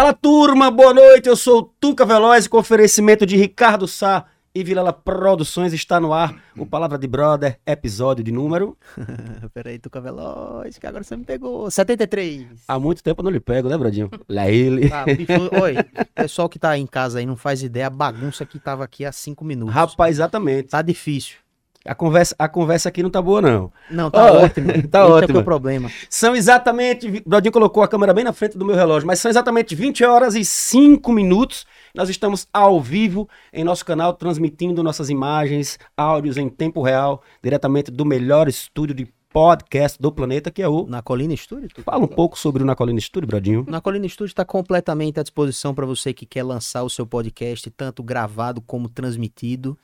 Fala turma, boa noite. Eu sou o Tuca Veloz com oferecimento de Ricardo Sá e Vilela Produções. Está no ar o Palavra de Brother, episódio de número. Peraí, Tuca Veloz, que agora você me pegou. 73. Há muito tempo eu não lhe pego, né, Bradinho? Lá ele. Tá, bicho, oi, pessoal que tá em casa aí não faz ideia a bagunça que tava aqui há cinco minutos. Rapaz, exatamente. Tá difícil. A conversa, a conversa aqui não tá boa, não. Não, tá Ó, ótimo. tá Esse é ótimo. o problema. São exatamente. O Bradinho colocou a câmera bem na frente do meu relógio, mas são exatamente 20 horas e 5 minutos. Nós estamos ao vivo em nosso canal, transmitindo nossas imagens, áudios em tempo real, diretamente do melhor estúdio de podcast do planeta, que é o. Na Colina Studio? Fala um pouco sobre o Na Colina Estúdio, Bradinho. Na Colina Studio está completamente à disposição para você que quer lançar o seu podcast, tanto gravado como transmitido.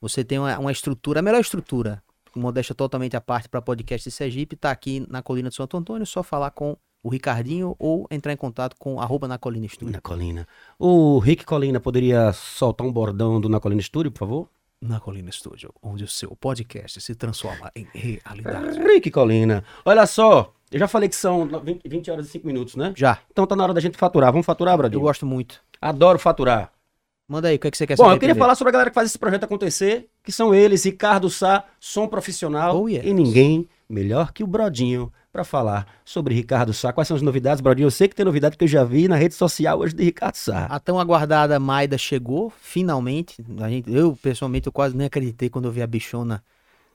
Você tem uma, uma estrutura, a melhor estrutura, com modéstia totalmente à parte para podcast de Sergipe, está aqui na Colina de Santo Antônio, é só falar com o Ricardinho ou entrar em contato com arroba na Colina Studio. Na Colina. O Rick Colina poderia soltar um bordão do Na Colina Estúdio, por favor? Na Colina Studio, onde o seu podcast se transforma em realidade. Rick Colina. Olha só, eu já falei que são 20, 20 horas e 5 minutos, né? Já, Então tá na hora da gente faturar. Vamos faturar, eu Bradinho? gosto muito. Adoro faturar. Manda aí, o que, é que você quer Bom, saber? eu queria primeiro? falar sobre a galera que faz esse projeto acontecer, que são eles, Ricardo Sá, som profissional, Oh, yes. e ninguém melhor que o Brodinho para falar sobre Ricardo Sá. Quais são as novidades, Brodinho? Eu sei que tem novidade que eu já vi na rede social hoje de Ricardo Sá. A tão aguardada Maida chegou, finalmente. A gente, eu, pessoalmente, eu quase nem acreditei quando eu vi a bichona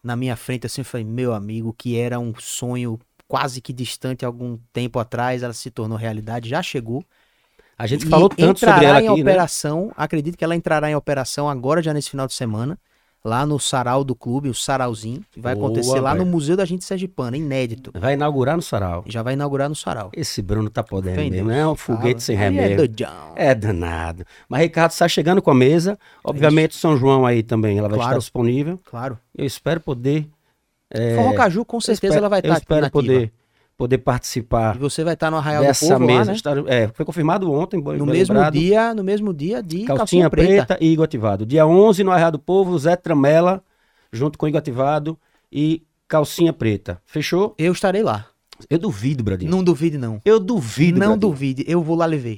na minha frente, assim, eu falei, meu amigo, que era um sonho quase que distante algum tempo atrás, ela se tornou realidade, já chegou. A gente falou tanto sobre ela em aqui, né? operação, acredito que ela entrará em operação agora, já nesse final de semana, lá no sarau do clube, o sarauzinho, que vai Boa, acontecer lá no. Museu da Gente Sergipana, inédito. Vai inaugurar no Sarau. Já vai inaugurar no sarau. Esse Bruno tá podendo em mesmo, é um foguete sem Aí remédio. É doidão. É danado. Mas Ricardo está chegando com a mesa. Obviamente, São João aí também, ela vai Claro. estar disponível. Claro. Eu espero poder. É, Forró Caju, com certeza, eu espero- ela vai Eu estar aqui espero nativa. poder, poder participar E você vai estar no Arraial dessa do Povo mesa. lá, né? Estar- é, foi confirmado ontem, No mesmo lembrado. dia, no mesmo dia de Calcinha, calcinha, preta. preta. e Igor Ativado. Dia 11 no Arraial do Povo, Zé Tramela, junto com Igor Ativado e Calcinha Preta. Fechou? Eu estarei lá. Eu duvido, Bradinho. Não duvide não. Eu duvido, não Bradinho. duvide, eu vou lá levar.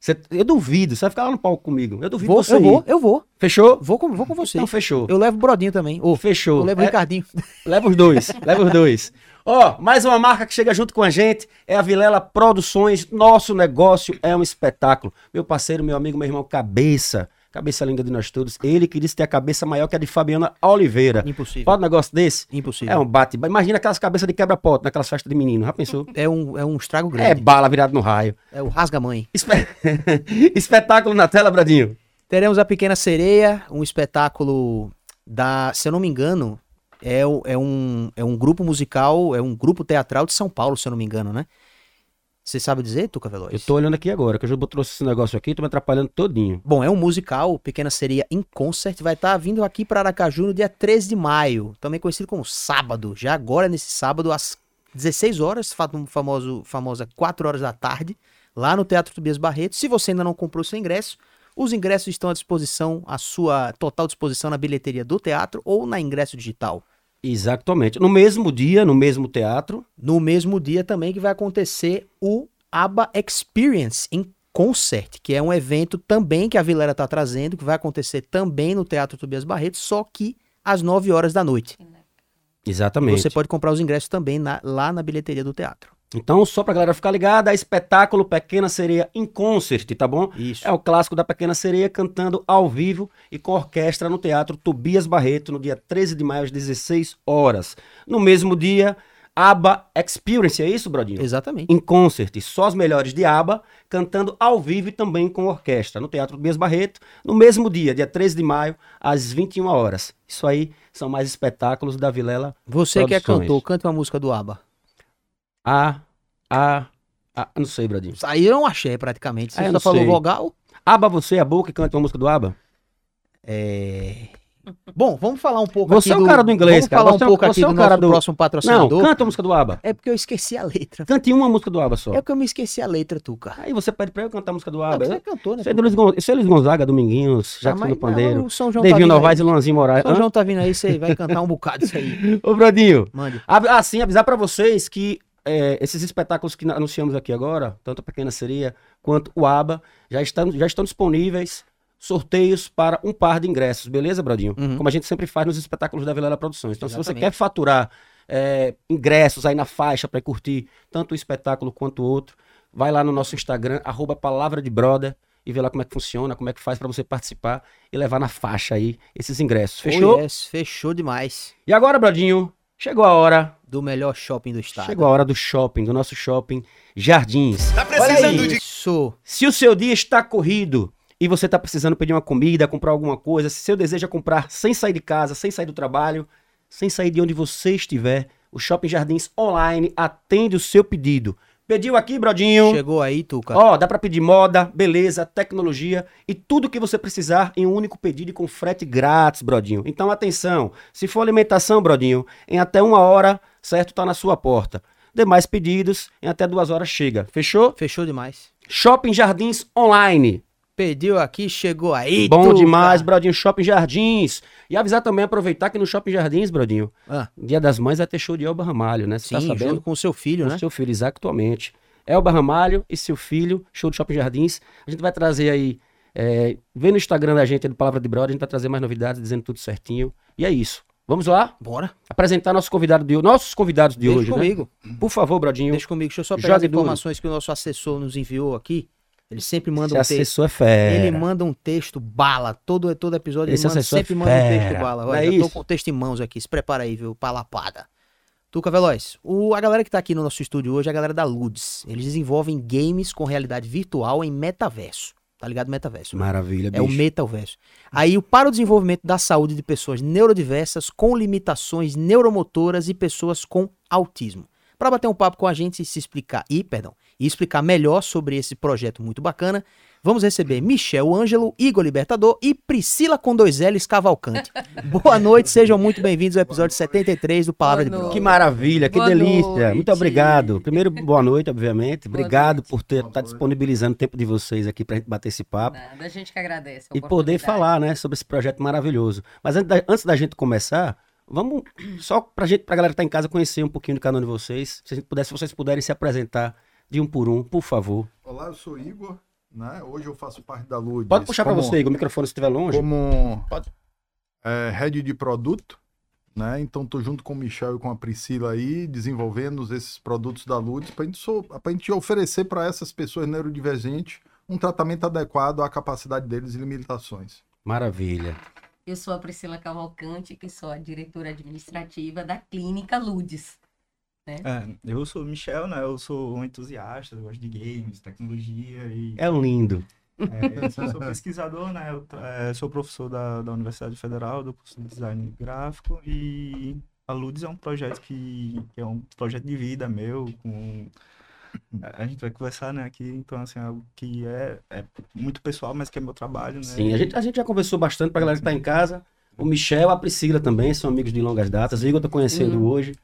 Você- eu duvido. Você vai ficar lá no palco comigo. Eu duvido Vou, você eu ir. vou, eu vou. Fechou? Vou com, vou com você. Então fechou. Eu levo o Brodinho também. Ô, Fechou. eu levo o É, Ricardinho. Leva os dois, leva os dois. Ó, mais uma marca que chega junto com a gente é a Vilela Produções. Nosso negócio é um espetáculo. Meu parceiro, meu amigo, meu irmão Cabeça, cabeça linda de nós todos. Ele que disse ter a cabeça maior que a de Fabiana Oliveira. Impossível. Pode um negócio desse? Impossível. É um bate. Imagina aquelas cabeças de quebra-pote naquelas festas de menino. Já pensou? É um, é um estrago É grande. bala virada no raio. É, o rasga-mãe. Espe- Espetáculo na tela, Bradinho. Teremos a Pequena Sereia, um espetáculo da, se eu não me engano, é, é, um, é um grupo musical, é um grupo teatral de São Paulo, se eu não me engano, né? Você sabe dizer, Tuca Veloz? Eu tô olhando aqui agora, que eu já trouxe esse negócio aqui, tô me atrapalhando todinho. Bom, é um musical, Pequena Sereia em Concert, vai estar vindo aqui para Aracaju no dia 13 de maio, também conhecido como sábado, já agora nesse sábado às 16 horas, fa- um famoso, famosa 4 horas da tarde, lá no Teatro Tobias Barreto. Se você ainda não comprou seu ingresso, os ingressos estão à disposição, à sua total disposição na bilheteria do teatro ou na ingresso digital. Exatamente. No mesmo dia, no mesmo teatro, No mesmo dia também que vai acontecer o ABBA Experience em Concert, que é um evento também que a Vilera está trazendo, que vai acontecer também no Teatro Tobias Barreto, só que às 9 horas da noite. exatamente. Você pode comprar os ingressos também na- lá na bilheteria do teatro. Então, só pra galera ficar ligada, espetáculo Pequena Sereia em concert, tá bom? Isso. É o clássico da Pequena Sereia cantando ao vivo e com orquestra no Teatro Tobias Barreto, no dia 13 de maio, às 16 horas. No mesmo dia, ABBA Experience, é isso, Brodinho? Exatamente. Em concert, só os melhores de ABBA, cantando ao vivo e também com orquestra, no Teatro Tobias Barreto, no mesmo dia, dia 13 de maio, às 21 horas. Isso aí são mais espetáculos da Vilela Você que é Produções. cantor, canta uma música do ABBA. A, A, A, não sei, eu não achei praticamente. Você Ah, só não falou sei. vogal? Aba você é a boca que canta uma música do Aba? É... Bom, vamos falar um pouco Você é o cara do inglês, Vamos cara. falar Você é um pouco você aqui é o do cara nosso do- próximo Não, patrocinador. canta a música do Aba. É porque eu esqueci a letra. Cante uma música do Aba só. É porque eu me esqueci a letra, Tuca. Aí você pede pra eu cantar a música do Não, Aba. você é cantor, né? Isso é Luiz Gon- isso é Luiz Gonzaga, Dominguinhos, Ah, Jackson do Pandeiro, não, o São João tá Devinho vindo Novaes e aí. Luanzinho Moraes. São Hã? João tá vindo aí, você vai cantar um bocado isso aí. Ô, Bradinho, Mande. assim, avisar pra vocês que é, esses espetáculos que anunciamos aqui agora, tanto a Pequena Seria quanto o ABA, já estão, já estão disponíveis sorteios para um par de ingressos, beleza, Brodinho? Uhum. Como a gente sempre faz nos espetáculos da Vilela Produções. Então, se você Exatamente. quer faturar é, ingressos aí na faixa para curtir tanto o espetáculo quanto o outro, vai lá no nosso Instagram, arroba Palavra de Brother, e vê lá como é que funciona, como é que faz para você participar e levar na faixa aí esses ingressos. Fechou? Oh, yes, fechou demais. E agora, Brodinho, chegou a hora. Do melhor shopping do estado. Chegou a hora do shopping, do nosso shopping Jardins. Tá Olha precisando de Isso. Se o seu dia está corrido e você está precisando pedir uma comida, comprar alguma coisa, se seu desejo é comprar sem sair de casa, sem sair do trabalho, sem sair de onde você estiver, o Shopping Jardins Online atende o seu pedido. Pediu aqui, Brodinho? Chegou aí, Tuca. Ó, dá pra pedir moda, beleza, tecnologia e tudo que você precisar em um único pedido e com frete grátis, Brodinho. Então atenção, se for alimentação, Brodinho, em até uma hora, certo, tá na sua porta. Demais pedidos, em até duas horas chega. Fechou? Fechou demais. Shopping Jardins Online. Pediu aqui, chegou aí, Bom demais, Brodinho. Shopping Jardins. E avisar também, aproveitar que no Shopping Jardins, Brodinho, Ah, Dia das Mães vai ter show de Elba Ramalho, né? Você tá sim, sabendo? junto com o seu filho, Com né? seu filho, exatamente. Elba Ramalho e seu filho, show do Shopping Jardins. A gente vai trazer aí, é, vê no Instagram da gente, do Palavra de Brother, a gente vai trazer mais novidades, dizendo tudo certinho. E é isso. Vamos lá? Bora. Apresentar nosso convidado de, nossos convidados de Deixa hoje, comigo. né? Por favor, Brodinho. Deixa comigo. Deixa eu só pegar as duro. informações que o nosso assessor nos enviou aqui. Ele sempre manda Esse um texto. assessor é fera. Ele manda um texto bala. Todo, todo episódio Esse ele manda, é sempre manda um texto bala. Olha, é já tô com o texto em mãos aqui. Se prepara aí, viu? Palapada. Tuca Veloz, o, a galera que tá aqui no nosso estúdio hoje é a galera da Ludes. Eles desenvolvem games com realidade virtual em metaverso. Tá ligado? Metaverso. né? Maravilha, É o bicho. metaverso. Aí, o- para o desenvolvimento da saúde de pessoas neurodiversas com limitações neuromotoras e pessoas com autismo. Para bater um papo com a gente e se explicar, e, perdão, e explicar melhor sobre esse projeto muito bacana, vamos receber Michel Ângelo, Igor Libertador e Priscila com dois L's Cavalcante. Boa noite, sejam muito bem-vindos ao episódio 73 do Palavra de Brother. Que maravilha, que Boa delícia. noite. Muito obrigado. Primeiro, boa noite, obviamente. Boa Obrigado noite. por ter estar disponibilizando o tempo de vocês aqui pra gente bater esse papo. Nada, a gente que agradece. a e poder falar, né, sobre esse projeto maravilhoso. Mas antes da, antes da gente começar, vamos só pra gente, pra galera que tá em casa conhecer um pouquinho do canal de vocês. Se a gente pudesse, se vocês puderem se apresentar de um por um, por favor. Olá, eu sou Igor, né? Hoje eu faço parte da Ludes. Pode puxar pra como- você, Igor, o microfone se estiver longe. Como Pode. é, head de produto, né? Então tô junto com o Michel e com a Priscila aí, desenvolvendo esses produtos da Ludes pra gente, so- pra gente oferecer para essas pessoas neurodivergentes um tratamento adequado à capacidade deles e limitações. Maravilha. Eu sou a Priscila Cavalcante, que sou a diretora administrativa da Clínica Ludes. É, eu sou o Michel, né? Eu sou um entusiasta, eu gosto de games, tecnologia e É lindo. é, eu sou pesquisador, né? Eu é, sou professor da, da Universidade Federal do curso de Design Gráfico e a Ludes é um projeto que, que é um projeto de vida meu, com a gente vai conversar, né, aqui, então, assim, algo que é, é muito pessoal, mas que é meu trabalho, né? Sim, a gente, a gente já conversou bastante pra galera que tá em casa. O Michel, a Priscila também são amigos de longas datas. O Igor eu tô conhecendo Hum. hoje.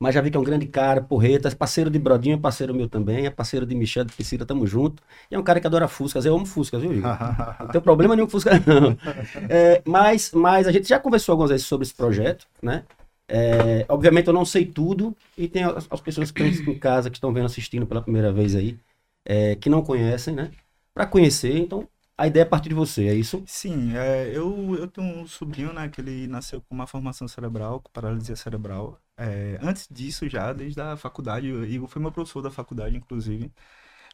Mas já vi que é um grande cara, porreta, parceiro de Brodinho, é parceiro meu também, é parceiro de Michel, de Priscila, tamo junto. E é um cara que adora Fuscas, eu amo Fuscas, viu, Igor? Não tem problema nenhum com Fusca, não. É, mas, mas a gente já conversou algumas vezes sobre esse projeto, né? É, obviamente eu não sei tudo, e tem as, as pessoas que estão em casa, que estão vendo, assistindo pela primeira vez aí, é, que não conhecem, né? Pra conhecer, então a ideia é partir de você, é isso? Sim, é, eu, eu tenho um sobrinho, né, que ele nasceu com uma formação cerebral, com paralisia cerebral. É, antes disso, já, desde a faculdade, Igor foi meu professor da faculdade, inclusive.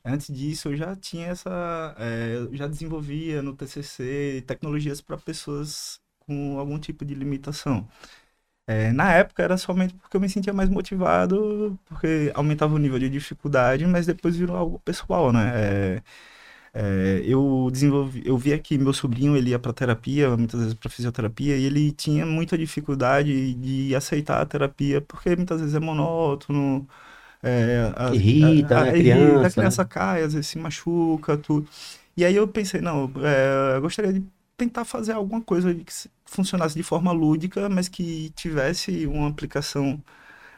Antes disso, eu já tinha essa. é, eu já desenvolvia no TCC tecnologias para pessoas com algum tipo de limitação. É, na época era somente porque eu me sentia mais motivado, porque aumentava o nível de dificuldade, mas depois virou algo pessoal, né? É, é, eu desenvolvi, eu via que meu sobrinho ele ia para terapia, muitas vezes para fisioterapia, e ele tinha muita dificuldade de aceitar a terapia porque muitas vezes é monótono, é, a- Irrita, né, irrita, criança, a criança cai, às vezes se machuca, tudo. E aí eu pensei, não, é, eu gostaria de tentar fazer alguma coisa que se- funcionasse de forma lúdica, mas que tivesse uma aplicação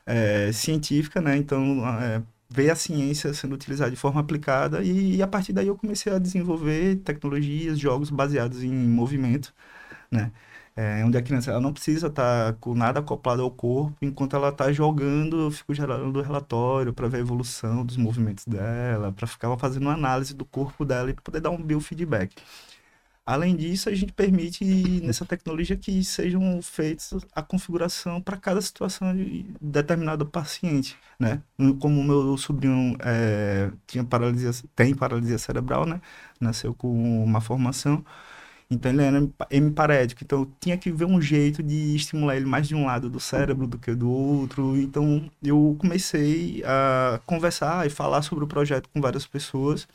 é, científica, né? Então, é, ver a ciência sendo utilizada de forma aplicada e, a partir daí eu comecei a desenvolver tecnologias, jogos baseados em movimento, né? É, onde a criança ela não precisa estar com nada acoplado ao corpo, enquanto ela está jogando, eu fico gerando relatório para ver a evolução dos movimentos dela, para ficar fazendo uma análise do corpo dela e poder dar um biofeedback. Além disso, a gente permite nessa tecnologia que sejam feitas a configuração para cada situação de determinado paciente, né? Como o meu sobrinho é, tinha paralisia, tem paralisia cerebral, né? Nasceu com uma formação, então ele era hemiparético, então eu tinha que ver um jeito de estimular ele mais de um lado do cérebro do que do outro. Então eu comecei a conversar e falar sobre o projeto com várias pessoas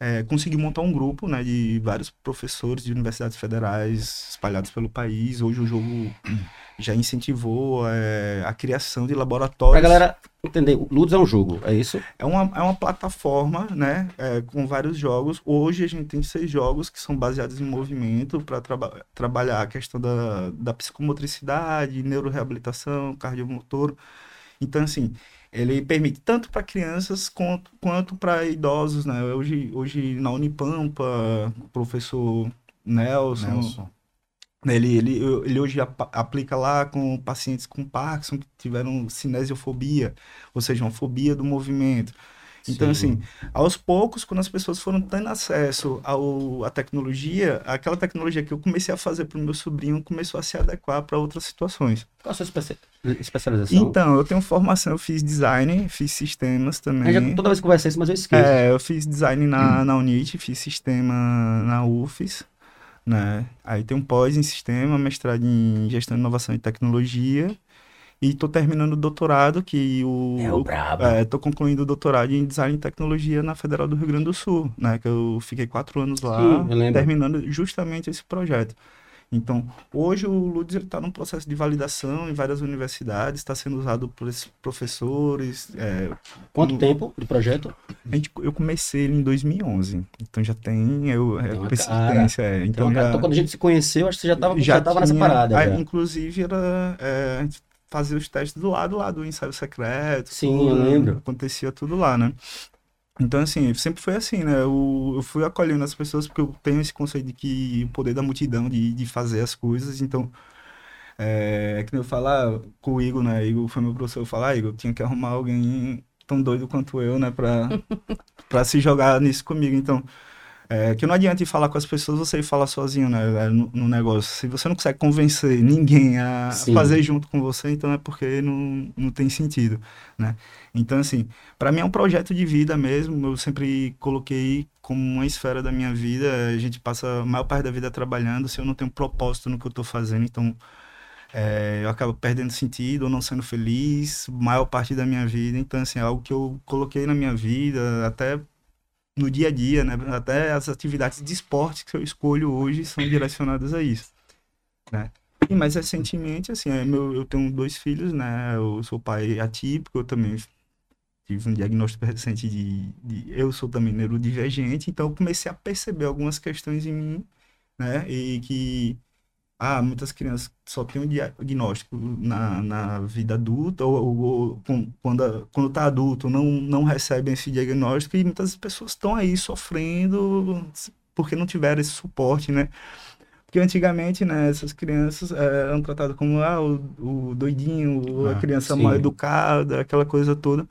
é, consegui montar um grupo né, de vários professores de universidades federais espalhados pelo país. Hoje o jogo já incentivou é, a criação de laboratórios. Pra galera entender, o Ludus é um jogo, é isso? É uma, é uma plataforma né, é, com vários jogos. Hoje a gente tem seis jogos que são baseados em movimento para traba trabalhar a questão da, da psicomotricidade, neuroreabilitação, cardiomotor. Então, assim, ele permite tanto para crianças quanto, quanto para idosos, né? Hoje, hoje na Unipampa, o professor Nelson, Nelson. Ele, ele, ele hoje ap aplica lá com pacientes com Parkinson que tiveram cinesiofobia, ou seja, uma fobia do movimento. Então, Sim. assim, aos poucos, quando as pessoas foram tendo acesso ao, à tecnologia, aquela tecnologia que eu comecei a fazer para o meu sobrinho começou a se adequar para outras situações. Qual a sua especialização? Então, eu tenho formação, eu fiz design, fiz sistemas também. Já, toda vez que conversa isso, mas eu esqueço. É, eu fiz design na, hum. na Unit, fiz sistema na UFES, né? Aí tem um pós em sistema, mestrado em gestão de inovação e tecnologia. E tô terminando o doutorado, que o. É o brabo. É, tô concluindo o doutorado em design e tecnologia na Federal do Rio Grande do Sul, né? Que eu fiquei quatro anos lá, Sim, terminando justamente esse projeto. Então, hoje o Ludes está num processo de validação em várias universidades, está sendo usado por esses professores. É, Quanto tempo de projeto? A gente, eu comecei ele em 2011, então já tem eu, é, persistência. É, então, já, então, quando a gente se conheceu, acho que você já estava já, já nessa parada. Ah, inclusive, era, é, a gente fazia os testes do lado lá do ensaio secreto. Sim, tudo, eu lembro. Acontecia tudo lá, né? Então, assim, sempre foi assim, né? Eu, eu fui acolhendo as pessoas porque eu tenho esse conceito de que o poder da multidão, de, de fazer as coisas. Então, é, é que eu falar com o Igor, né? Igor foi meu professor, eu falar, ah, Igor, tinha que arrumar alguém tão doido quanto eu, né? Pra, pra se jogar nisso comigo. Então, é, que não adianta ir falar com as pessoas, você ir falar sozinho né, é, no, no negócio. Se você não consegue convencer ninguém a Sim. fazer junto com você, então é porque não, não tem sentido, né? Então, assim, para mim é um projeto de vida mesmo. Eu sempre coloquei como uma esfera da minha vida. A gente passa a maior parte da vida trabalhando. Se eu não tenho propósito no que eu estou fazendo, então é, eu acabo perdendo sentido ou não sendo feliz maior parte da minha vida. Então, assim, é algo que eu coloquei na minha vida, até no dia a dia, né? Até as atividades de esporte que eu escolho hoje são direcionadas a isso, né? E mais recentemente, assim, é eu tenho dois filhos, né? Eu sou pai atípico, eu também tive um diagnóstico recente de, de eu sou também neurodivergente, então eu comecei a perceber algumas questões em mim, né? E que ah, muitas crianças só têm um diagnóstico na, na vida adulta, ou, ou, ou quando, quando está adulto não, não recebem esse diagnóstico, e muitas pessoas estão aí sofrendo porque não tiveram esse suporte, né? Porque antigamente, né, essas crianças é, eram tratadas como ah, o, o doidinho, ah, a criança sim. mal educada, aquela coisa toda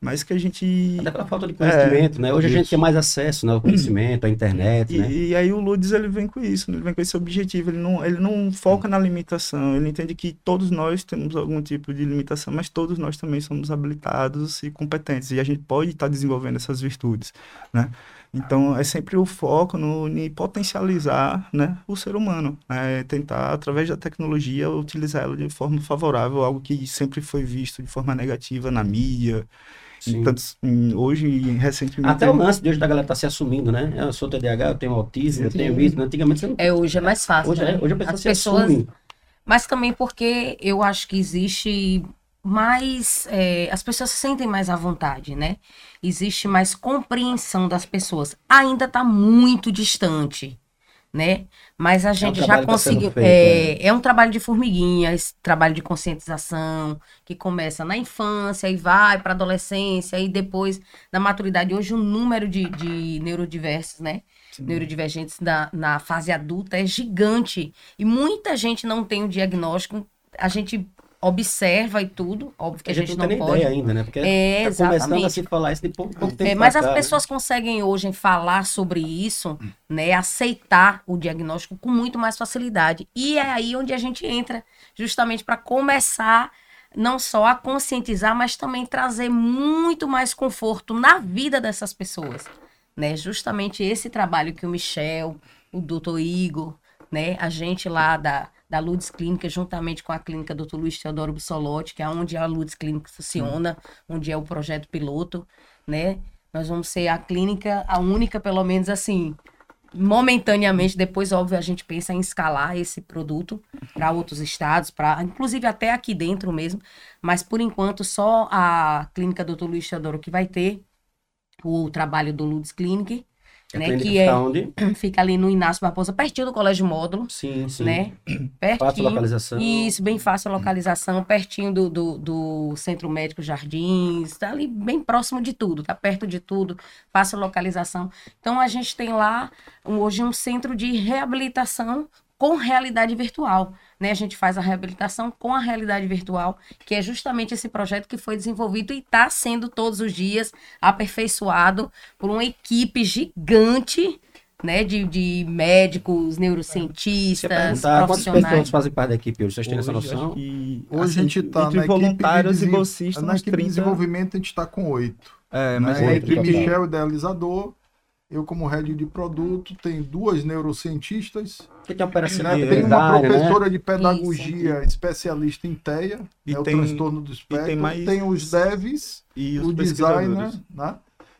mas que a gente. Até pela falta de conhecimento, é, né? Hoje isso. a gente tem mais acesso né, ao conhecimento, à internet, e, né? E aí o Ludes, ele vem com isso, ele vem com esse objetivo, ele não, ele não foca na limitação, ele entende que todos nós temos algum tipo de limitação, mas todos nós também somos habilitados e competentes, e a gente pode estar desenvolvendo essas virtudes, né? Então, é sempre o foco no, em potencializar né, o ser humano, né, tentar, através da tecnologia, utilizar ela de forma favorável, algo que sempre foi visto de forma negativa na mídia, então, hoje, recentemente. Até o lance de hoje da galera tá se assumindo, né? Eu sou TDAH, eu tenho autismo, eu tenho isso. Antigamente você não. É, hoje é mais fácil. Hoje, né? é, hoje a pessoa As se pessoas... assume. Mas também porque eu acho que existe mais. É, as pessoas se sentem mais à vontade, né? Existe mais compreensão das pessoas. Ainda está muito distante né? Mas a gente é um já tá conseguiu. Tá é, né? é um trabalho de formiguinha, esse trabalho de conscientização, que começa na infância e vai para adolescência e depois na maturidade. Hoje o número de, de neurodiversos, né? neurodivergentes na, na fase adulta é gigante. E muita gente não tem o diagnóstico. A gente observa e tudo, óbvio que a, gente, não, tem nem pode. ideia ainda, né? Porque É, tá começando a se falar isso de pouco, pouco tempo É, mas as cá, né? pessoas conseguem hoje falar sobre isso, né, aceitar o diagnóstico com muito mais facilidade. E é aí onde a gente entra, justamente para começar não só a conscientizar, mas também trazer muito mais conforto na vida dessas pessoas, né? Justamente esse trabalho que o Michel, o Dr. Igor, né, a gente lá da da Ludes Clínica, juntamente com a clínica Dr. Luiz Teodoro Bissolotti, que é onde a Ludes Clínica funciona, onde é o projeto piloto, né? Nós vamos ser a clínica, a única, pelo menos assim, momentaneamente. Depois, óbvio, a gente pensa em escalar esse produto para outros estados, para inclusive até aqui dentro mesmo. Mas por enquanto, só a clínica Dr. Luiz Teodoro que vai ter o trabalho do Ludes Clinic, A né? Que fica é, onde? fica ali no Inácio Barbosa, pertinho do Colégio Módulo Sim, sim. né? Fácil Pertinho. localização. Isso, bem fácil a localização, pertinho do, do, do Centro Médico Jardins, tá ali bem próximo de tudo, tá perto de tudo, fácil localização. Então a gente tem lá um- hoje um centro de reabilitação com realidade virtual, né? A gente faz a reabilitação com a realidade virtual, que é justamente esse projeto que foi desenvolvido e está sendo todos os dias aperfeiçoado por uma equipe gigante, né? De, de médicos, neurocientistas, perguntar quantas profissionais. pessoas fazem parte da equipe hoje, vocês têm essa noção? Hoje assim, a gente está entre na equipe de voluntários e bolsistas, Na equipe de 30. desenvolvimento a gente está com oito. É, Né? mas a é equipe total. Michel, idealizador. Eu, como head de produto, tem duas neurocientistas. Que tem operacional, E tem Tem uma né? professora de pedagogia especialista em TEA, E é o tem- transtorno do espectro. tem Tem, mais- os devs, e os o designer, né?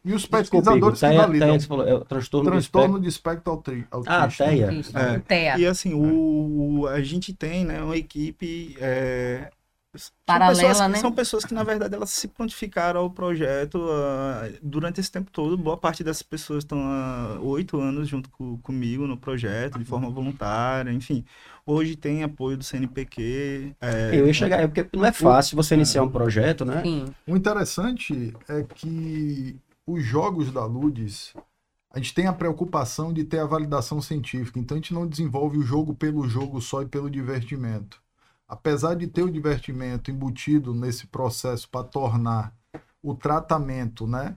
E os Desculpa, pesquisadores que TEA, validam. TEA, falou, é o transtorno, transtorno do de espectro autri- espectro. Ah, autista. TEA. Isso, É. TEA. E assim, o, a gente tem, né, uma equipe é, são Paralela, pessoas, que- né? São pessoas que, na verdade, elas se prontificaram ao projeto ah, durante esse tempo todo. Boa parte dessas pessoas estão há oito anos junto co- comigo no projeto, de forma voluntária, enfim. Hoje tem apoio do CNPq. é, Eu ia chegar, é porque não é fácil você iniciar um projeto, né? Sim. O interessante é que os jogos da Ludes, a gente tem a preocupação de ter a validação científica, então a gente não desenvolve o jogo pelo jogo só e pelo divertimento. Apesar de ter o divertimento embutido nesse processo para tornar o tratamento né,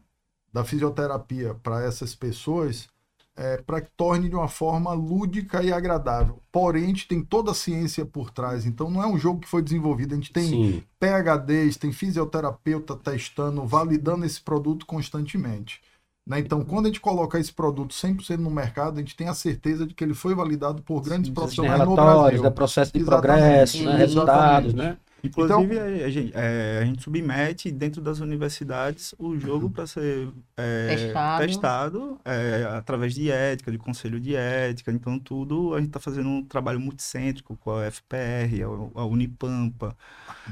da fisioterapia para essas pessoas, é, para que torne de uma forma lúdica e agradável. Porém, a gente tem toda a ciência por trás, então não é um jogo que foi desenvolvido, a gente tem Sim. PHDs, tem fisioterapeuta testando, validando esse produto constantemente. Né? Então, quando a gente coloca esse produto 100% no mercado, a gente tem a certeza de que ele foi validado por grandes Sim, profissionais no Brasil. né? processo de Exatamente, progresso, né? resultados, né? Inclusive, a, gente, é, a gente submete dentro das universidades o jogo para ser é, Testado. testado, é, através de ética, de conselho de ética. Então, tudo a gente está fazendo um trabalho multicêntrico com a FPR, a, a Unipampa,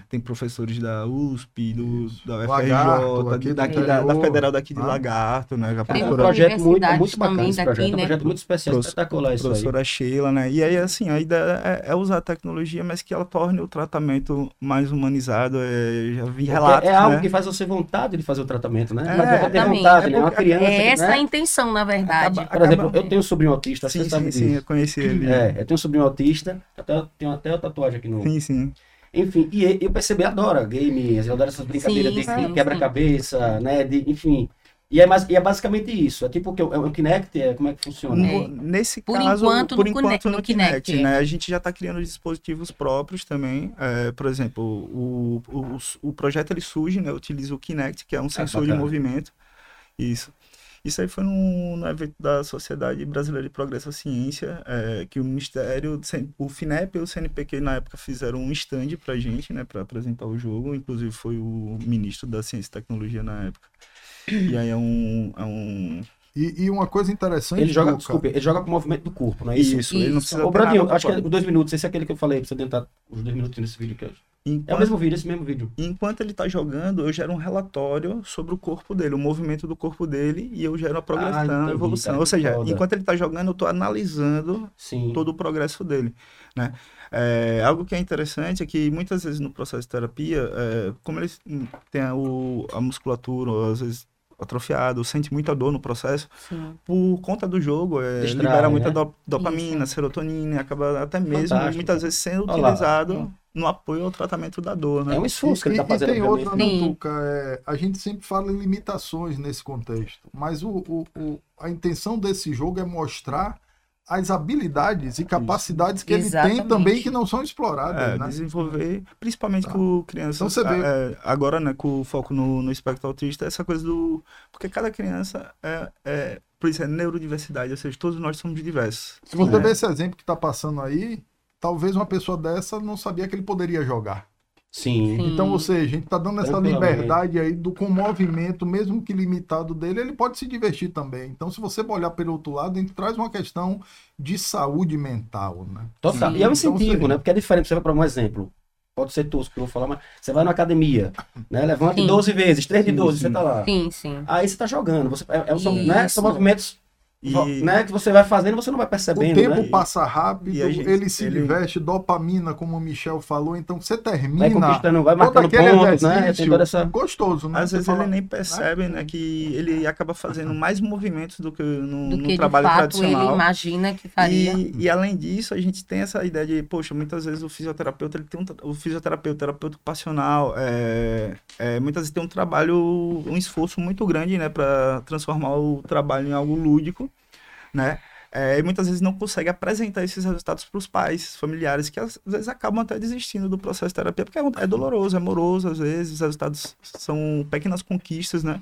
tem professores da USP, do, da Lagarto, UFRJ, aqui do daqui, da, da. Federal daqui de Ah. Lagarto, né? A Tem É um professora projeto muito, muito bacana também esse projeto. daqui, É um né? projeto muito especial, Prof- espetacular isso aí. professora Sheila, né? E aí, assim, a ideia é, é usar a tecnologia, mas que ela torne o tratamento mais humanizado. É, já vi relatos, é algo né? que faz você vontade de fazer o tratamento, né? É, adianta ter exatamente. vontade, É né? Uma porque- criança, É essa né? a intenção, na verdade. Acaba- Por exemplo, acaba- eu tenho um sobrinho autista, Sim, você sabe sim, sim, disso. eu conheci ele. É, eu tenho um sobrinho autista, até, tenho até a tatuagem aqui no... Sim, sim. Enfim, e eu percebi, adora games, eu adoro essas brincadeiras Sim, de sim, quebra-cabeça, né? De, enfim. E é, mais, e é basicamente isso. É tipo o que é o Kinect, é, como é que funciona? É. Nesse Por caso, enquanto, por no enquanto Kine- no no Kinect, Kinect, é. né? A gente já está criando dispositivos próprios também. É, por exemplo, o, o, o projeto ele surge, né? Utiliza o Kinect, que é um sensor de movimento. Isso. Isso aí foi no, no evento da Sociedade Brasileira de Progresso à Ciência, é, que o Ministério, o FINEP e o CNPq na época fizeram um stand pra gente, né, para apresentar o jogo. Inclusive foi o ministro da Ciência e Tecnologia na época. E aí é um, é um E, e uma coisa interessante. Ele joga, desculpe, ele joga com o movimento do corpo, não é isso? Isso, ele não Isso. precisa Ô, Bradinho, acho que é dois minutos, esse é aquele que eu falei, precisa tentar os dois minutos nesse vídeo. Que eu... É o Enquanto, mesmo vídeo, esse mesmo vídeo. enquanto ele tá jogando, eu gero um relatório sobre o corpo dele, o movimento do corpo dele, e eu gero a Ah, progressão, entendi, a evolução. cara, Ou seja, foda. enquanto ele tá jogando, eu tô analisando Sim. todo o progresso dele, né? É, algo que é interessante é que muitas vezes no processo de terapia, é, como eles têm a, o- a musculatura, ou às vezes atrofiado, sente muita dor no processo. Sim. Por conta do jogo, é, Distrai, libera muita né? do- dopamina, Isso. serotonina, e acaba até mesmo, Fantástico. muitas vezes, sendo Olha lá. utilizado no apoio ao tratamento da dor, né? É um esforço que ele E- tá e fazendo, tem outra, né. Tuca? É, a gente sempre fala em limitações nesse contexto, mas o, o- o- a intenção desse jogo é mostrar as habilidades e capacidades que ele Exatamente. tem também que não são exploradas, É, né? desenvolver, principalmente Tá. com crianças. Então você vê- é, agora, né, com o foco no, no espectro autista, essa coisa do. Porque cada criança é. é por isso é neurodiversidade, ou seja, todos nós somos diversos. Se você É. vê esse exemplo que está passando aí, talvez uma pessoa dessa não sabia que ele poderia jogar. Sim. Sim. Então, ou seja, a gente está dando essa liberdade aí do com movimento, mesmo que limitado dele, ele pode se divertir também. Então, se você olhar pelo outro lado, a gente traz uma questão de saúde mental, né? Total. Sim. E é um Então, incentivo, sim. né? Porque é diferente. Você vai para um exemplo. Pode ser tosco que eu vou falar, mas você vai na academia, né? Levanta Sim. 12 vezes, 3 de Sim, 12, sim. você tá lá. Sim, sim. Aí você tá jogando. Você, é, é, são, né? São movimentos E, né, que você vai fazendo você não vai O percebendo, tempo né? passa rápido, E gente- ele se ele- diverte, dopamina, como o Michel falou, então você Vai termina conquistando, vai todo marcando aquele pontos, né? Tem toda essa... gostoso, né? às Você vezes fala, ele nem percebe, né, que ele acaba fazendo mais movimentos do que no, Do no que de trabalho fato tradicional. ele imagina que faria. E, e além disso, a gente tem essa ideia de, poxa, muitas vezes o fisioterapeuta, ele tem um, tra- o fisioterapeuta, o terapeuta ocupacional, é, é, muitas vezes tem um trabalho, um esforço muito grande, né, para transformar o trabalho em algo lúdico, né? É, e muitas vezes não consegue apresentar esses resultados para os pais, familiares, que às vezes acabam até desistindo do processo de terapia, porque é, é doloroso, é moroso, às vezes, os resultados são pequenas conquistas, né?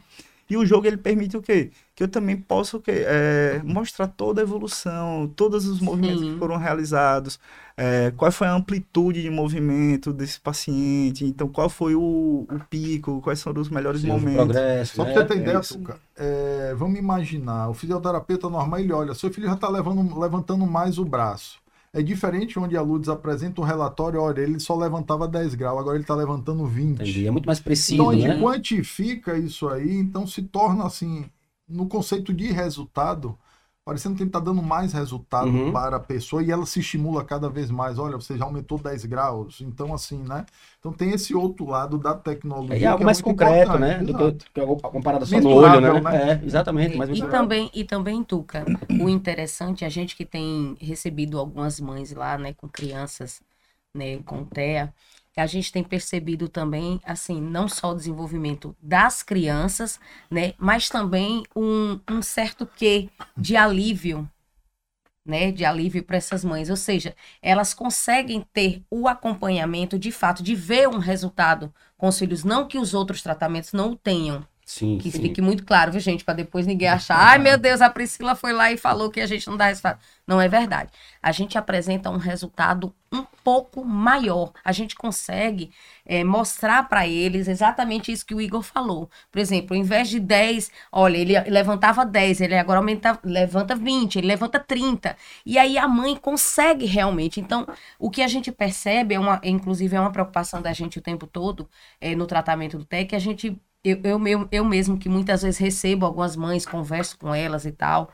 E o jogo ele permite o quê? Que eu também possa o quê? É, mostrar toda a evolução, todos os movimentos Sim. que foram realizados, é, qual foi a amplitude de movimento desse paciente, então qual foi o, o pico, quais foram os melhores Sim, momentos. progresso, Só né? pra você ter ideia, isso. Tuca, é, vamos imaginar, o fisioterapeuta normal, ele olha, seu filho já está levantando mais o braço. É diferente onde a Lourdes apresenta um relatório, olha, ele só levantava 10 graus, agora ele está levantando 20. Entendi. É muito mais preciso, Então a gente né? quantifica isso aí, então se torna assim, no conceito de resultado, parecendo que ele está dando mais resultado Uhum. para a pessoa e ela se estimula cada vez mais. Olha, você já aumentou 10 graus. Então, assim, né? Então tem esse outro lado da tecnologia. É algo que é mais muito concreto, importante, né? Do que, que a comparada só no olho, né? né? É, exatamente. Mais E também, e também, Tuca, o interessante, a gente que tem recebido algumas mães lá, né, com crianças, né, com TEA, a gente tem percebido também, assim, não só o desenvolvimento das crianças, né, mas também um, um certo quê de alívio, né, de alívio para essas mães. Ou seja, elas conseguem ter o acompanhamento, de fato, de ver um resultado com os filhos, não que os outros tratamentos não o tenham, Sim, que sim. fique muito claro, viu, gente? Para depois ninguém achar, ai meu Deus, a Priscila foi lá e falou que a gente não dá resultado. Não é verdade. A gente apresenta um resultado um pouco maior. A gente consegue é, mostrar para eles exatamente isso que o Igor falou. Por exemplo, ao invés de 10, olha, ele levantava 10, ele agora aumenta, levanta 20, ele levanta 30. E aí a mãe consegue realmente. Então, o que a gente percebe, é uma, inclusive é uma preocupação da gente o tempo todo é, no tratamento do TEC, a gente eu, eu, eu, eu mesmo que muitas vezes recebo algumas mães, converso com elas e tal,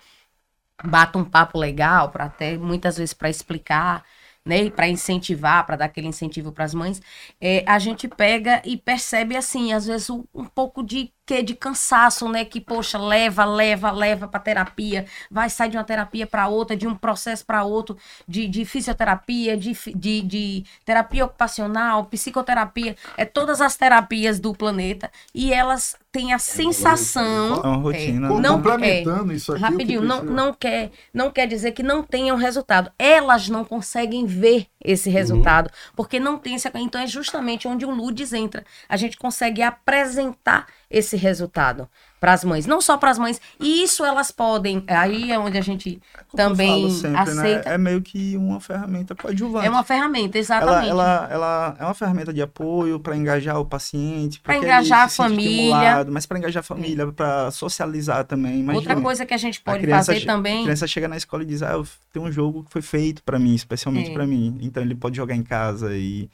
bato um papo legal para até muitas vezes para explicar, né, para incentivar, para dar aquele incentivo para as mães, é, a gente pega e percebe assim, às vezes um, um pouco de que de cansaço, né, que poxa, leva, leva, leva para terapia, vai sair de uma terapia para outra, de um processo para outro, de, de fisioterapia, de, de, de terapia ocupacional, psicoterapia, é todas as terapias do planeta e elas têm a sensação É uma rotina. Co- né? não- Complementando isso aqui. Rapidinho, não, não, quer, não quer dizer que não tenham resultado. Elas não conseguem ver esse resultado, porque não tem esse. Então é justamente onde o LUDES entra. A gente consegue apresentar esse resultado para as mães, não só para as mães. E isso elas podem. Aí é onde a gente Como também sempre, né, aceita. É meio que uma ferramenta coadjuvante. É uma ferramenta, ela, exatamente. ela, ela é uma ferramenta de apoio para engajar o paciente, ele engajar a família. mas para engajar a família, para socializar também. Imagina, Outra coisa que a gente a pode criança fazer também. A criança chega na escola e diz: Ah, tenho um jogo que foi feito para mim, especialmente É. para mim. Então ele pode jogar em casa e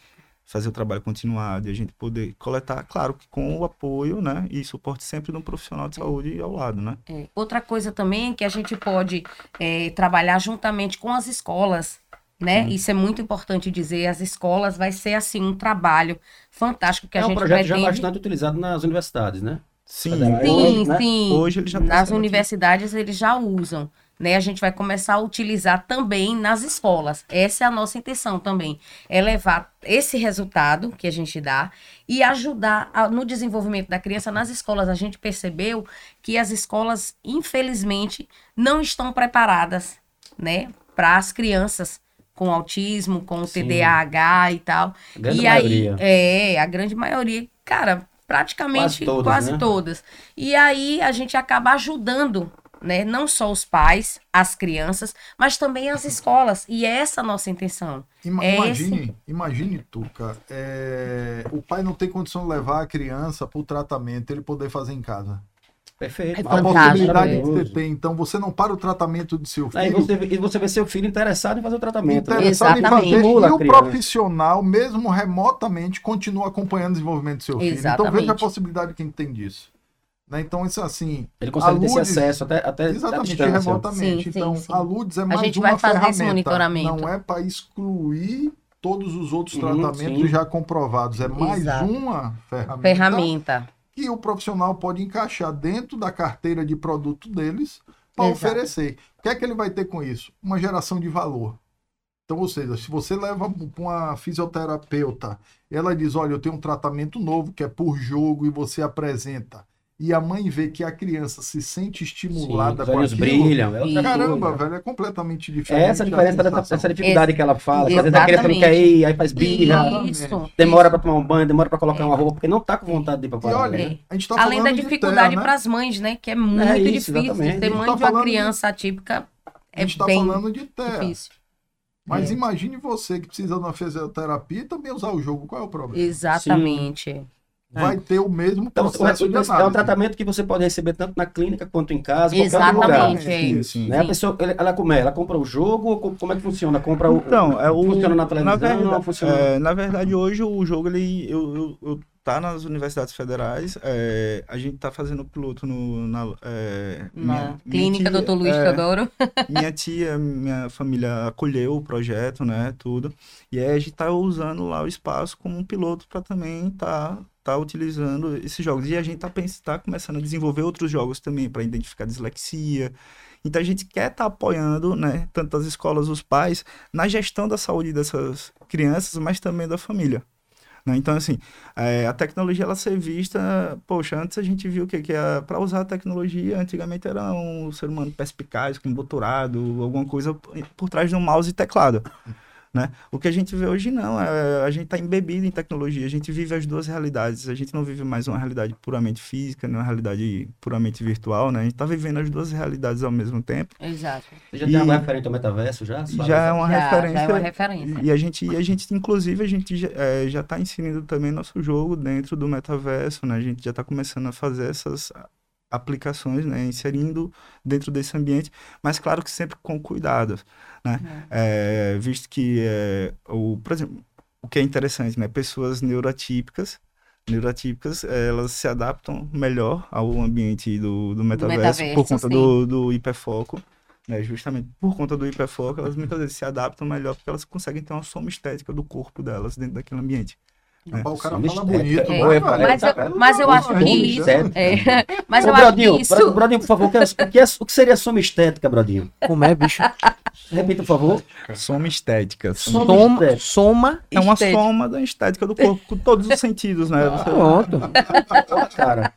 fazer o trabalho continuado e a gente poder coletar, claro, que com o apoio, né, e suporte sempre de um profissional de saúde ao lado, né? É, Outra coisa também que a gente pode é, trabalhar juntamente com as escolas, né? Isso é muito importante dizer. As escolas vai ser assim um trabalho fantástico que a é um gente projeto já bastante utilizado nas universidades, né? Sim. Sim, Hoje, né? sim. Hoje ele já Nas funciona aqui. universidades eles já usam. Né? A gente vai começar a utilizar também nas escolas. Essa é a nossa intenção também. É levar esse resultado que a gente dá e ajudar a- no desenvolvimento da criança nas escolas. A gente percebeu que as escolas, infelizmente, não estão preparadas né, para as crianças com autismo, com Sim. TDAH e tal. A grande e maioria. aí, é, a grande maioria, cara, praticamente Quase todas, quase né? todas. E aí a gente acaba ajudando, né, não só os pais, as crianças, mas também as escolas. E é essa a nossa intenção. Ima- É imagine, imagine, Tuca, é, o pai não tem condição de levar a criança para o tratamento, ele poder fazer em casa. Perfeito. É A possibilidade que você tem, então você não para o tratamento do seu filho. você, e você vê seu filho interessado em fazer o tratamento. né? Interessado em Exatamente. fazer, Estimula e o profissional, mesmo remotamente, continua acompanhando o desenvolvimento do seu filho. Então Exatamente. veja a possibilidade que a gente tem disso. Né? Então, isso assim, Ele consegue ter esse acesso até, até exatamente remotamente. Sim, então, sim. a LUDES é mais gente uma vai fazer esse ferramenta. monitoramento. Não é para excluir todos os outros tratamentos sim. já comprovados. É mais Exato. uma ferramenta, Ferramenta. que o profissional pode encaixar dentro da carteira de produto deles para oferecer. O que é que ele vai ter com isso? Uma geração de valor. Então, ou seja, se você leva para uma fisioterapeuta, ela diz: Olha, eu tenho um tratamento novo que é por jogo e você apresenta. E a mãe vê que a criança se sente Sim, estimulada os com olhos aquilo. brilham. É Caramba, coisa. velho, é completamente É diferente. essa a diferença a dessa, dessa dificuldade que ela fala. que Às vezes a criança não quer ir, aí faz birra, Isso. demora pra tomar um banho, demora pra colocar uma roupa, porque não tá com vontade de ir pra parada. olha, né? a gente tá Além da falando de dificuldade né? para as mães, né? Que é muito isso, difícil. exatamente. A gente mãe tá de uma falando de- criança atípica A é gente tá bem falando de terra. difícil. Mas É. imagine você que precisa de uma fisioterapia e também usar o jogo. Qual é o problema? Exatamente. Vai ter o mesmo Então, o- processo de é um tratamento que você pode receber tanto na clínica quanto em casa, qualquer outro lugar. Exatamente. é Sim, isso. sim. Né? A pessoa, ela, como é? Ela compra o jogo ou como é que funciona? Compra o. Então, é o. Funciona na televisão? verdade, não funciona. é, na verdade, hoje o jogo, ele. Eu, eu, eu tá nas universidades federais. é, a gente tá fazendo piloto no. Na, é, Na minha- minha clínica tia- Dr. Luiz é, Teodoro. minha tia, minha família acolheu o projeto, né, tudo. E aí a gente tá usando lá o espaço como um piloto para também tá tá utilizando esses jogos. E a gente tá tá começando a desenvolver outros jogos também para identificar dislexia. Então a gente quer estar apoiando, né, tanto as escolas, os pais, na gestão da saúde dessas crianças, mas também da família. né? Então, assim, é, a tecnologia ela ser vista, poxa, antes a gente viu que, que para usar a tecnologia, antigamente era um ser humano perspicaz, com doutorado, alguma coisa por trás de um mouse e teclado. Né? O que a gente vê hoje não, é, a gente está embebido em tecnologia, a gente vive as duas realidades, a gente não vive mais uma realidade puramente física, nem uma realidade puramente virtual, né? A gente está vivendo as duas realidades ao mesmo tempo. Exato. Você já tem alguma referente ao metaverso já? Já é uma Já, referência. já é uma referência. E a gente, e a gente inclusive, a gente já, é, já tá inserindo também nosso jogo dentro do metaverso, né? A gente já está começando a fazer essas aplicações, né? Inserindo dentro desse ambiente, mas claro que sempre com cuidado, né? É, visto que, é, o, por exemplo, o que é interessante, né? Pessoas neurotípicas, neurotípicas, elas se adaptam melhor ao ambiente do, do metaverso, metaverso, por conta sim. do, do hiperfoco. Né, justamente por conta do hiperfoco, elas muitas vezes se adaptam melhor porque elas conseguem ter uma soma estética do corpo delas dentro daquele ambiente. É. O cara Soma fala bonito, É. né, Oi, velho? Mas eu, mas eu acho que isso. É, mas Ô, eu acho Brodinho, que isso. Brodinho, por favor, o que é, o que é- o que seria soma estética, Brodinho? Como é, bicho? Repita, por favor. Soma estética. Soma Soma, estética. soma É uma estética. soma da estética do corpo, com todos os sentidos, né? Você- Pronto. Cara,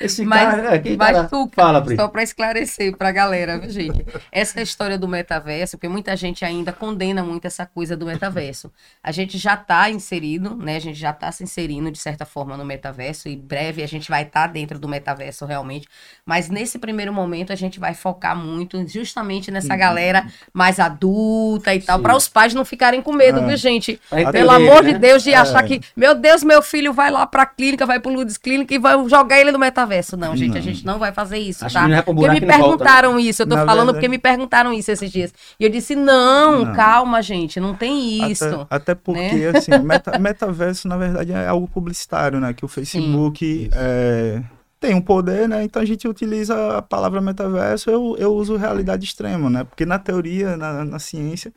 esse Mas, cara... É, quem mas cara- tu, Fala, Pri. só para esclarecer para a galera, viu, gente? Essa história do metaverso, porque muita gente ainda condena muito essa coisa do metaverso. A gente já está inserido, né? A gente já está se inserindo de certa forma no metaverso e breve a gente vai estar dentro do metaverso realmente. Mas nesse primeiro momento a gente vai focar muito justamente nessa galera mais adulta e tal, para os pais não ficarem com medo, É. viu, gente? Pelo amor de né? Deus, de achar É. que, meu Deus, meu filho vai lá pra clínica, vai pro Ludes Clínica e vai jogar ele no metaverso. Não, gente, a Não. gente não vai fazer isso, Acho tá? que é Porque me volta, né? perguntaram isso, eu tô Na falando verdade- porque me perguntaram isso esses dias. E eu disse, não, Não. calma, gente, não tem isso. Até, até porque, assim, meta- metaverso, na verdade, é algo publicitário, né? Que o Facebook é, tem um poder, né? Então a gente utiliza a palavra metaverso, eu, eu uso realidade extrema, né? Porque na teoria, na, na ciência,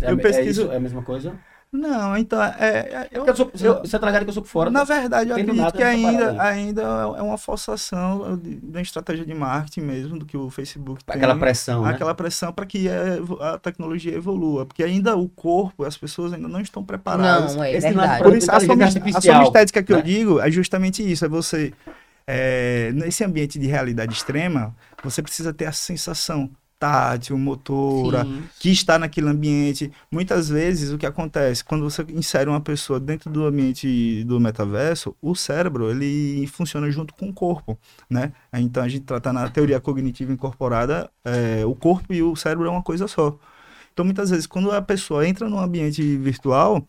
É, eu é pesquiso- isso? É a mesma coisa? Não, então, é, é- eu, Porque eu sou, eu- você tá ligado que eu sou por fora. na verdade, eu acredito que ainda, ainda é uma forçação de, de uma estratégia de marketing mesmo do que o Facebook tem. Aquela pressão, né? Aquela pressão para que a, a tecnologia evolua. Porque ainda o corpo, as pessoas ainda não estão preparadas. Não, é Esse verdade. Por isso, a soma, a estética que né? eu digo é justamente isso. É você, é, nesse ambiente de realidade extrema, você precisa ter a sensação tátil, motora, Sim. que está naquele ambiente. Muitas vezes o que acontece quando você insere uma pessoa dentro do ambiente do metaverso, o cérebro ele funciona junto com o corpo, né? Então a gente trata na teoria cognitiva incorporada, é, o corpo e o cérebro é uma coisa só. Então muitas vezes quando a pessoa entra num ambiente virtual,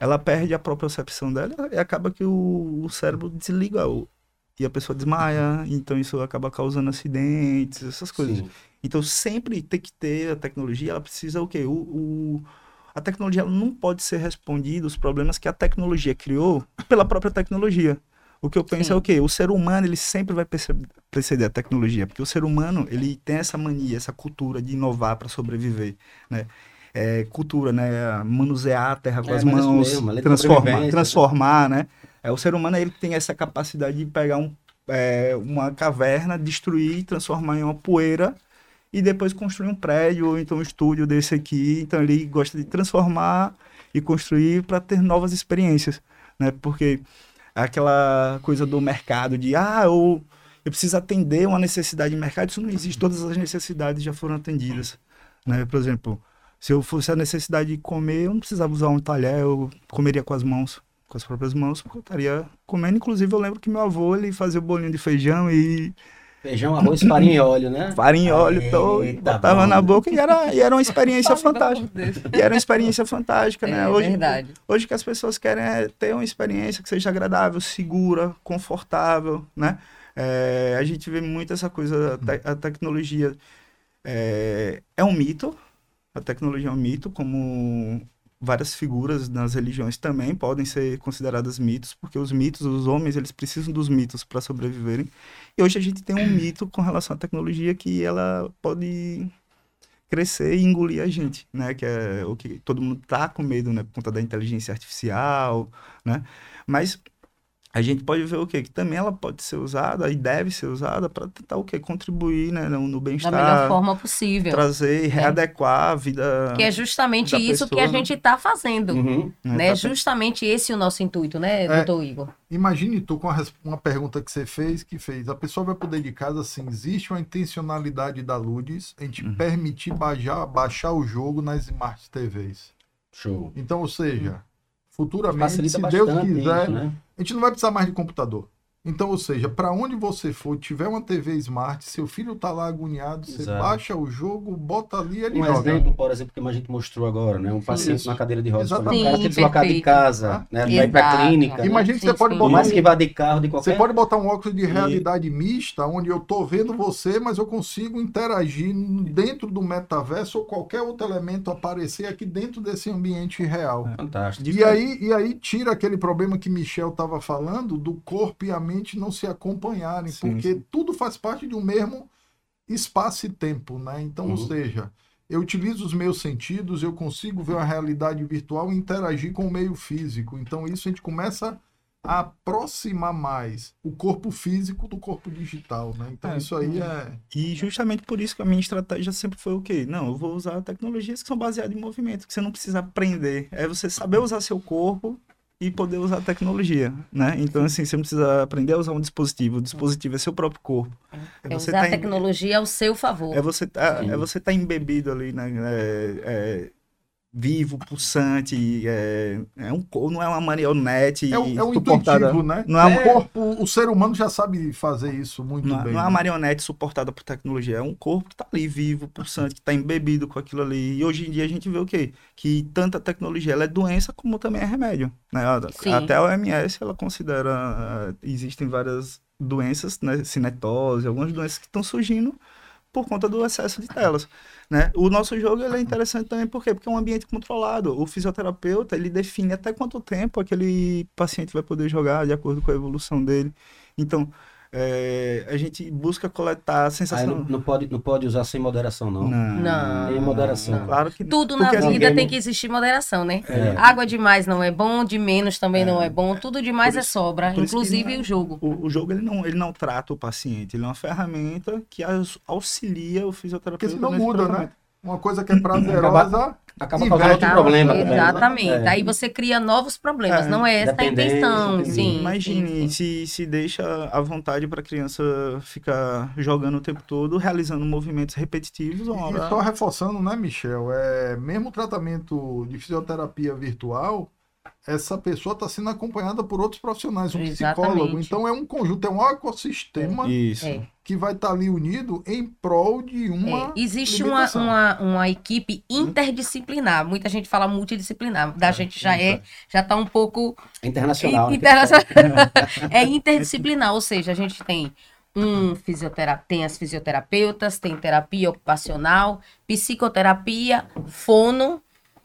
ela perde a própria percepção dela e acaba que o, o cérebro desliga o- e a pessoa desmaia, então isso acaba causando acidentes, essas coisas. Sim. Então sempre tem que ter a tecnologia, ela precisa o quê? O, o- a tecnologia ela não pode ser respondida os problemas que a tecnologia criou pela própria tecnologia. O que eu penso Sim. é o quê? O ser humano ele sempre vai preceder a tecnologia, porque o ser humano ele tem essa mania, essa cultura de inovar para sobreviver, né? É, cultura, né? Manusear a terra com É, as mãos, mesmo, transformar, sobrevivência, transformar, né? É, o ser humano ele tem essa capacidade de pegar um, é, uma caverna, destruir, transformar em uma poeira e depois construir um prédio ou então um estúdio desse aqui. Então ele gosta de transformar e construir para ter novas experiências, né? Porque aquela coisa do mercado de ah, eu, eu preciso atender uma necessidade de mercado, isso não existe, todas as necessidades já foram atendidas, né? Por exemplo, se eu fosse a necessidade de comer, eu não precisava usar um talher, eu comeria com as mãos, com as próprias mãos, porque eu estaria comendo. Inclusive, eu lembro que meu avô, ele fazia o bolinho de feijão e Feijão, arroz, farinha e óleo, né? farinha em óleo, Eita, botava bom. na boca e era, e era uma experiência fantástica. E era uma experiência fantástica, né? É Hoje, verdade. Hoje o que as pessoas querem é ter uma experiência que seja agradável, segura, confortável, né? É, a gente vê muito essa coisa, a, te- a tecnologia é, é um mito, a tecnologia é um mito, como várias figuras nas religiões também podem ser consideradas mitos, porque os mitos, os homens, eles precisam dos mitos para sobreviverem. E hoje a gente tem um mito com relação à tecnologia que ela pode crescer e engolir a gente, né? Que é o que todo mundo tá com medo, né? Por conta da inteligência artificial, né? Mas a gente pode ver o quê? Que também ela pode ser usada e deve ser usada para tentar o quê? Contribuir, né? No, no Da bem-estar, melhor forma possível. trazer e readequar a vida. Que é justamente da isso que pessoa, a né? gente está fazendo. Uhum. Né? tá- Justamente esse é o nosso intuito, né, É. doutor Igor? Imagine tu com uma pergunta que você fez, que fez. A pessoa vai poder de casa assim, existe uma intencionalidade da Ludes em te Uhum. permitir baixar, baixar o jogo nas Smart TVs. Show. Então, ou seja, futuramente, Facilita se Deus quiser, isso, né? a gente não vai precisar mais de computador. Então, ou seja, para onde você for, tiver uma TV Smart, seu filho tá lá agoniado, você Exato. baixa o jogo, bota ali e ele Um joga. exemplo, por exemplo, que a gente mostrou agora, né? Um paciente Isso. na cadeira de rodas. Exatamente. O cara tem que Sim, deslocar de casa, né? Vai pra clínica. né? Imagina que você pode sim. Por botar mais um que vá de carro, de qualquer... Você pode botar um óculos de realidade mista, onde eu tô vendo você, mas eu consigo interagir dentro do metaverso ou qualquer outro elemento aparecer aqui dentro desse ambiente real. Fantástico. E aí, e aí tira aquele problema que Michel estava falando do corpo e a mente não se acompanharem, Sim, porque sim. tudo faz parte de um mesmo espaço e tempo, né? Então, ou Uhum. seja, eu utilizo os meus sentidos, eu consigo ver uma realidade virtual e interagir com o meio físico. Então, isso a gente começa a aproximar mais o corpo físico do corpo digital, né? Então, É, isso aí é... E justamente por isso que a minha estratégia sempre foi o quê? Não, eu vou usar tecnologias que são baseadas em movimento, que você não precisa aprender. É você saber usar seu corpo e poder usar a tecnologia, né? Então, assim, você não precisa aprender a usar um dispositivo. O dispositivo é seu próprio corpo. É você usar tá a em- tecnologia ao seu favor. É você tá, Sim. é você tá embebido ali, né? É, é, vivo, pulsante, é, é um, não é uma marionete É, o- é suportada. intuitivo, né? Não é, um O corpo, o ser humano já sabe fazer isso muito Não, bem. não é né? uma marionete suportada por tecnologia, é um corpo que tá ali vivo, pulsante, que tá embebido com aquilo ali. E hoje em dia a gente vê o quê? Que tanta tecnologia ela é doença como também é remédio. Né? Sim. Até a OMS ela considera, ah, existem várias doenças, né? cinetose, algumas doenças que estão surgindo por conta do excesso de telas. Né? O nosso jogo ele é interessante também por quê? Porque é um ambiente controlado. O fisioterapeuta ele define até quanto tempo aquele paciente vai poder jogar de acordo com a evolução dele. Então, é, a gente busca coletar a sensação. não, não pode, não pode usar sem moderação, não. Não. Tem moderação. Claro que Tudo na assim, vida ninguém- tem que existir moderação, né? É. Água demais não é bom, de menos também não é bom, tudo demais é isso- sobra, isso que inclusive não é- o jogo. O, o jogo ele não, ele não trata o paciente, ele é uma ferramenta que auxilia o fisioterapeuta. Porque senão muda, né? Uma coisa que é prazerosa. Acaba E causando outro problema. também, né? Exatamente. É. Aí você cria novos problemas, É, não é essa a intenção. Sim, Imagine sim, sim. Se, se deixa à vontade para a criança ficar jogando o tempo todo, realizando movimentos repetitivos. Uma E hora... só reforçando, né, Michel? É, mesmo o tratamento de fisioterapia virtual, essa pessoa está sendo acompanhada por outros profissionais, um psicólogo. Exatamente. Então é um conjunto, é um ecossistema Isso. É. que vai estar ali unido em prol de É, uma. existe uma, uma, uma equipe interdisciplinar. Muita gente fala multidisciplinar. Da gente já é, já tá um pouco Internacional. né? Internacional. é interdisciplinar, ou seja, a gente tem um fisioterapeuta, tem as fisioterapeutas, tem terapia ocupacional, psicoterapia, fono,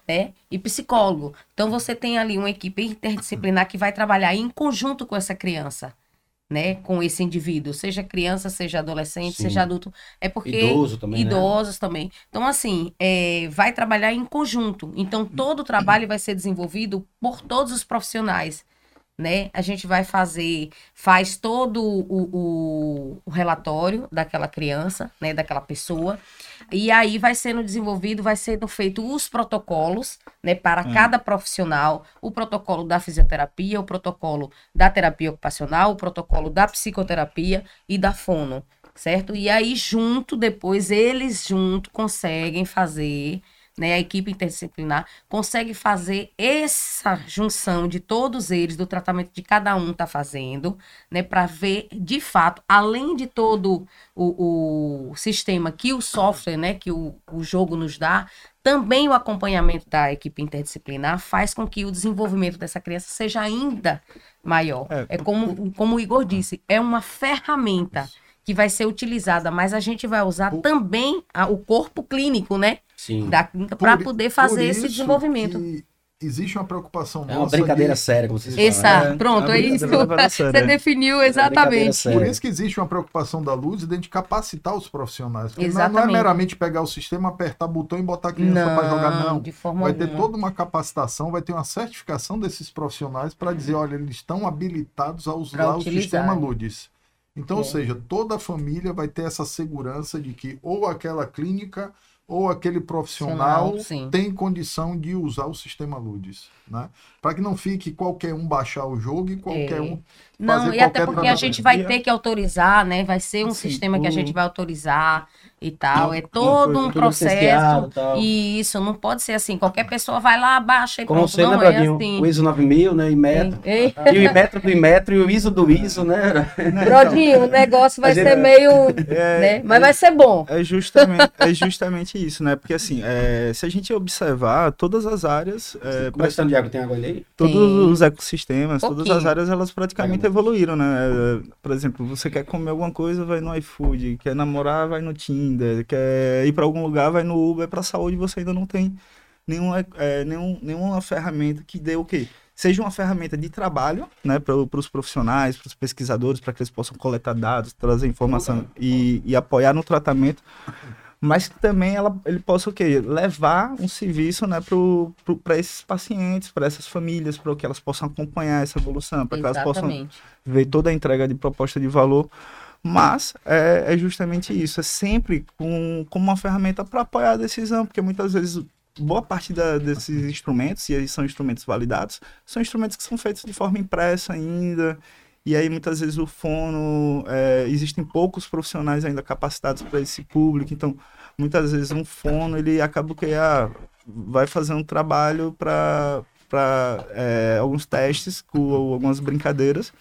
né? E psicólogo. Então você tem ali uma equipe interdisciplinar que vai trabalhar em conjunto com essa criança, né? Com esse indivíduo, seja criança, seja adolescente, Sim. seja adulto. É porque Idoso também, né? idosos também. Então, assim, é, vai trabalhar em conjunto. Então, todo o trabalho vai ser desenvolvido por todos os profissionais. Né? A gente vai fazer, faz todo o, o, o relatório daquela criança, né? Daquela pessoa. E aí vai sendo desenvolvido, vai sendo feito os protocolos, né? Para cada profissional. O protocolo da fisioterapia, o protocolo da terapia ocupacional, o protocolo da psicoterapia e da fono certo? E aí, junto, depois, eles junto conseguem fazer, né? A equipe interdisciplinar consegue fazer essa junção de todos eles, do tratamento de cada um tá fazendo, né? Para ver, de fato, além de todo o, o sistema que o software, né? Que o, o jogo nos dá, também o acompanhamento da equipe interdisciplinar faz com que o desenvolvimento dessa criança seja ainda maior. É, É, como, como o Igor disse, é uma ferramenta que vai ser utilizada, mas a gente vai usar também a- o corpo clínico, né? Sim. Da clínica, para poder fazer esse desenvolvimento. que Existe uma preocupação É uma brincadeira de- séria, como vocês Essa, falam. É, pronto, é brincadeira isso. Você é. definiu É exatamente. Por isso que existe uma preocupação da Luz de a gente capacitar os profissionais. Porque não é- não é Exatamente. meramente pegar o sistema, apertar botão e botar a criança para jogar, não. de forma Vai ter alguma. toda uma capacitação, vai ter uma certificação desses profissionais para dizer, olha, eles estão habilitados a usar Pra o utilizar. sistema LUDES. Então, ou É. seja, toda a família vai ter essa segurança de que ou aquela clínica ou aquele profissional Sim. tem condição de usar o sistema LUDES, né? Para que não fique qualquer um baixar o jogo e qualquer É. um Não, e até porque a gente vai E ter que autorizar, né? Vai ser um Assim, sistema que a gente vai autorizar e tal. É todo um processo. e. E isso não pode ser assim. Qualquer pessoa vai lá, baixa e Como pronto. você Não lembra, é assim. O ISO 9000, né? E metro. Ei, E o metro do metro e o ISO do ISO, né? Brodinho, o negócio vai gente- ser meio. É, né? Mas vai ser bom. É justamente, é justamente isso, né? Porque assim, é, se a gente observar todas as áreas, é, Como é que está de água? Tem água aí? todos Tem. os ecossistemas, todas Pouquinho. as áreas, elas praticamente evoluíram, né? É, Por exemplo, você quer comer alguma coisa, vai no iFood, quer namorar, vai no Tinder, quer ir para algum lugar, vai no Uber, para saúde você ainda não tem nenhuma, é, nenhum, nenhuma ferramenta que dê o quê? Seja uma ferramenta de trabalho, né, para os profissionais, para os pesquisadores, para que eles possam coletar dados, trazer informação e, e apoiar no tratamento, mas que também ela, ele possa o quê? Levar um serviço né, para esses pacientes, para essas famílias, para que elas possam acompanhar essa evolução, para que elas possam ver toda a entrega de proposta de valor. Mas é, é justamente isso, é sempre com, com uma ferramenta para apoiar a decisão, porque muitas vezes boa parte da- desses instrumentos, e aí são instrumentos validados, são instrumentos que são feitos de forma impressa ainda, e aí muitas vezes o fono, é, existem poucos profissionais ainda capacitados para esse público, então muitas vezes um fono ele acaba que ah, vai fazer um trabalho para alguns testes com algumas brincadeiras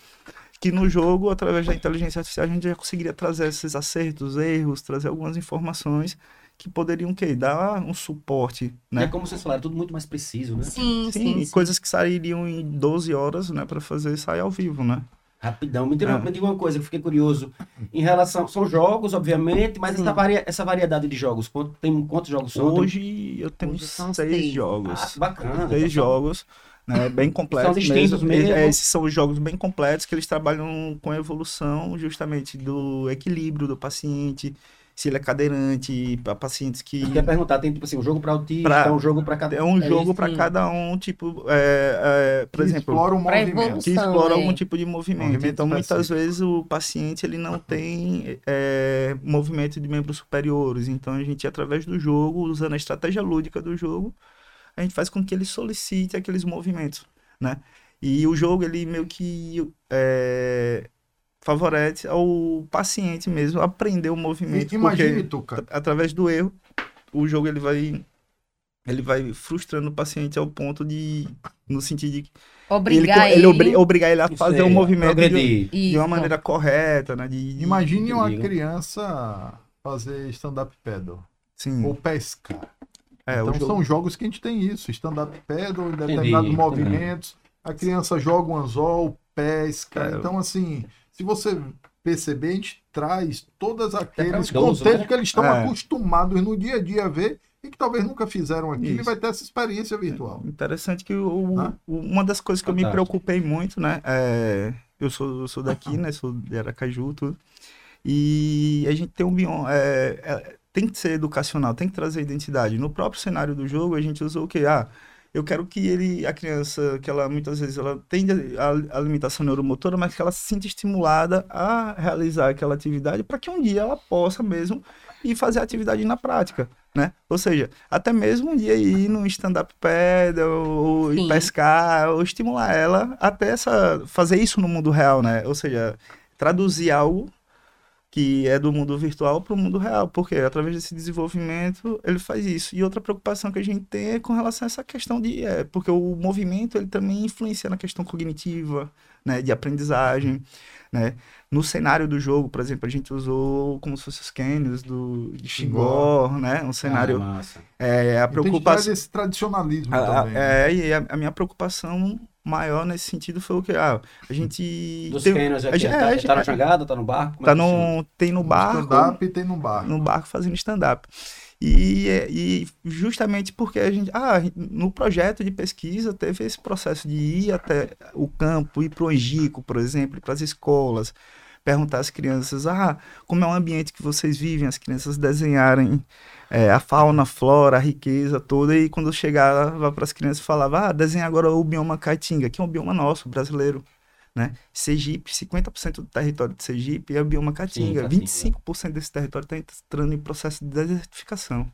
que no jogo, através da inteligência artificial, a gente já conseguiria trazer esses acertos, erros, trazer algumas informações que poderiam que dar um suporte, É né? como vocês falaram, tudo muito mais preciso, né? Sim, Sim, sim. sim. coisas que sairiam em 12 horas, né, para fazer sair ao vivo, né? Rapidão. Me diga, Ah. me diga uma coisa, eu fiquei curioso. Em relação. São jogos, obviamente, mas essa, varia, essa variedade de jogos, quanto, tem, quantos jogos são? Hoje eu tenho Hoje são seis seis. Ah, jogos. bacana. Seis Tá- jogos. né, bem completos São distintos mesmo. É, esses são os jogos bem completos que eles trabalham com a evolução justamente do equilíbrio do paciente, se ele é cadeirante, para pacientes que Eu queria perguntar, tem tipo assim, um jogo para autista, Pra- um jogo para cada é um jogo para sim. cada um, tipo, é, é, por Que exemplo, explora um movimento. que explora é. algum tipo de movimento. Movimento então, muitas vezes o paciente ele não tem é, movimento de membros superiores. Então, a gente, através do jogo, usando a estratégia lúdica do jogo, a gente faz com que ele solicite aqueles movimentos, né? E o jogo, ele meio que é, favorece ao paciente mesmo aprender o movimento. Imagine, porque Tuca, através do erro, o jogo ele vai ele vai frustrando o paciente ao ponto de no sentido de ele, Obrigar ele, ele. obri- obrigar ele a fazer é, o movimento de, de uma maneira correta, né? De, de- imagine uma diga. criança fazer stand-up paddle sim, ou pescar. é, então jogo, são jogos que a gente tem isso, stand-up paddle, em determinados entendi. movimentos, a criança joga um anzol, pesca. É. Então, assim, se você perceber, a gente traz todos aqueles pra idoso, contextos né? que eles estão É. acostumados no dia a dia a ver e que talvez nunca fizeram aquilo e Isso. vai ter essa experiência virtual. interessante que o, Ah. o- uma das coisas que eu me Fantástico. preocupei muito, né? é, eu sou eu sou daqui, né? Sou de Aracaju, tudo. E a gente tem um bioma, é, é, tem que ser educacional, tem que trazer identidade. No próprio cenário do jogo, a gente usou o quê? Ah, eu quero que ele, a criança, que ela muitas vezes ela tem a, a limitação neuromotora, mas que ela se sinta estimulada a realizar aquela atividade para que um dia ela possa mesmo ir fazer a atividade na prática, né? Ou seja, até mesmo um dia ir no stand-up paddle, ou ir pescar, ou estimular ela até essa, fazer isso no mundo real, né? Ou seja, traduzir algo que é do mundo virtual para o mundo real, porque através desse desenvolvimento ele faz isso. E outra preocupação que a gente tem é com relação a essa questão de, é, porque o movimento ele também influencia na questão cognitiva, né, de aprendizagem, né. No cenário do jogo, por exemplo, a gente usou como se fossem os canyons do de Xingor, né, um cenário, Ah, massa. é, a Então, a gente traz preocupação, esse tradicionalismo a- também. né? é, e a, a minha preocupação maior nesse sentido foi o que, ah, a gente Dos tem- canyons a aqui, gente- tá, é, tá na jangada, tá no barco? como tá é funciona? no, tem no barco, stand-up e tem no bar. no barco fazendo stand-up. E, e justamente porque a gente, ah, no projeto de pesquisa teve esse processo de ir até o campo, ir para o Angico, por exemplo, para as escolas, perguntar às crianças, ah, como é o ambiente que vocês vivem, as crianças desenharem é, a fauna, a flora, a riqueza toda, e quando chegava para as crianças falava, ah, desenha agora o bioma Caatinga, que é um bioma nosso, brasileiro. Né? Sergipe, 50% do território de Sergipe é bioma Caatinga. Caatinga. 25% desse território está entrando em processo de desertificação.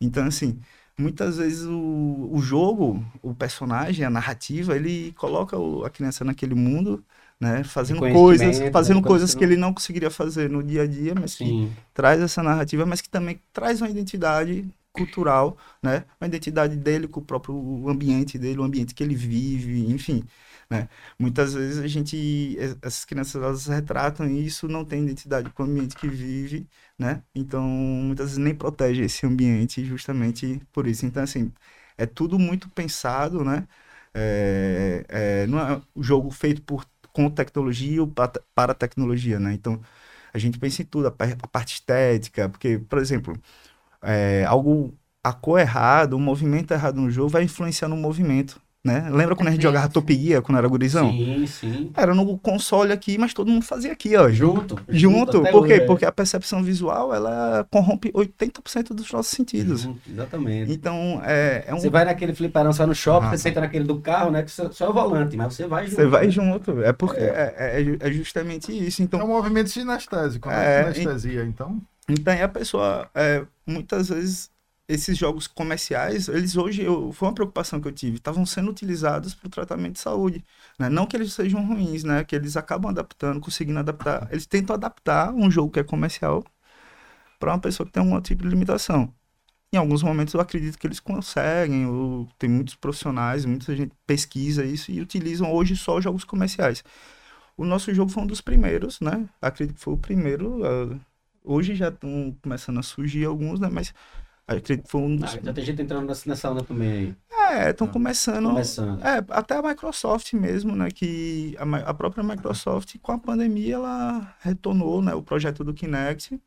Então, assim, muitas vezes o, o jogo, o personagem, a narrativa, ele coloca o- a criança naquele mundo, né? Fazendo coisas, né, fazendo coisas que que ele não conseguiria fazer no dia a dia, mas que Sim. traz essa narrativa, mas que também traz uma identidade cultural, né? Uma identidade dele com o próprio ambiente dele, o ambiente que ele vive, enfim, né? Muitas vezes a gente, es- essas crianças, elas retratam isso, não tem identidade com o ambiente que vive, né? Então, muitas vezes nem protege esse ambiente justamente por isso. Então, assim, é tudo muito pensado, né? É, é, não é um jogo feito por, com tecnologia ou pa- para tecnologia, né? Então, a gente pensa em tudo, a parte estética, porque, por exemplo, é, algo, a cor errada, o movimento errado no jogo vai influenciar no movimento, né? Lembra quando a gente jogava Top Gear, quando era gurizão? Sim, sim. Era no console aqui, mas todo mundo fazia aqui, ó. Junto. Junto, até por quê? hoje, é. Porque a percepção visual, ela corrompe 80% dos nossos sentidos. Junto, Exatamente. Então, é, é um... Você vai naquele você vai no shopping, Ah. você senta naquele do carro, né? Que só, só é o volante, mas você vai junto. Você vai né? junto. É porque é, é, é justamente isso. É Então, um movimento sinestésico, É, né? Sinestesia, então. Então, a pessoa, é, muitas vezes, esses jogos comerciais, eles hoje, eu, foi uma preocupação que eu tive, estavam sendo utilizados para o tratamento de saúde. Né? Não que eles sejam ruins, né? Que eles acabam adaptando, conseguindo adaptar. Eles tentam adaptar um jogo que é comercial para uma pessoa que tem um outro tipo de limitação. Em alguns momentos eu acredito que eles conseguem, ou tem muitos profissionais, muita gente pesquisa isso e utilizam hoje só os jogos comerciais. O nosso jogo foi um dos primeiros, né? Acredito que foi o primeiro. ah, hoje já estão começando a surgir alguns, né? Mas acredito que foi um dos. Ah, já tem gente entrando nessa, onda também aí. É, estão começando. Começando. É, até a Microsoft mesmo, né? Que a, a própria Microsoft, com a pandemia, ela retornou, né? O projeto do Kinect,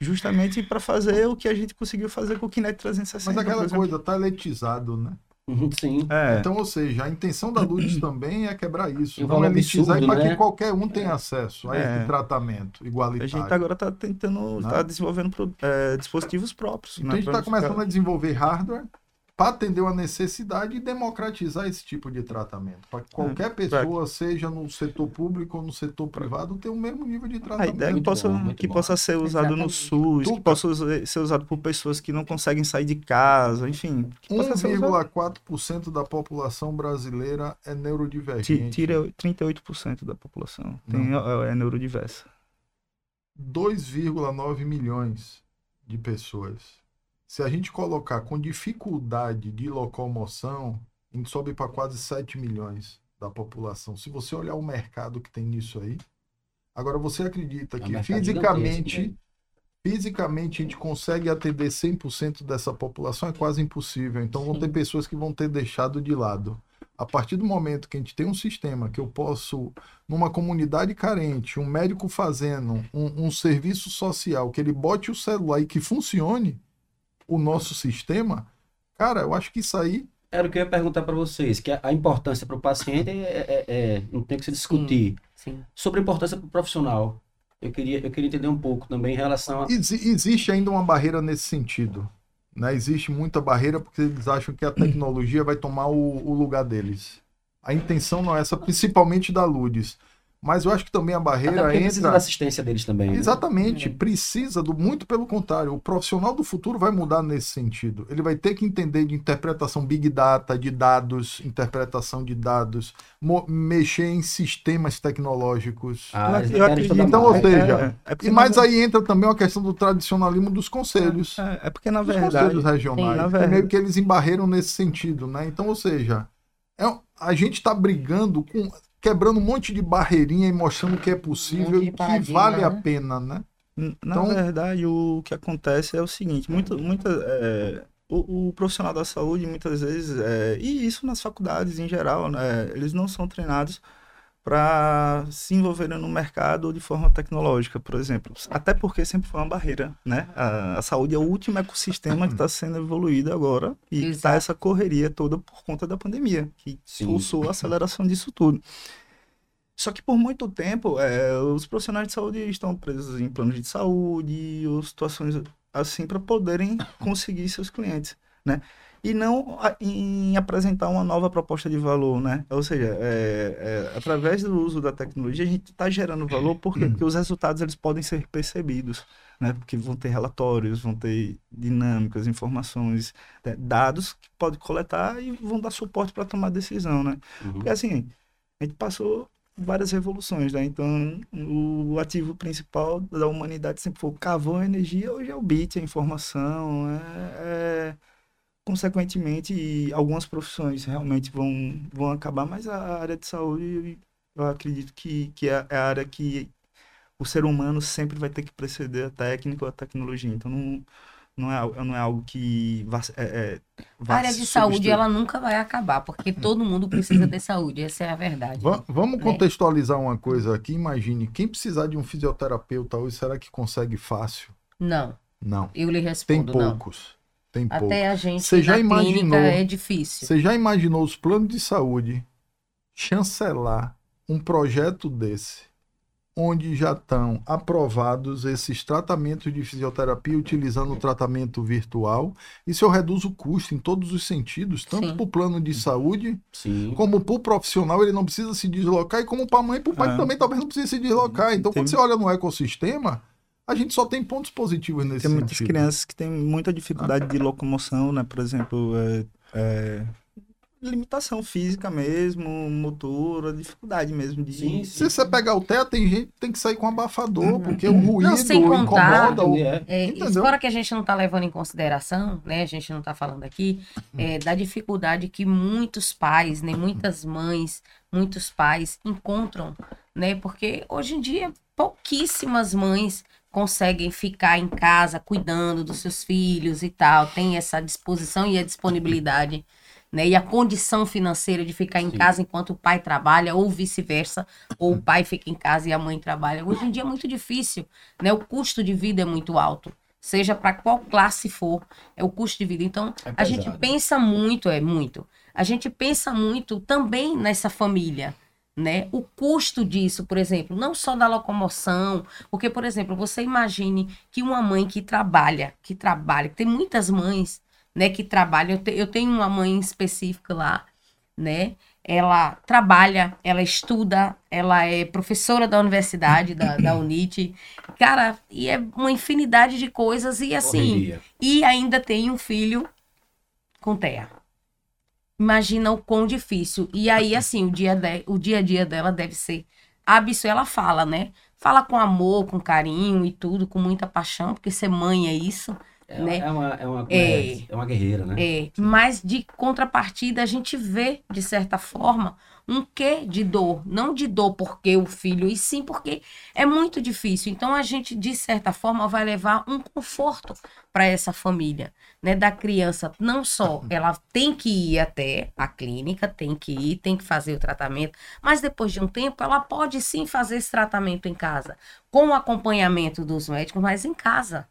justamente para fazer o que a gente conseguiu fazer com o Kinect 360. Mas aquela coisa, tá né? Uhum, Sim. É, Então, ou seja, a intenção da Luz também é quebrar isso. Não valor elitizar absurdo, para né? que qualquer um tenha acesso a É. esse tratamento a igualitário. gente agora tá tentando, Né? tá desenvolvendo pro- é, dispositivos próprios. Então né, a gente está começando ficar- a desenvolver hardware para atender uma necessidade e democratizar esse tipo de tratamento. Para que É, qualquer pessoa, seja no setor público ou no setor privado, tenha o mesmo nível de A tratamento. ideia é que possa, bom, que bom. possa ser usado no Exatamente. SUS, que possa ser usado por pessoas que não conseguem sair de casa, enfim. Que possa ser usado. 1,4% da população brasileira é neurodivergente. Tira 38% da população. Tem, é, é neurodiversa. 2,9 milhões de pessoas. Se a gente colocar com dificuldade de locomoção, a gente sobe para quase 7 milhões da população. Se você olhar o mercado que tem nisso aí. Agora, você acredita É que fisicamente, gigantesco, fisicamente a gente consegue atender 100% dessa população? É quase impossível. Então, vão ter pessoas que vão ter deixado de lado. A partir do momento que a gente tem um sistema que eu posso numa comunidade carente, um médico fazendo um, um serviço social, que ele bote o celular e que funcione o nosso sistema, cara, eu acho que isso aí. Era o que eu ia perguntar para vocês, que a, importância para o paciente é, é- é- não tem que se discutir. Sim. Sobre a importância para o profissional. Eu queria, eu queria entender um pouco também em relação a. Exi- existe ainda uma barreira nesse sentido. Né? Existe muita barreira porque eles acham que a tecnologia vai tomar o, o lugar deles. A intenção não é essa, principalmente da Ludes. Mas eu acho que também a Até barreira porque precisa da entra. assistência deles também. né? Exatamente, precisa do muito pelo contrário. O profissional do futuro vai mudar nesse sentido. Ele vai ter que entender de interpretação big data, de dados, interpretação de dados, mo- mexer em sistemas tecnológicos. Ah, eles Eu acredito- Então, ou mais. seja, é porque E mais aí entra também uma questão do tradicionalismo dos conselhos. É, é porque, na Dos verdade, conselhos regionais. Sim, na que verdade. meio que eles embarreram nesse sentido, né? Então, ou seja, é a gente está brigando com. Quebrando um monte de barreirinha e mostrando que é possível e que vale a né? pena, né? Na Então- verdade, o que acontece é o seguinte, muita, muita, é, o, o profissional da saúde, muitas vezes, é, e isso nas faculdades em geral, né, eles não são treinados para se envolverem no mercado de forma tecnológica, por exemplo. Até porque sempre foi uma barreira, né? A, a saúde é o último ecossistema que está sendo evoluído agora e está essa correria toda por conta da pandemia, que Sim. forçou a aceleração disso tudo. Só que por muito tempo, é, os profissionais de saúde estão presos em planos de saúde ou situações assim para poderem conseguir seus clientes, né? E não em apresentar uma nova proposta de valor, né? Ou seja, é, é, através do uso da tecnologia, a gente está gerando valor por quê? porque os resultados eles podem ser percebidos, né? Porque vão ter relatórios, vão ter dinâmicas, informações, né? dados que pode coletar e vão dar suporte para tomar decisão, né? Uhum. Porque assim, a gente passou várias revoluções, né? Então, o ativo principal da humanidade sempre foi o carvão, a energia, hoje é o bit, a informação, é, é- consequentemente, e algumas profissões realmente vão, vão acabar, mas a área de saúde, eu acredito que, que é é a área que o ser humano sempre vai ter que preceder a técnica ou a tecnologia. Então, não, não, é, não é algo que vá, é, é, A área de saúde, ela nunca vai acabar, porque todo mundo precisa ter saúde, essa é a verdade. Va- vamos É. contextualizar uma coisa aqui. Imagine, quem precisar de um fisioterapeuta hoje, será que consegue fácil? Não, Não. eu lhe Tem respondo, não. Tem poucos. Até a gente Você já imaginou- é difícil. Você já imaginou os planos de saúde chancelar um projeto desse, onde já estão aprovados esses tratamentos de fisioterapia utilizando o tratamento virtual? Isso eu reduzo o custo em todos os sentidos, tanto para o plano de saúde, Sim. como para o profissional, ele não precisa se deslocar, e como para a mãe e para o pai É. também talvez não precise se deslocar. Então, quando Tem- você olha no ecossistema, a gente só tem pontos positivos nesse Tem muitas sentido. crianças que têm muita dificuldade de locomoção, né? Por exemplo, é, é, limitação física mesmo, motora, dificuldade mesmo de. Sim, Se você pegar o teto, tem gente que tem que sair com abafador, porque o ruído Não, sem contar- incomoda. o- É. É, fora que a gente não está levando em consideração, né? A gente não está falando aqui é, da dificuldade que muitos pais, né? Muitas mães, muitos pais encontram, né? Porque hoje em dia pouquíssimas mães conseguem ficar em casa cuidando dos seus filhos e tal, tem essa disposição e a disponibilidade. Né, e a condição financeira de ficar em Sim. casa enquanto o pai trabalha, ou vice-versa, ou o pai fica em casa e a mãe trabalha. Hoje em dia é muito difícil né? O custo de vida é muito alto, seja para qual classe for, é o custo de vida. Então, É a gente pensa muito, é muito. A gente pensa muito também nessa família, né? O custo disso, por exemplo, não só da locomoção, porque, por exemplo, você imagine que uma mãe que trabalha, que trabalha, que tem muitas mães, né, que trabalham. Eu, te- eu tenho uma mãe específica lá, né? Ela trabalha, ela estuda, ela é professora da universidade, da, da UNIT. Cara, e é uma infinidade de coisas, e assim, Correria. e ainda tem um filho com TEA. Imagina o quão difícil. E aí, assim, o dia, de- o dia a dia dela deve ser absurdo. Ela fala, né? Fala com amor, com carinho e tudo, com muita paixão, porque ser mãe é isso. É, né? é uma, é, uma, É. é uma guerreira, né? É, mas de contrapartida, a gente vê, de certa forma, um quê de dor. Não de dor porque o filho, e sim porque é muito difícil. Então, a gente, de certa forma, vai levar um conforto para essa família, né? Da criança, não só ela tem que ir até a clínica, tem que ir, tem que fazer o tratamento, mas depois de um tempo, ela pode sim fazer esse tratamento em casa, com o acompanhamento dos médicos, mas em casa.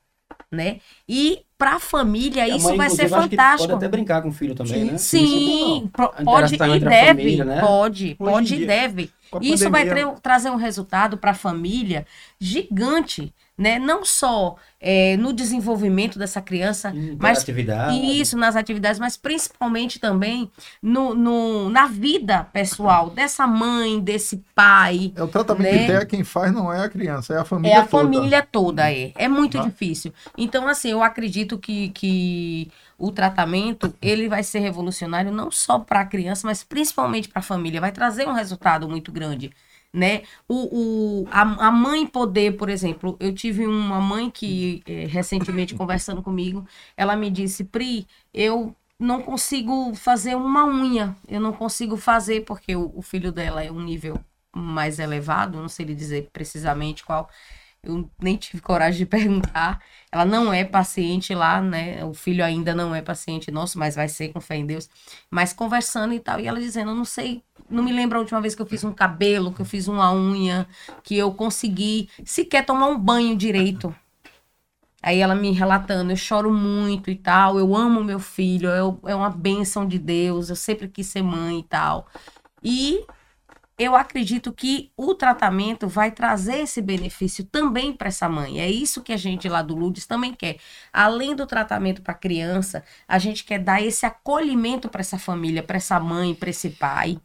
Né? E para a família, isso mãe, vai ser fantástico. Pode até brincar com o filho também, né? Sim, pro- A pode e deve, família, né? pode, Hoje pode e deve. Isso vai pandemia, tra- trazer um resultado para a família gigante, né? Não só é, no desenvolvimento dessa criança, mas atividade. isso nas atividades, mas principalmente também no, no- na vida pessoal dessa mãe, desse pai. É o tratamento Né? TEA quem faz não é a criança, é a É família a toda. família toda, é. É muito Tá. difícil. Então, assim, eu acredito que, que o tratamento, ele vai ser revolucionário não só para a criança, mas principalmente para a família. Vai trazer um resultado muito grande, né? O, o, a, a mãe poder, por exemplo, eu tive uma mãe que, eh, recentemente, conversando comigo, ela me disse, Pri, eu não consigo fazer uma unha. Eu não consigo fazer, porque o, o filho dela é um nível mais elevado, não sei lhe dizer precisamente qual. Eu nem tive coragem de perguntar. Ela não é paciente lá, né? O filho ainda não é paciente nosso, mas vai ser com fé em Deus. Mas conversando e tal, e ela dizendo, eu não sei, não me lembro a última vez que eu fiz um cabelo, que eu fiz uma unha, que eu consegui sequer tomar um banho direito. Aí ela me relatando, eu choro muito e tal, eu amo meu filho, eu- é uma bênção de Deus, eu sempre quis ser mãe e tal. E eu acredito que o tratamento vai trazer esse benefício também para essa mãe. É isso que a gente lá do Ludes também quer. Além do tratamento para a criança, a gente quer dar esse acolhimento para essa família, para essa mãe, para esse pai.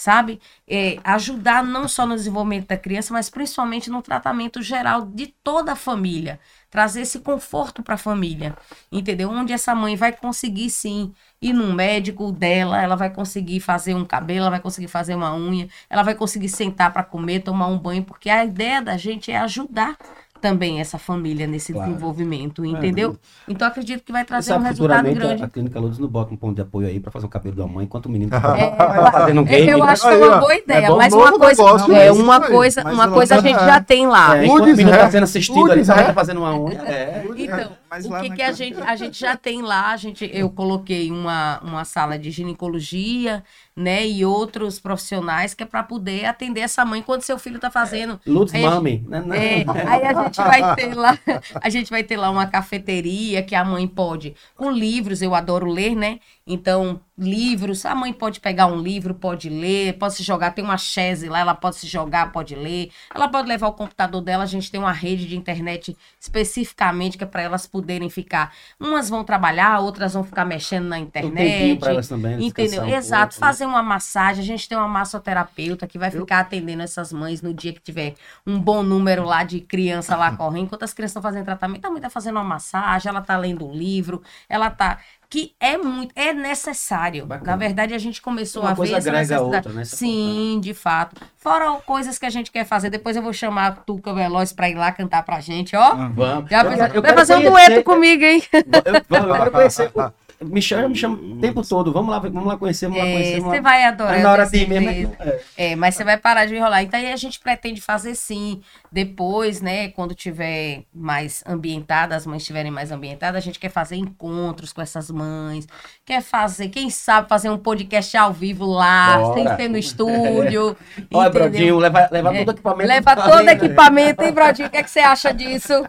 Sabe? É, ajudar não só no desenvolvimento da criança, mas principalmente no tratamento geral de toda a família. Trazer esse conforto para a família. Entendeu? Onde essa mãe vai conseguir sim ir num médico dela, ela vai conseguir fazer um cabelo, ela vai conseguir fazer uma unha, ela vai conseguir sentar para comer, tomar um banho, porque a ideia da gente é ajudar também essa família nesse Claro. desenvolvimento, entendeu? Então acredito que vai trazer Sabe, um resultado grande. a, a Clínica Lourdes não bota um ponto de apoio aí pra fazer o cabelo da mãe, enquanto o menino tá, É, tá fazendo um game. eu acho que é uma boa é ideia, bom mas uma coisa, negócio é isso uma coisa, uma coisa a gente já tem lá. É, enquanto o menino tá sendo assistido ali, Lourdes você vai Ré. tá fazendo uma unha. É. Então, Mas o lá que, que a gente, a gente já tem lá, a gente, eu coloquei uma, uma sala de ginecologia, né, e outros profissionais que é para poder atender essa mãe quando seu filho tá fazendo. Lourdes Aí Mami. né, né? É, aí a gente vai ter lá, a gente vai ter lá uma cafeteria que a mãe pode, com livros, eu adoro ler, né? Então, livros, a mãe pode pegar um livro, pode ler, pode se jogar, tem uma chaise lá, ela pode se jogar, pode ler. Ela pode levar o computador dela, a gente tem uma rede de internet especificamente que é para elas poderem ficar. Umas vão trabalhar, outras vão ficar mexendo na Um tempinho pra internet. elas também. Entendeu? um Exato. pouco, né? Fazer uma massagem. A gente tem uma massoterapeuta que vai ficar atendendo essas mães no dia que tiver um bom número lá de criança lá correndo. Enquanto as crianças estão fazendo tratamento, a mãe tá fazendo uma massagem, ela tá lendo um livro, ela tá. Que é muito, é necessário. Bacana. Na verdade, a gente começou Uma a coisa ver essa necessidade. outra, né? É Sim, de fato. Fora coisas que a gente quer fazer. Depois eu vou chamar a Tuca Veloz pra ir lá cantar pra gente, ó. Ah, Vamos. Já Eu quero- eu vai fazer um dueto comigo, hein? Eu, vamos, eu quero conhecer. o- Me chama, me chama o tempo todo. Vamos lá, vamos lá conhecer, vamos lá É, conhecer. vamos você lá. vai adorar. Aí na hora de ir mesmo. é- é. É, mas você vai parar de enrolar. Então aí a gente pretende fazer sim. Depois, né, quando tiver mais ambientada, as mães estiverem mais ambientadas, a gente quer fazer encontros com essas mães. Quer fazer, quem sabe, fazer um podcast ao vivo lá, Bora. sem ser no estúdio. Olha? Brodinho, leva, leva É, todo o equipamento. Leva todo né? equipamento, hein, Brodinho? O que, é que você acha disso?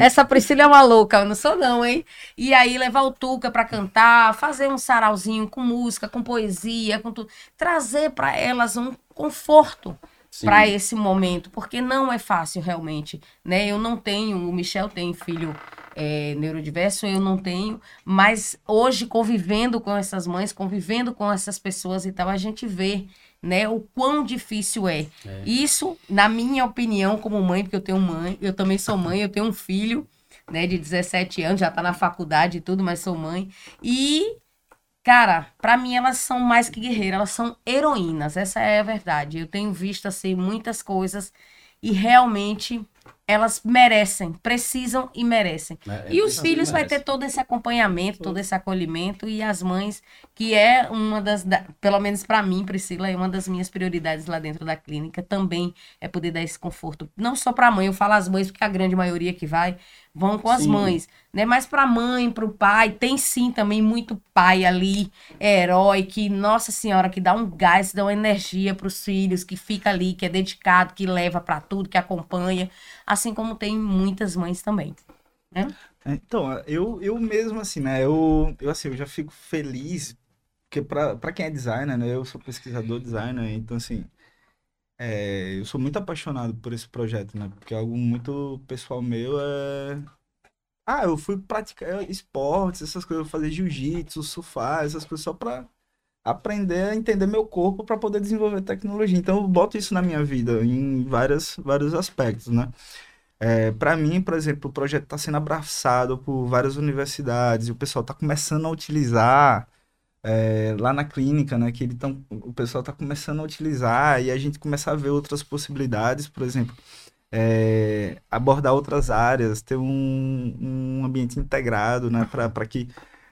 Essa Priscila é uma louca, eu não sou não, hein? E aí levar o Tuca pra cantar, fazer um sarauzinho com música, com poesia, com tudo. Trazer pra elas um conforto para esse momento, porque não é fácil realmente, né? Eu não tenho, o Michel tem filho é, neurodiverso, eu não tenho, mas hoje convivendo com essas mães, convivendo com essas pessoas e tal, a gente vê, né, o quão difícil é. Isso, na minha opinião, como mãe, porque eu tenho mãe, eu também sou mãe, eu tenho um filho, né, de 17 anos, já tá na faculdade e tudo, mas sou mãe. E Cara, pra mim elas são mais que guerreiras, elas são heroínas, essa é a verdade. Eu tenho visto assim muitas coisas e realmente elas merecem, precisam e merecem. É, E os filhos vai ter todo esse acompanhamento, todo esse acolhimento e as mães, que é uma das, da- pelo menos pra mim, Priscila, é uma das minhas prioridades lá dentro da clínica, também é poder dar esse conforto, não só pra mãe, eu falo as mães porque a grande maioria que vai vão com as Sim. mães, né? Mas pra mãe, pro pai, tem sim também muito pai ali, herói que, nossa senhora, que dá um gás, dá uma energia pros filhos, que fica ali, que é dedicado, que leva pra tudo, que acompanha, assim como tem muitas mães também. É, Então, eu, eu mesmo, assim, né? Eu, eu, assim, eu já fico feliz, porque pra quem é designer, né? Eu sou pesquisador designer, então, assim, é, eu sou muito apaixonado por esse projeto, né? Porque algo muito pessoal meu é... Ah, eu fui praticar esportes, essas coisas, fazer jiu-jitsu, surfar, essas coisas só pra aprender a entender meu corpo para poder desenvolver tecnologia. Então, eu boto isso na minha vida em várias, vários aspectos, né? É, para mim, por exemplo, o projeto está sendo abraçado por várias universidades e o pessoal está começando a utilizar é, lá na clínica, né? Que ele tão, o pessoal está começando a utilizar e a gente começa a ver outras possibilidades, por exemplo, é, abordar outras áreas, ter um, um ambiente integrado, né? Para que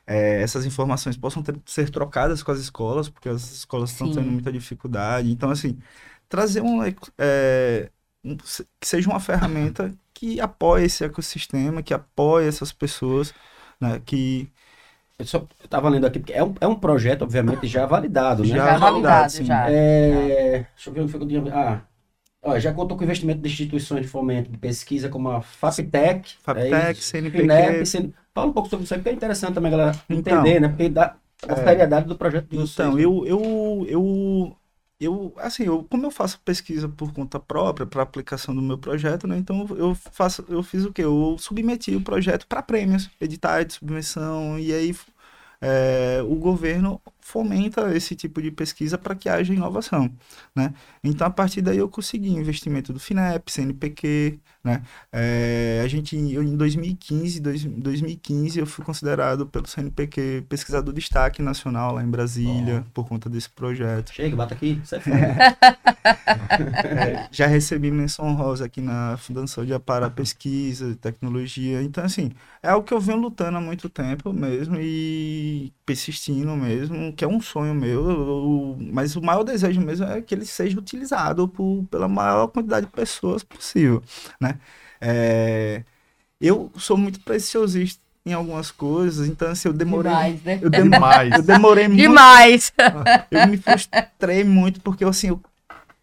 é, essas informações possam ter- ser trocadas com as escolas, porque as escolas estão tendo muita dificuldade. Então, assim, trazer um, um- que seja uma ferramenta que apoie esse ecossistema, que apoie essas pessoas, né? Que Eu só eu tava lendo aqui, porque é um, é um projeto, obviamente, já validado, né? Já Já validado, validado, sim. já. É, deixa eu ver onde foi que eu tinha. Ah, ó, já contou com investimento de instituições de fomento de pesquisa como a FAPTEC, FAPTEC, é CNPq. FINEP, CN... Fala um pouco sobre isso aí, porque é interessante também, galera, Então, entender, né? Porque dá a é. seriedade do projeto de vocês. Então, né? eu, eu, eu, eu, assim, eu, como eu faço pesquisa por conta própria para aplicação do meu projeto, né? Então eu faço, eu fiz o quê? Eu submeti o projeto para prêmios, editais de submissão e aí é, o governo fomenta esse tipo de pesquisa para que haja inovação, né? Então a partir daí eu consegui investimento do Finep, CNPq, né? É, a gente eu, em 2015, dois, 2015 eu fui considerado pelo CNPq pesquisador de destaque nacional lá em Brasília por conta desse projeto. Chega, bata aqui, sai fora. É, já recebi menção honrosa aqui na Fundação de Apara Pesquisa, Tecnologia. Então, assim, é algo que eu venho lutando há muito tempo mesmo e persistindo mesmo, que é um sonho meu. eu- mas o maior desejo mesmo é que ele seja utilizado por, pela maior quantidade de pessoas possível, né? É, eu sou muito preciosista em algumas coisas, então, assim, eu demorei... Demais, né? Eu, dem- Demais. eu demorei muito Demais. eu me frustrei muito, porque assim, eu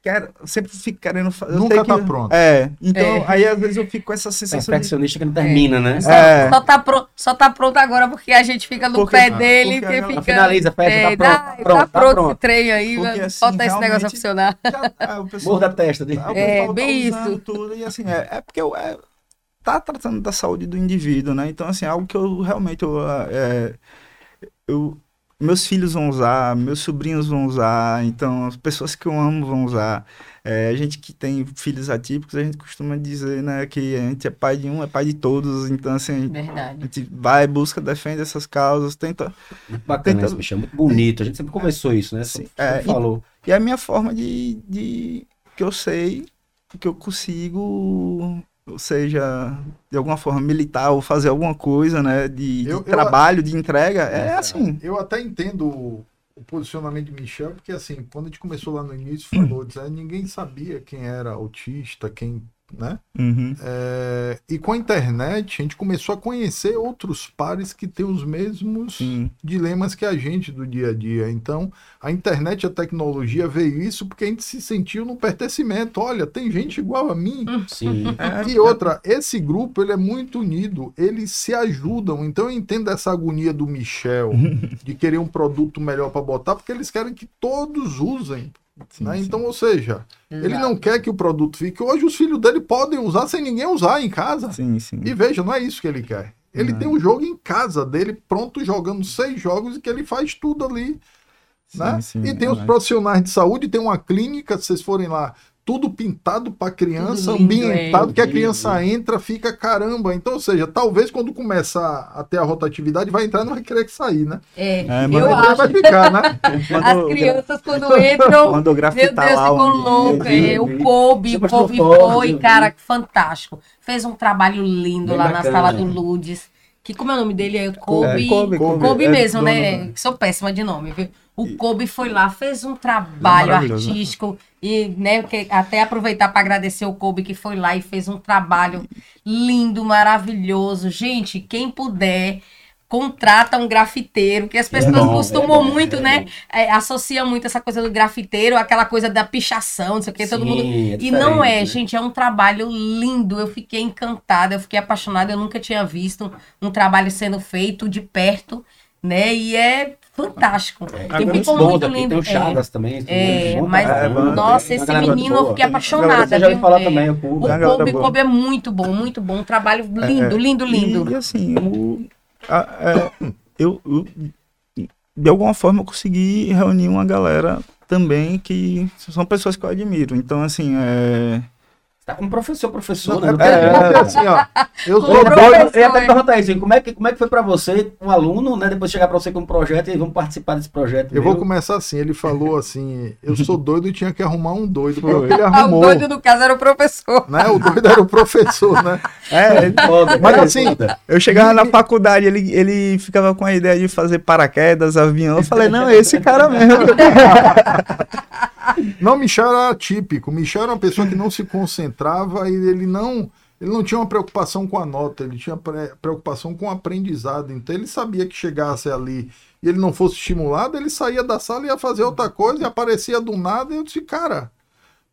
quero, sempre fico querendo fazer. Nunca tá que- pronto. É, então, É. aí às vezes eu fico com essa sensação de. Perfeccionista que não termina, né? Só, É. só, tá pro, só tá pronto agora porque a gente fica no Porque- pé ah, dele. porque que a fica, Finaliza, fecha, tá É, pronto, tá tá pronto, tá pronto pronto. esse trem aí. Porque, assim, Falta esse negócio a funcionar. Já- ah, o pessoal, Morda a testa dele. o É, tá bem isso. tudo, e assim, é, é porque eu, é, tá tratando da saúde do indivíduo, né? Então, assim, é algo que eu realmente eu, é, eu meus filhos vão usar, meus sobrinhos vão usar, então as pessoas que eu amo vão usar. É, a gente que tem filhos atípicos, a gente costuma dizer, né, que a gente é pai de um, é pai de todos, então assim, a Verdade. gente vai, busca, defende essas causas, tenta. Muito bacana Tenta- bicho, é muito bonito. A gente sempre conversou isso, né? Sim, é, falou. E é a minha forma de, de que eu sei que eu consigo, ou seja, de alguma forma militar ou fazer alguma coisa, né, de, de Eu- trabalho, de entrega, é Exato. assim. Eu até entendo o, o posicionamento de Michel, porque assim, quando a gente começou lá no início, falou, diz, "Ah, ninguém sabia quem era autista, quem né? Uhum. É, e com a internet, a gente começou a conhecer outros pares que têm os mesmos Sim. dilemas que a gente do dia a dia. Então, a internet e a tecnologia veio isso porque a gente se sentiu no pertencimento. Olha, tem gente igual a mim. Sim. É, E outra, esse grupo ele é muito unido, eles se ajudam. Então eu entendo essa agonia do Michel de querer um produto melhor para botar, porque eles querem que todos usem. Sim, né? sim. Então, ou seja, ele não quer que o produto fique. Hoje os filhos dele podem usar sem ninguém usar em casa. Sim, sim. E veja, não é isso que ele quer. Ele Não. tem um jogo em casa dele, pronto, jogando seis jogos e que ele faz tudo ali. né? E tem é os verdade. profissionais de saúde, tem uma clínica, se vocês forem lá, tudo pintado para criança, lindo, ambientado, é. que a criança entra, fica caramba. Então, ou seja, talvez quando começar a ter a rotatividade, vai entrar e não vai querer que sair, né? É, É, eu mas Depois acho. vai ficar, né? As crianças, quando entram, Quando eu Meu grafitar Deus, lá ficou um- louco. vi, é, o. Kobe, o postou Kobe fotos, foi, eu vi. cara, fantástico. Fez um trabalho lindo Bem lá na bacana. sala do Ludes. Que como é o nome dele? É Kobe. É, Kobe, Kobe. Kobe é mesmo, dono né? Sou péssima de nome, viu? O Kobe foi lá, fez um trabalho artístico e, né, até aproveitar para agradecer o Kobe que foi lá e fez um trabalho lindo, maravilhoso. Gente, quem puder, contrata um grafiteiro, que as pessoas bom, costumam é bom, muito, é né, é, associam muito essa coisa do grafiteiro, aquela coisa da pichação, não sei o que, todo Sim, mundo é e não é, né? gente, é um trabalho lindo. Eu fiquei encantada, eu fiquei apaixonada. Eu nunca tinha visto um trabalho sendo feito de perto, né? E é fantástico. Tem E muitos ficou bons muito lindo. tem o Chagas também. É, tem um bom mas, pra caramba, nossa, tem esse menino eu fiquei apaixonada. Você já falar É. também, o O. Tem Kobe, boa. Kobe é muito bom, muito bom. Um trabalho lindo, lindo, lindo. E, assim, o, a- é, eu, eu, de alguma forma, eu consegui reunir uma galera também que são pessoas que eu admiro. Então, assim, é, Tá como professor, professor, Não, né? é, é, porque assim, ó, eu sou doido. eu ia até é. perguntar isso, como é, que, como é que foi pra você, um aluno, né, depois chegar pra você com um projeto e vamos participar desse projeto. Eu vou meu? começar assim. Ele falou assim: eu sou doido e tinha que arrumar um doido. Foi o Foi. que ele Ah, o arrumou. doido do caso era o professor. Né? O doido era o professor, né? é, Foda, Mas assim, foda. eu chegava na faculdade, ele, ele ficava com a ideia de fazer paraquedas, avião. Eu falei, não, é esse cara mesmo. Não, Michel era atípico. Michel era uma pessoa que não se concentrava e ele não. Ele não tinha uma preocupação com a nota, ele tinha pre- preocupação com o aprendizado. Então ele sabia que chegasse ali e ele não fosse estimulado, ele saía da sala e ia fazer outra coisa e aparecia do nada. E eu disse, cara,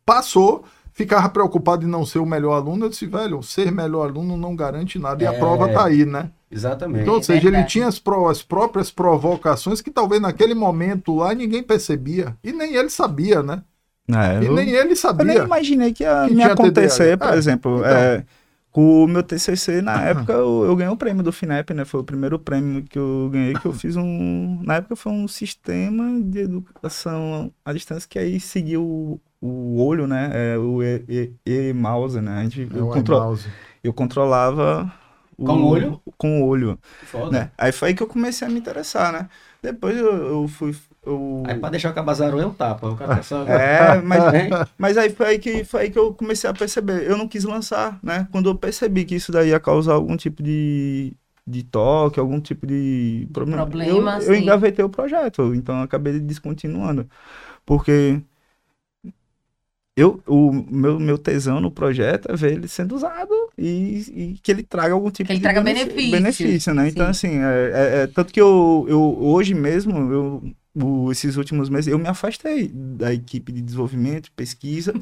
passou, ficava preocupado em não ser o melhor aluno. Eu disse, velho, ser melhor aluno não garante nada. E a É. prova tá aí, né? Exatamente. Então, ou É seja, ele verdade. tinha as, pro- as próprias provocações que talvez naquele momento lá ninguém percebia. E nem ele sabia, né? É, E eu- nem ele Eu sabia. nem imaginei que ia Que me acontecer, TDAH. por É, exemplo. então. é, com o meu TCC, na época, eu, eu ganhei o prêmio do FINEP, né? Foi o primeiro prêmio que eu ganhei, que eu fiz um... Na época foi um sistema de educação à distância que aí seguiu o, o olho, né? É, o e, e, e mouse, né? A gente, É eu, eu controlava... Com o olho? Com o olho, Foda. né? Aí foi aí que eu comecei a me interessar, né? Depois eu, eu fui... Eu... Aí pra deixar o cabazaro é um tapa. O cara só... É, mas? Mas aí foi aí, que, foi aí que eu comecei a perceber. Eu não quis lançar, né? Quando eu percebi que isso daí ia causar algum tipo de, de toque, algum tipo de problema, Problema, eu, eu sim. engavetei o projeto. Então eu acabei descontinuando. Porque eu, o meu, meu tesão no projeto é ver ele sendo usado e, e que ele traga algum tipo Que ele de traga benefícios, benefício, né? Então, sim. assim, é, é- é tanto que eu, eu hoje mesmo, eu, o- esses últimos meses, eu me afastei da equipe de desenvolvimento, pesquisa,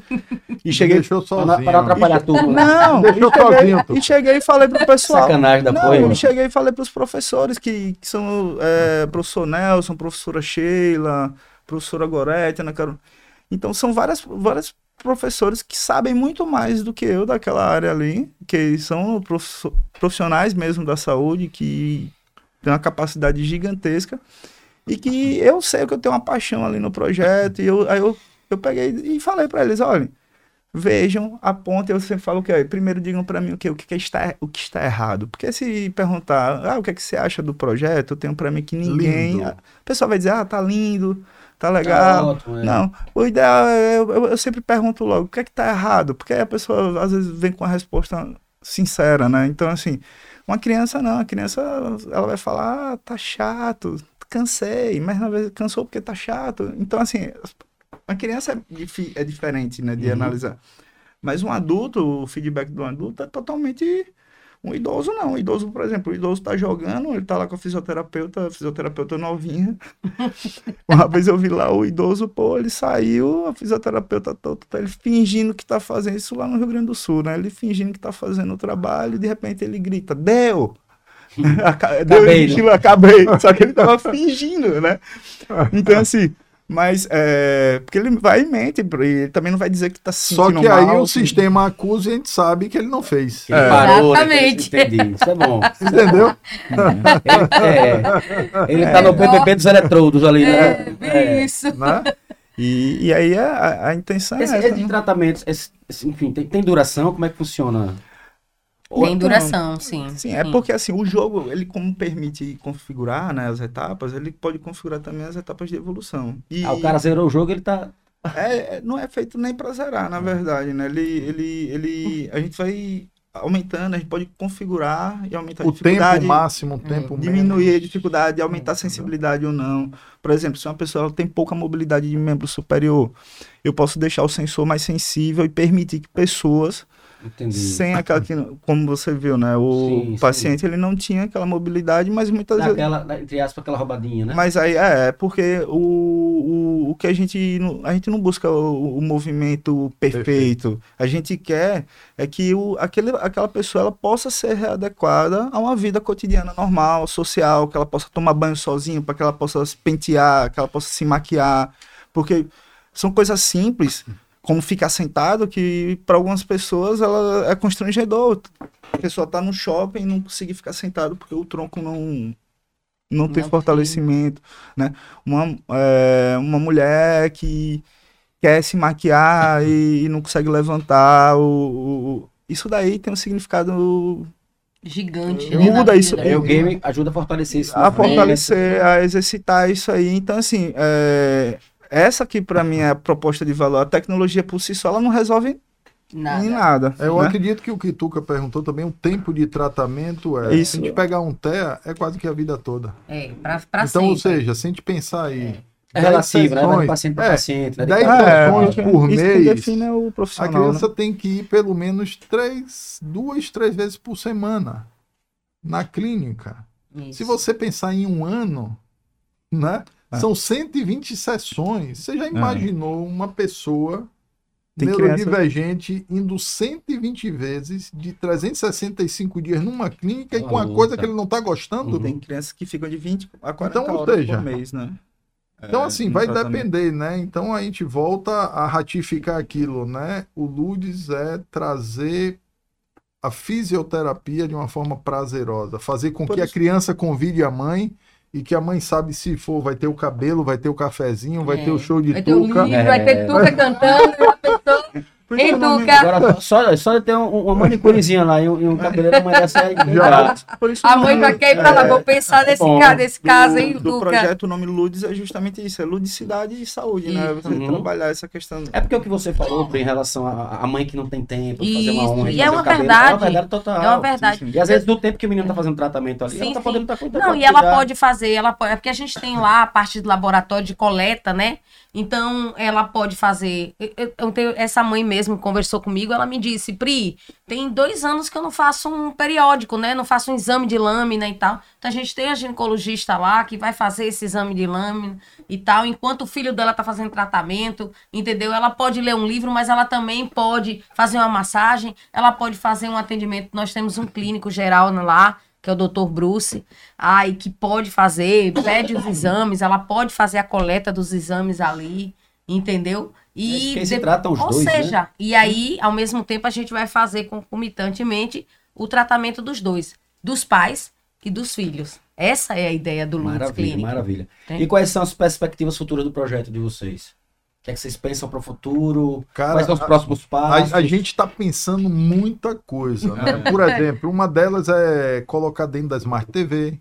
e cheguei. Deixou não, sozinho. não atrapalhar tudo. né? Não, Deixou e cheguei, sozinho, e cheguei e falei pro pessoal. Sacanagem da Não, porra. eu hein? cheguei e falei para os professores que, que são é, professor Nelson, professora Sheila, professora Gorete, Ana Carol. Então são várias, várias professores que sabem muito mais do que eu daquela área ali, que são profissionais mesmo da saúde, que têm uma capacidade gigantesca e que eu sei que eu tenho uma paixão ali no projeto e eu, aí eu, eu peguei e falei para eles, olhem, vejam, apontem, eu sempre falo o que primeiro digam para mim o que o que está o que está errado, porque se perguntar, ah, o que é que você acha do projeto, eu tenho para mim que ninguém, Lindo. a pessoa vai dizer, ah, tá lindo, tá Tá legal. ótimo, é. Não, o ideal é, eu, eu- sempre pergunto logo, o que é que tá errado? Porque a pessoa às vezes vem com a resposta sincera, né? Então, assim, uma criança não, a criança ela vai falar, ah, tá chato, cansei, mas na vez cansou porque tá chato. Então, assim, a criança é, é diferente, né, de Uhum. analisar. Mas um adulto, o feedback do adulto é totalmente um idoso não. Um idoso, por exemplo, o idoso tá jogando, ele tá lá com a fisioterapeuta, a fisioterapeuta novinha. Uma vez eu vi lá o idoso, pô, ele saiu, a fisioterapeuta toda, tá ele fingindo que tá fazendo isso lá no Rio Grande do Sul, né? Ele fingindo que tá fazendo o trabalho e de repente ele grita, deu! Deu Acabei, estilo, acabei. Só que ele tava fingindo, né? Então, assim, mas é. Porque ele vai e mente, e ele também não vai dizer que tá se Só que aí mal, o que- sistema acusa e a gente sabe que ele não fez. Ele É. parou, né? Exatamente. Entendi. Isso é bom. Entendeu? Ele, é, ele tá no PPP dos eletrodos ali, É, né? bem isso. Né? E, e aí a, a- a intenção Esse, é essa, esse né? tratamento, esse- esse- enfim, tem, tem duração? Como é que funciona? Tem duração, sim. Sim, é porque assim, o jogo, ele como permite configurar né, as etapas, ele pode configurar também as etapas de evolução. E Ah, o cara zerou o jogo, ele tá. é, é- não é feito nem pra zerar, na verdade, né? Ele, ele, ele, a gente vai aumentando, a gente pode configurar e aumentar a O dificuldade. tempo máximo, o tempo diminuir a menos. dificuldade, aumentar a sensibilidade ou não. Por exemplo, se uma pessoa tem pouca mobilidade de membro superior, eu posso deixar o sensor mais sensível e permitir que pessoas Entendi. sem aquela que, como você viu, né, o Sim, sim. paciente ele não tinha aquela mobilidade, mas muitas vezes Aquela, entre aspas, aquela roubadinha, né? mas aí é, é porque o, o, o que a gente não- a gente não busca o, o movimento perfeito. A gente quer é que o, aquele, aquela pessoa ela possa ser readequada a uma vida cotidiana normal, social, que ela possa tomar banho sozinha, para que ela possa se pentear, que ela possa se maquiar, porque são coisas simples, como ficar sentado, que para algumas pessoas ela é constrangedor. A pessoa tá no shopping e não conseguir ficar sentado porque o tronco não não tem Não fortalecimento, né? Uma, é, uma mulher que quer se maquiar e, e não consegue levantar, o, o- isso daí tem um significado Gigante. Muda né, isso. Aí o game ajuda a fortalecer isso. a na frente. fortalecer, a exercitar isso aí. Então, assim, é, essa aqui para mim é a proposta de valor. A tecnologia por si só ela não resolve Nada. em nada. Eu né? acredito que o que Tuca perguntou também, o tempo de tratamento é. Isso. Se a gente pegar um TEA, é quase que a vida toda. É, pra, pra então, ou sempre. seja, se a gente pensar aí. É 10 relativo, né? Vai de sessões, paciente para é, paciente. Né? 10 Tem que- sessões É, por isso que mês, define é o A profissional. criança né? tem que ir pelo menos três, duas, três vezes por semana na clínica. Isso. Se você pensar em um ano, né? É. São 120 sessões. Você já imaginou uma pessoa Tem neurodivergente indo 120 vezes de 365 dias numa clínica e com a Luta. coisa que ele não está gostando? Uhum. Tem crianças que ficam de 20 a 40 Então, horas seja, por mês, né? Então, É, assim, vai tratamento. depender, né? Então a gente volta a ratificar aquilo, né? O LUDES é trazer a fisioterapia de uma forma prazerosa, fazer com Por que a isso- criança convide a mãe e que a mãe sabe se for, vai ter o cabelo, vai ter o cafezinho, vai É. ter o show de Vai ter o tuca. livro, vai ter Tuca cantando, já pensou? Por isso Ei! Agora, só, só de ter um- uma manicurezinha lá e um, e um cabeleireiro, a mãe dessa aí. Já. isso A mãe nome- já quer ir pra lá, é, vou pensar nesse, bom. nesse caso, hein, do, do Tuca? projeto, o nome LUDES é justamente isso, é ludicidade e saúde, né? Você Uhum. trabalhar essa questão. É porque o que você falou em relação à mãe que não tem tempo de fazer uma Isso, unha, e é fazer uma verdade. É uma verdade total. É uma verdade. sim. E às vezes, do tempo que o menino tá fazendo tratamento ali, Sim, ela tá sim. podendo estar cuidando. Não, e ela cuidar. pode fazer, ela pode, é porque a gente tem lá a parte do laboratório de coleta, né? Então, ela pode fazer. eu tenho- essa mãe mesmo conversou comigo, ela me disse, Pri, tem dois anos que eu não faço um periódico, né? Não faço um exame de lâmina e tal. Então, a gente tem a ginecologista lá que vai fazer esse exame de lâmina e tal, enquanto o filho dela tá fazendo tratamento, entendeu? Ela pode ler um livro, mas ela também pode fazer uma massagem, ela pode fazer um atendimento. Nós temos um clínico geral lá, que é o Dr. Bruce, ai, que pode fazer, pede os exames, ela pode fazer a coleta dos exames ali, entendeu? E Porque se de- tratam os ou dois, né? seja, e aí, ao mesmo tempo, a gente vai fazer concomitantemente o tratamento dos dois, dos pais e dos filhos. Essa é a ideia do Lutz Maravilha, maravilha. Tem. E quais são as perspectivas futuras do projeto de vocês? O que é que vocês pensam para o futuro? Cara, quais são os a- próximos passos? A, a gente está pensando muita coisa. Né? Por exemplo, uma delas é colocar dentro da Smart TV, É,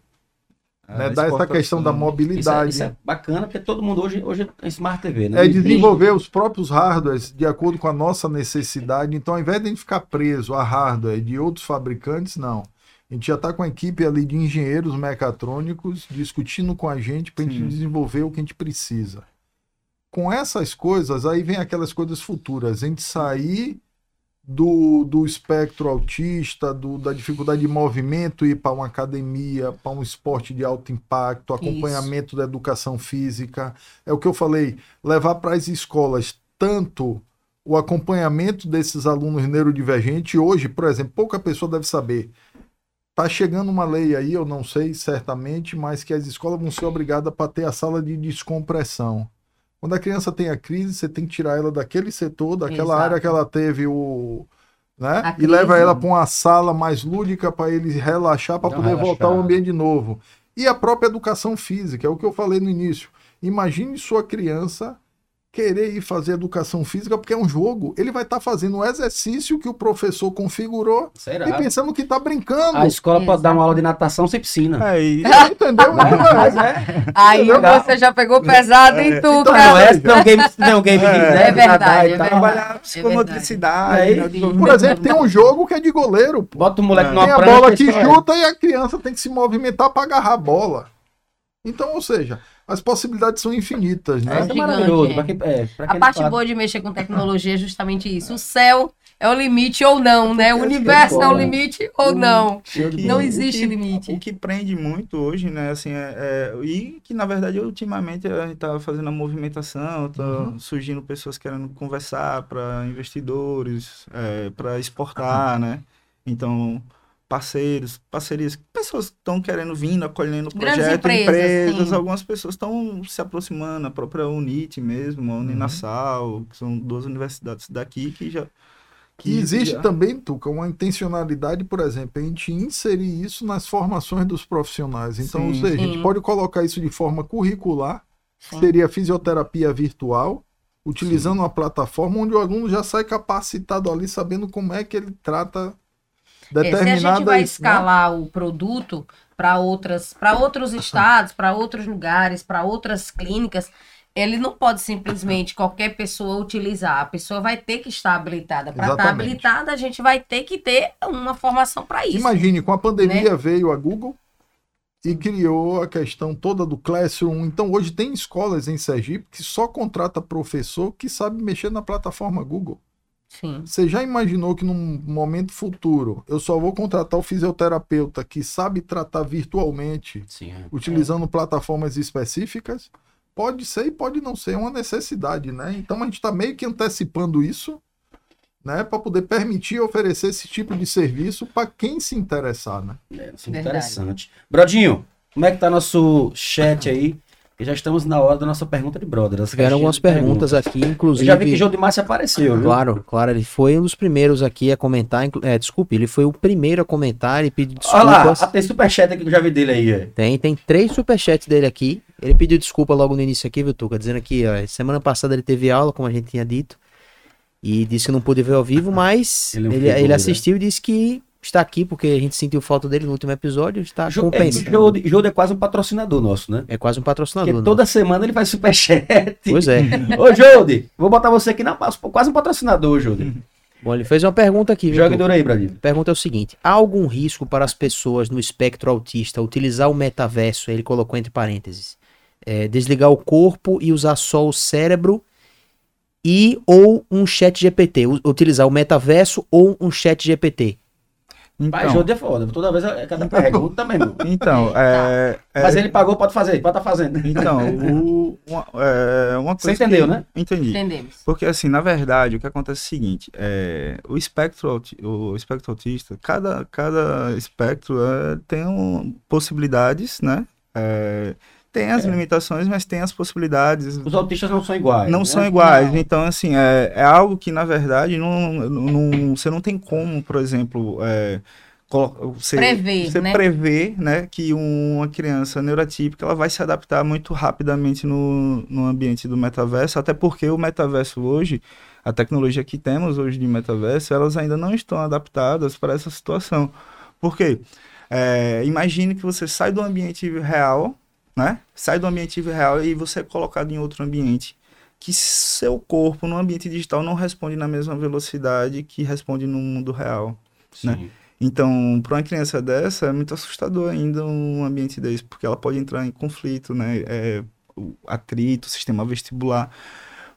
né? dar essa questão da Isso é, mobilidade. isso é bacana, porque todo mundo hoje, hoje é Smart TV, né? É desenvolver os próprios hardwares de acordo com a nossa necessidade. Então, ao invés de a gente ficar preso a hardware de outros fabricantes, não. A gente já está com a equipe ali de engenheiros mecatrônicos discutindo com a gente para a gente desenvolver o que a gente precisa. Com essas coisas, aí vem aquelas coisas futuras. A gente sair do, do espectro autista, do, da dificuldade de movimento, ir para uma academia, para um esporte de alto impacto, acompanhamento da educação física. É o que eu falei, levar para as escolas tanto o acompanhamento desses alunos neurodivergentes. Hoje, por exemplo, pouca pessoa deve saber. Está chegando uma lei aí, eu não sei certamente, mas que as escolas vão ser obrigadas para ter a sala de descompressão. Quando a criança tem a crise, você tem que tirar ela daquele setor, daquela Exato. área que ela teve o. Né? A E crise. leva ela para uma sala mais lúdica para ele relaxar, para poder voltar ao ambiente de novo. E a própria educação física, é o que eu falei no início. Imagine sua criança querer ir fazer educação física porque é um jogo. Ele vai estar fazendo o exercício que o professor configurou Será? e pensando que está brincando. A escola pode Exato. dar uma aula de natação sem piscina. É, e, Entendeu? Mas é. Aí Legal. você já pegou pesado, hein, Então, Tuca? Não é, não é um game, não é um game de, É, né, é de verdade, é trabalhar psicomotricidade. É, né, Por exemplo, tem um jogo que é de goleiro. pô. Bota o moleque É. numa Tem a prancha bola que é. chuta e a criança tem que se movimentar para agarrar a bola. Então, ou seja, as possibilidades são infinitas, É, né? isso é Gigante, maravilhoso. é. Pra quem, é, pra A parte fala- boa de mexer com tecnologia é justamente isso. O céu é o limite ou não, né? O Porque universo é o limite ou não. De Não existe o que, limite. O que prende muito hoje, né, assim, é, é- e que na verdade ultimamente a gente tá fazendo a movimentação, tá Uhum. surgindo pessoas querendo conversar para investidores, para exportar, né? Então, parceiros, parcerias, pessoas que estão querendo vir, acolhendo o projeto, empresas, sim. algumas pessoas estão se aproximando, a própria UNIT mesmo, a Uninasal, que são duas universidades daqui que já que E existe já- também, Tuca, uma intencionalidade, por exemplo, a gente inserir isso nas formações dos profissionais. Então, Sim. ou seja, a gente Sim. pode colocar isso de forma curricular, Sim. seria fisioterapia virtual, utilizando uma plataforma onde o aluno já sai capacitado ali, sabendo como é que ele trata É, se a gente vai né? escalar o produto para outras, para outros estados, para outros lugares, para outras clínicas, ele não pode simplesmente qualquer pessoa utilizar. A pessoa vai ter que estar habilitada. Para estar habilitada, a gente vai ter que ter uma formação para isso. Imagine, com a pandemia Né? veio a Google e criou a questão toda do Classroom. Então, hoje tem escolas em Sergipe que só contrata professor que sabe mexer na plataforma Google. Sim. Você já imaginou que num momento futuro eu só vou contratar o fisioterapeuta que sabe tratar virtualmente, Sim, é. utilizando plataformas específicas? Pode ser e pode não ser, é uma necessidade, né? Então a gente está meio que antecipando isso, né, para poder permitir oferecer esse tipo de serviço para quem se interessar, né? É, isso é interessante. Brodinho, como é que tá nosso chat aí? E já estamos na hora da nossa pergunta de brother. Tiveram caixinha algumas perguntas aqui, Eu inclusive. já vi que João de Márcio apareceu, viu? Claro, claro, ele foi um dos primeiros aqui a comentar. É, desculpe, ele foi o primeiro a comentar e pedir Olha lá, desculpas. tem superchat aqui que eu já vi dele aí. é. Tem, tem três superchats dele aqui. Ele pediu desculpa logo no início aqui, viu, Tuca? Dizendo que ó, semana passada ele teve aula, como a gente tinha dito. E disse que não pôde ver ao vivo, mas Ele é um ele, figura. ele assistiu e disse que está aqui porque a gente sentiu falta dele no último episódio. Está Jo- é, compensando. Jode Jode é quase um patrocinador nosso, né? É quase um patrocinador. Porque toda semana ele faz superchat. Pois é. Ô, Jode, vou botar você aqui na quase um patrocinador, Jode. Bom, ele fez uma pergunta aqui, viu? Joga Tuca? duro aí, Bradinho. Pergunta é o seguinte: há algum risco para as pessoas no espectro autista utilizar o metaverso? Ele colocou entre parênteses. é, desligar o corpo e usar só o cérebro e ou um chat GPT. Utilizar o metaverso ou um chat GPT. Pai, Então, Jode é foda. Toda vez é cada pergunta mesmo. então é, é- Mas ele pagou, pode fazer, pode estar fazendo. Então, o, uma, é, uma Você coisa. entendeu, que- né? Entendi. Entendemos. Porque, assim, na verdade, o que acontece é o seguinte: é, o, espectro, o espectro autista, cada, cada espectro é, tem um, possibilidades, né? Tem as É. limitações, mas tem as possibilidades. Os autistas não são iguais. Não né? são iguais. Não. Então, assim, é, é algo que, na verdade, não, não, você não tem como, por exemplo, é, você, Prever, você né? prever né, que uma criança neurotípica ela vai se adaptar muito rapidamente no, no ambiente do metaverso, até porque o metaverso hoje, a tecnologia que temos hoje de metaverso, elas ainda não estão adaptadas para essa situação. Por quê? É, imagine que você sai do ambiente real, né? Sai do ambiente real e você é colocado em outro ambiente. Que seu corpo no ambiente digital não responde na mesma velocidade que responde no mundo real. Sim. né? Então, para uma criança dessa, é muito assustador ainda um ambiente desse, porque ela pode entrar em conflito, né? É, o atrito, sistema vestibular.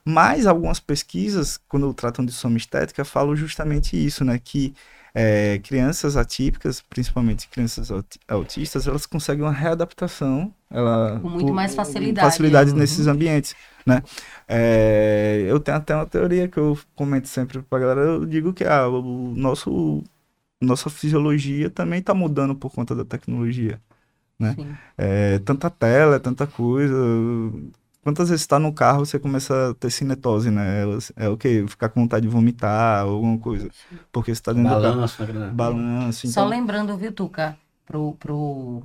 Mas algumas pesquisas, quando tratam de soma estética, falam justamente isso, né? Que é, crianças atípicas, principalmente crianças auti- autistas, elas conseguem uma readaptação ela, Com muito por- mais facilidade. né? facilidade Uhum. nesses ambientes, né? É, eu tenho até uma teoria que eu comento sempre pra galera, eu digo que ah, o nosso nossa fisiologia também está mudando por conta da tecnologia. né? É tanta tela, é tanta coisa. Quantas vezes está no carro você começa a ter cinetose, né? É, é o quê? Ficar com vontade de vomitar, alguma coisa. Porque você está dentro do carro. Balanço, né? Balanço. Só Então, lembrando, viu, Tuca, pro, pro,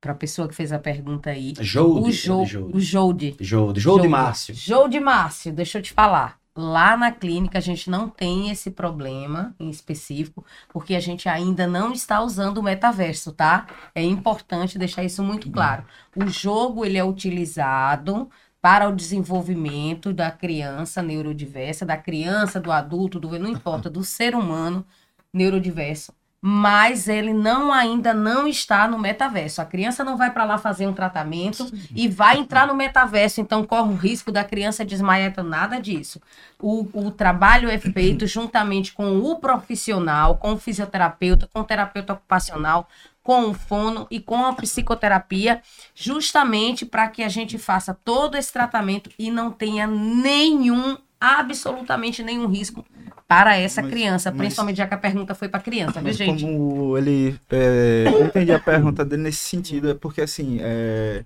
pra pessoa que fez a pergunta aí. Jode. o Jô, o Jode. Jode. Jode Márcio. Jode Márcio, deixa eu te falar. Lá na clínica a gente não tem esse problema em específico, porque a gente ainda não está usando o metaverso, tá? É importante deixar isso muito claro. O jogo ele é utilizado para o desenvolvimento da criança neurodiversa, da criança, do adulto, do não importa, do ser humano neurodiverso. Mas ele não ainda não está no metaverso. A criança não vai para lá fazer um tratamento e vai entrar no metaverso, então corre o risco da criança desmaiar, então nada disso. O, o trabalho é feito juntamente com o profissional, com o fisioterapeuta, com o terapeuta ocupacional, com o fono e com a psicoterapia, justamente para que a gente faça todo esse tratamento e não tenha nenhum, absolutamente nenhum risco para essa Mas- criança, mas- principalmente já que a pergunta foi para criança, viu, gente? como ele. É, eu entendi a pergunta dele nesse sentido, é porque assim. É,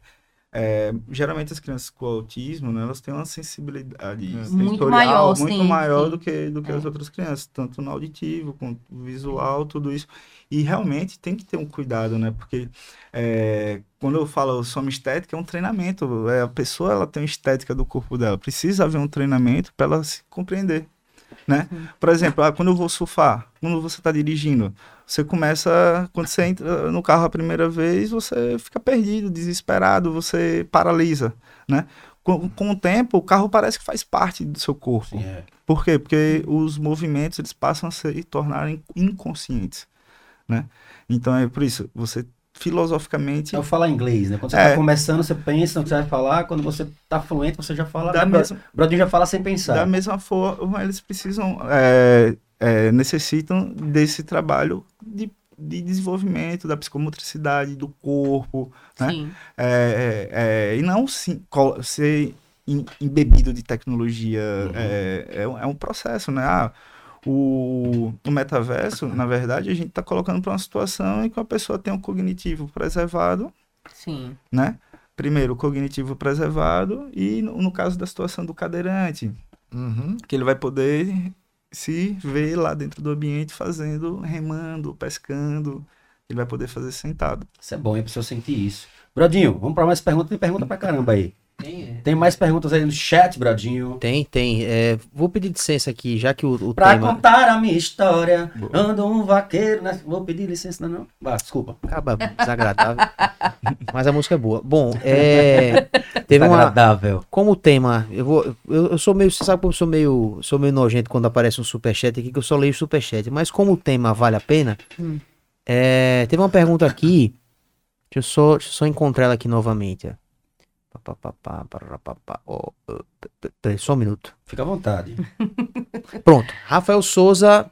é, geralmente as crianças com autismo, né, elas têm uma sensibilidade Muito sensorial maior, muito sim, maior sim. do que, do que as É. outras crianças, tanto no auditivo quanto no visual, tudo isso. E realmente tem que ter um cuidado, né? Porque é, quando eu falo soma estética, é um treinamento. É, a pessoa ela tem uma estética do corpo dela. Precisa haver um treinamento para ela se compreender. Né? Por exemplo, ah, quando eu vou surfar, quando você está dirigindo, você começa, quando você entra no carro a primeira vez, você fica perdido, desesperado, você paralisa, né? Com, com o tempo, o carro parece que faz parte do seu corpo. Sim, é. Por quê? Porque os movimentos eles passam a se tornarem inconscientes, né? Então é por isso, você filosoficamente É o falar inglês, né? Quando você É. tá começando, você pensa no que você vai falar. Quando você tá fluente, você já fala. da né, mesma, O Brodinho já fala sem pensar. da mesma forma, eles precisam, é, é, necessitam desse trabalho de, de desenvolvimento da psicomotricidade, do corpo, né? Sim. É, é, é, e não sim, ser em- embebido de tecnologia. Uhum. É, é, um- é um processo, né? Ah, o, o metaverso, na verdade, a gente está colocando para uma situação em que a pessoa tem um cognitivo preservado, Sim. né? Primeiro, o cognitivo preservado e, no, no caso da situação do cadeirante, Uhum. que ele vai poder se ver lá dentro do ambiente fazendo, remando, pescando, ele vai poder fazer sentado. Isso é bom, é pra você sentir isso. Brodinho, vamos pra mais perguntas. Tem pergunta pra caramba aí. Tem mais perguntas aí no chat, Brodinho. Tem, tem. É, vou pedir licença aqui, já que o, o Pra tema. contar a minha história, Boa. anda um vaqueiro, né? Vou pedir licença, não. Ah, desculpa. Acaba desagradável. Mas a música é boa. Bom, é. Teve uma. Desagradável. Como Como o tema, eu vou. Eu, eu sou meio. Você sabe como eu sou meio. Sou meio nojento quando aparece um superchat aqui, que eu só leio superchat. Mas como o tema vale a pena, Hum. é, teve uma pergunta aqui. Deixa eu só, deixa eu só encontrar ela aqui novamente. ó. Peraí, só um minuto. Fica à vontade. Pronto, Rafael Souza.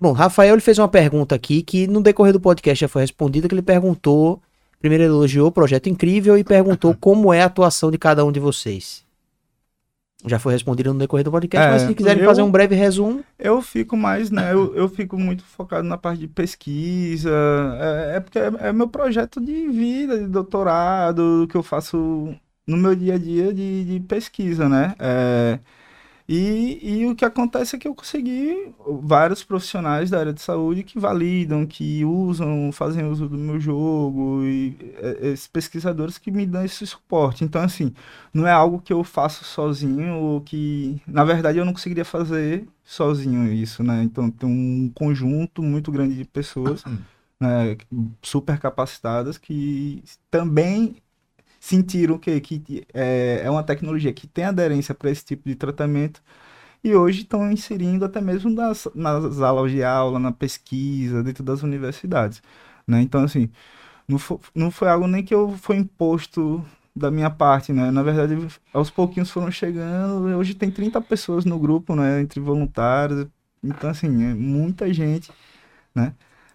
Bom, Rafael ele fez uma pergunta aqui que no decorrer do podcast já foi respondida, que ele perguntou, primeiro elogiou o projeto incrível e perguntou como é a atuação de cada um de vocês. Já foi respondida no decorrer do podcast, É, mas se quiserem eu- fazer um breve resumo, Eu fico mais, né? Eu, eu fico muito focado na parte de pesquisa. É, é porque é, é meu projeto de vida, de doutorado, que eu faço no meu dia a dia de, de pesquisa, né? É, e, e o que acontece é que eu consegui vários profissionais da área de saúde que validam, que usam, fazem uso do meu jogo, e é, esses pesquisadores que me dão esse suporte. Então, assim, não é algo que eu faço sozinho, ou que, na verdade, eu não conseguiria fazer sozinho isso, né? Então, tem um conjunto muito grande de pessoas, né, super capacitadas que também sentiram que, que é, é uma tecnologia que tem aderência para esse tipo de tratamento e hoje estão inserindo até mesmo nas, nas aulas de aula, na pesquisa, dentro das universidades, né? Então, assim, não foi, não foi algo nem que eu foi imposto da minha parte, né? Na verdade, aos pouquinhos foram chegando. Hoje tem 30 pessoas no grupo, né? Entre voluntários. Então, assim, é muita gente, né?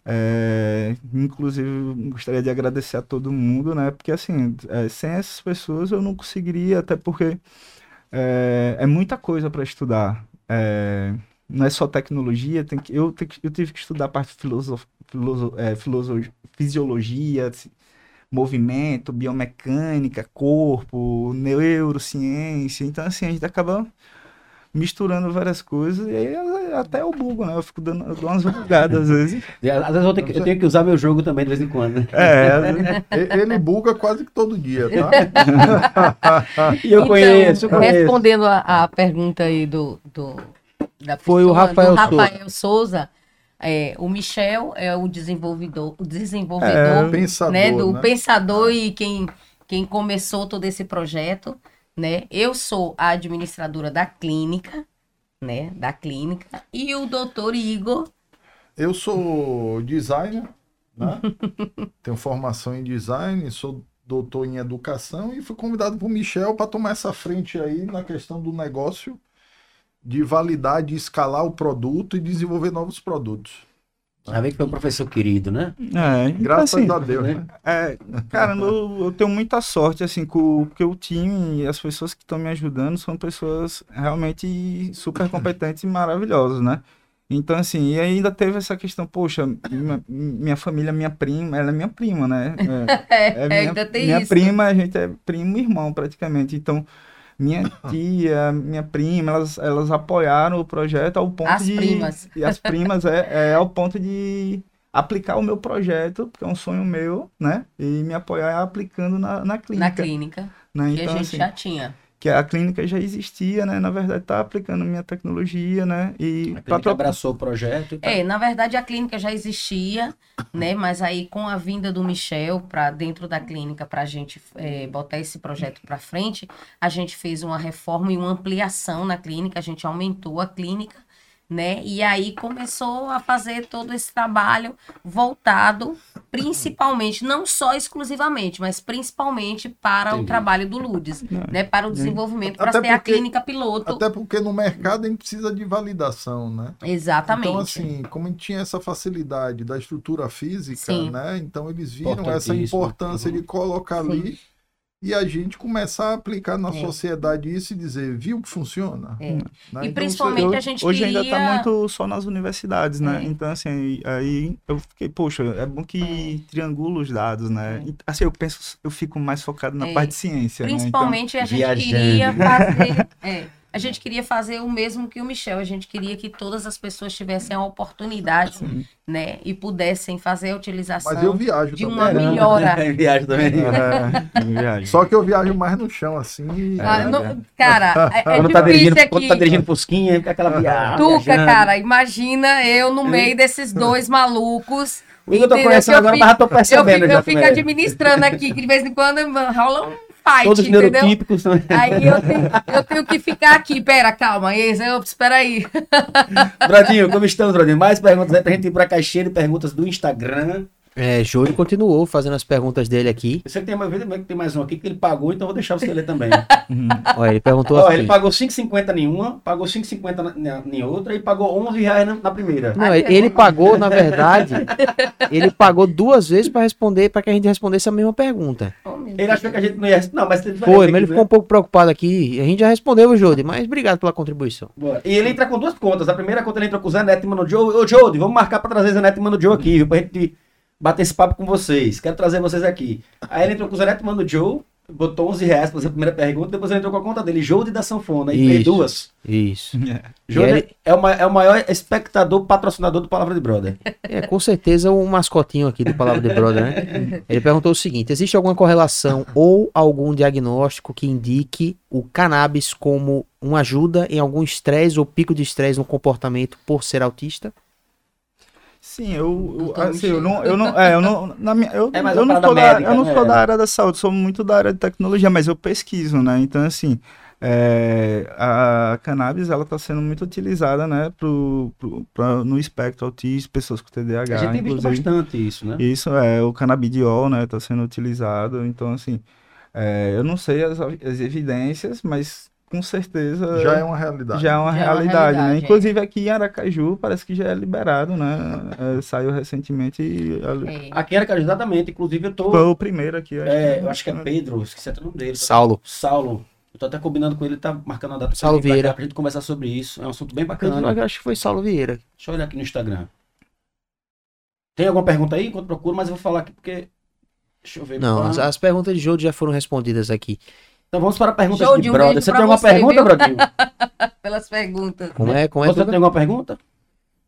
É, inclusive, gostaria de agradecer a todo mundo, né? Porque, assim, é, sem essas pessoas eu não conseguiria, até porque é, é muita coisa para estudar. É, não é só tecnologia, tem que, eu, tem eu tive que estudar a parte de filosof, filoso, é, fisiologia, movimento, biomecânica, corpo, neurociência. Então, assim, a gente acaba misturando várias coisas e aí até eu bugo, né? Eu fico dando eu dou umas bugadas às vezes. Às vezes eu tenho, que, eu tenho que usar meu jogo também de vez em quando. É, ele buga quase que todo dia, tá? e eu então, conheço, eu conheço. Respondendo a, a pergunta aí do, do da Foi o Rafael, Rafael Souza. É, o Michel é o desenvolvedor, o desenvolvedor é, pensador, né, do né? pensador e quem, quem começou todo esse projeto. Né? Eu sou a administradora da clínica, né? Da clínica, e o doutor Igor. Eu sou designer, né? Tenho formação em design, sou doutor em educação e fui convidado por Michel para tomar essa frente aí na questão do negócio de validar, de escalar o produto e desenvolver novos produtos. Já vê que foi um professor querido, né? É, então, Graças assim, a Deus, né? É, cara, eu, eu tenho muita sorte, assim, com, porque o time e as pessoas que estão me ajudando são pessoas realmente super competentes e maravilhosas, né? Então, assim, e ainda teve essa questão, poxa, minha, minha família, minha prima, ela é minha prima, né? É, É, minha, ainda tem minha isso. prima, a gente é primo e irmão, praticamente. Então, minha tia, minha prima, elas, elas apoiaram o projeto ao ponto As de... primas. E as primas é, é ao ponto de aplicar o meu projeto, porque é um sonho meu, né? E me apoiar aplicando na, na clínica. Na clínica, né? que Então, a gente assim, já tinha. Que a clínica já existia, né? Na verdade, tá aplicando minha tecnologia, né? E A pra clínica pro- abraçou o projeto e tá. É, na verdade a clínica já existia, né? Mas aí com a vinda do Michel para dentro da clínica para a gente é, botar esse projeto para frente, a gente fez uma reforma e uma ampliação na clínica, a gente aumentou a clínica, né? E aí começou a fazer todo esse trabalho voltado principalmente, não só exclusivamente, mas principalmente para o Entendi. trabalho do Ludes, né? Para o desenvolvimento, para Até ser a clínica piloto. Até porque no mercado a gente precisa de validação, né? Exatamente. Então, assim, como a gente tinha essa facilidade da estrutura física, Sim. né? Então eles viram essa importância Uhum. de colocar ali e a gente começar a aplicar na É. sociedade isso e dizer, viu que funciona? É. Né? E Então, principalmente Eu- a gente hoje queria... ainda tá muito só nas universidades, né? É. Então, assim, aí, aí eu fiquei, poxa, é bom que triangula os dados, né? E, Assim, eu penso, eu fico mais focado na É. parte de ciência, né? Então, Principalmente a gente viajando. queria fazer. é, a gente queria fazer o mesmo que o Michel. A gente queria que todas as pessoas tivessem a oportunidade, né? E pudessem fazer a utilização. Mas eu viajo de também. uma né? melhora. Viagem também. É, viagem. Só que eu viajo mais no chão, assim. e- Ah, É, não- é. cara, é, é Quando tá, difícil dirigindo, quando tá aqui. dirigindo Fusquinha, fica aquela viagem. Tuca, viajando. cara, imagina eu no meio desses dois malucos. O Igor tô entendeu? conhecendo Que eu agora, fico- mas já tô Eu percebendo fico, já eu fico administrando aqui, que de vez em quando rola um fight, Todos os entendeu? neurotípicos também. Aí eu tenho, eu tenho que ficar aqui. Pera, calma. Esse, eu, espera aí. Bradinho, como estamos, Bradinho? Mais perguntas aí pra gente ir pra caixinha de perguntas do Instagram. É, Júlio continuou fazendo as perguntas dele aqui. Eu sei que tem, mais- tem mais um aqui que ele pagou, então vou deixar você ler também. Olha, ele perguntou Ó, assim. ele pagou 5,50 em uma, pagou 5,50 na, na, em outra e pagou 11 reais na, na primeira. Não, ele, ele pagou, na verdade, ele pagou duas vezes para responder, para que a gente respondesse a mesma pergunta. Oh, Ele achou que a gente não ia. Não, mas ele Foi, mas ele ficou um pouco preocupado aqui. A gente já respondeu, Jode, mas obrigado pela contribuição. Bora. E ele entra com duas contas. A primeira conta ele entrou com o Zé Neto e Mano Joe. Ô, Jode, vamos marcar pra trazer Zé Neto e Mano Joe aqui, viu? Pra gente bater esse papo com vocês. Quero trazer vocês aqui. Aí ele entrou com o Zé Neto Mano Joe, botou 11 reais pra fazer a primeira pergunta, depois ele entrou com a conta dele, Jode da Sanfona, e fez duas. Isso. Jode E ele- é, o ma- é o maior espectador, patrocinador do Palavra de Brother. É, com certeza um mascotinho aqui do Palavra de Brother, né? Ele perguntou o seguinte: existe alguma correlação ou algum diagnóstico que indique o cannabis como uma ajuda em algum estresse ou pico de estresse no comportamento por ser autista? Sim, eu, eu, assim, eu não, eu não, é, eu não, na minha, eu, É eu não sou da, médica, eu não né? sou da área da saúde, sou muito da área de tecnologia, mas eu pesquiso, né? Então, assim, é, a cannabis, ela está sendo muito utilizada, né, pro, pro, pra- no espectro autista, pessoas com TDAH, A gente tem visto bastante isso, né? Isso é, o canabidiol, né, tá sendo utilizado, então assim, É, eu não sei as, as evidências, mas com certeza Já é uma realidade. já é uma Já é uma realidade, né? realidade, é. Inclusive aqui em Aracaju parece que já é liberado, né? É, saiu recentemente e É. Aqui era Caju, exatamente. Inclusive, eu tô. foi o primeiro aqui. eu acho É, que- eu acho que é Pedro, esqueci até o nome dele. Saulo. Saulo. Eu tô até combinando com ele, tá marcando a data pra Saulo pra Vieira. pra gente conversar sobre isso. É um assunto bem Eu bacana. acho que foi Saulo Vieira. Deixa eu olhar aqui no Instagram. Tem alguma pergunta aí enquanto procuro, mas eu vou falar aqui porque. Deixa eu ver. Não, as, as perguntas de Jogo já foram respondidas aqui. Então vamos para perguntas Show de de um brother. Você tem alguma você, pergunta? Brodinho? Pelas perguntas. Como é? Como é? Você tem alguma pergunta?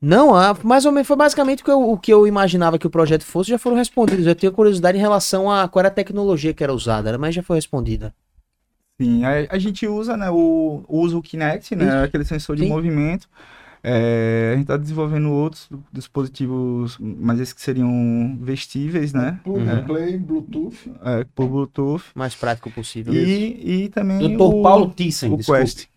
Não, ah, mais ou menos foi basicamente o que, eu, o que eu imaginava que o projeto fosse, já foram respondidos. Eu tenho curiosidade em relação a qual era a tecnologia que era usada, né, mas já foi respondida. Sim, a, a gente usa, né, o, usa o Kinect, né, Isso. aquele sensor de Sim. movimento. É, a gente está desenvolvendo outros dispositivos, mas esses que seriam vestíveis, né, Plug Uhum. and play, Bluetooth. é, por Bluetooth. Mais prático possível. E, e também Doutor o, Paulo Thyssen, o. Quest.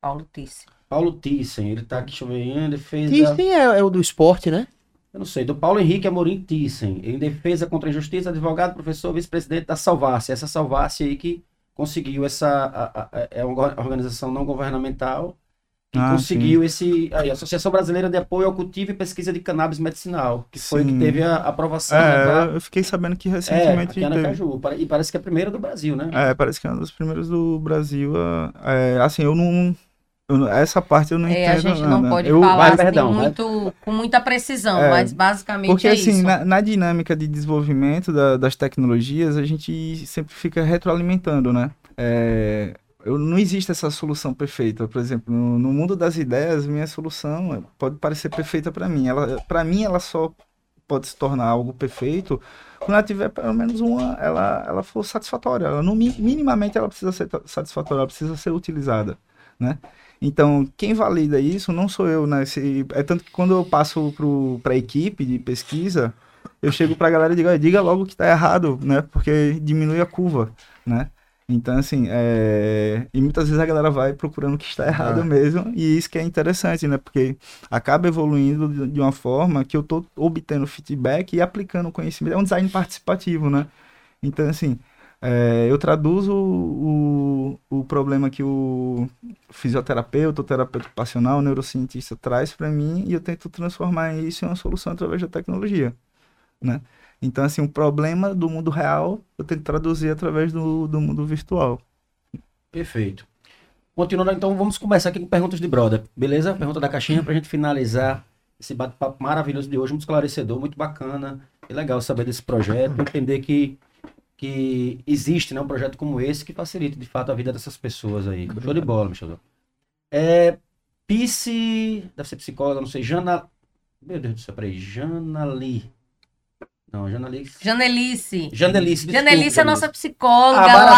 Paulo Tisse. Paulo Thyssen, ele tá aqui, deixa eu ver, em defesa. Thyssen é, é o do esporte, né? Eu não sei, do Paulo Henrique Amorim Thyssen, em defesa contra a injustiça, advogado, professor, vice-presidente da Salvace. Essa Salvace aí que conseguiu essa. a- a- a- é uma organização não governamental que Ah, conseguiu esse. Aí, a Associação Brasileira de Apoio ao Cultivo e Pesquisa de Cannabis Medicinal, que foi Sim. que teve a aprovação. né, pra- É, eu fiquei sabendo que é, recentemente aqui em teve. Pare- E parece que é a primeira do Brasil, né? É, parece que é uma das primeiras do Brasil. é, assim, eu não, Essa parte eu não É, entendo. a gente não nada. pode Eu- falar assim, perdão, muito, com muita precisão, É, mas basicamente Porque é assim, isso. na, na dinâmica de desenvolvimento da- das tecnologias, a gente sempre fica retroalimentando, né? É, eu, não existe essa solução perfeita. Por exemplo, no, no mundo das ideias, minha solução pode parecer perfeita para mim. Ela, para mim, ela só pode se tornar algo perfeito quando ela tiver pelo menos uma, ela, ela for satisfatória. Ela minimamente ela precisa ser satisfatória, ela precisa ser utilizada, né? Então, quem valida isso não sou eu, né? Se- é tanto que quando eu passo para a equipe de pesquisa, eu chego para a galera e digo, "Olha, diga logo que está errado, né? Porque diminui a curva, né? Então, assim, é... e muitas vezes a galera vai procurando o que está errado Ah. mesmo, e isso que é interessante, né? Porque acaba evoluindo de uma forma que eu tô obtendo feedback e aplicando o conhecimento. É um design participativo, né? Então, assim, é, eu traduzo o, o problema que o fisioterapeuta, o terapeuta ocupacional, o neurocientista traz para mim e eu tento transformar isso em uma solução através da tecnologia, né? Então, assim, o problema do mundo real eu tento traduzir através do, do mundo virtual. Perfeito. Continuando, então, vamos começar aqui com perguntas de brother, beleza? Pergunta da caixinha pra gente finalizar esse bate-papo maravilhoso de hoje, muito esclarecedor, muito bacana. É legal saber desse projeto, entender que, que existe né, um projeto como esse que facilita, de fato, a vida dessas pessoas aí. Show de bola, Michel. É, Psi, deve ser psicóloga, não sei, Jana... Meu Deus do céu, peraí, Janali. Não, Janali... Janelice. Janelice, Janelice é desculpa, nossa psicóloga Ah, lá,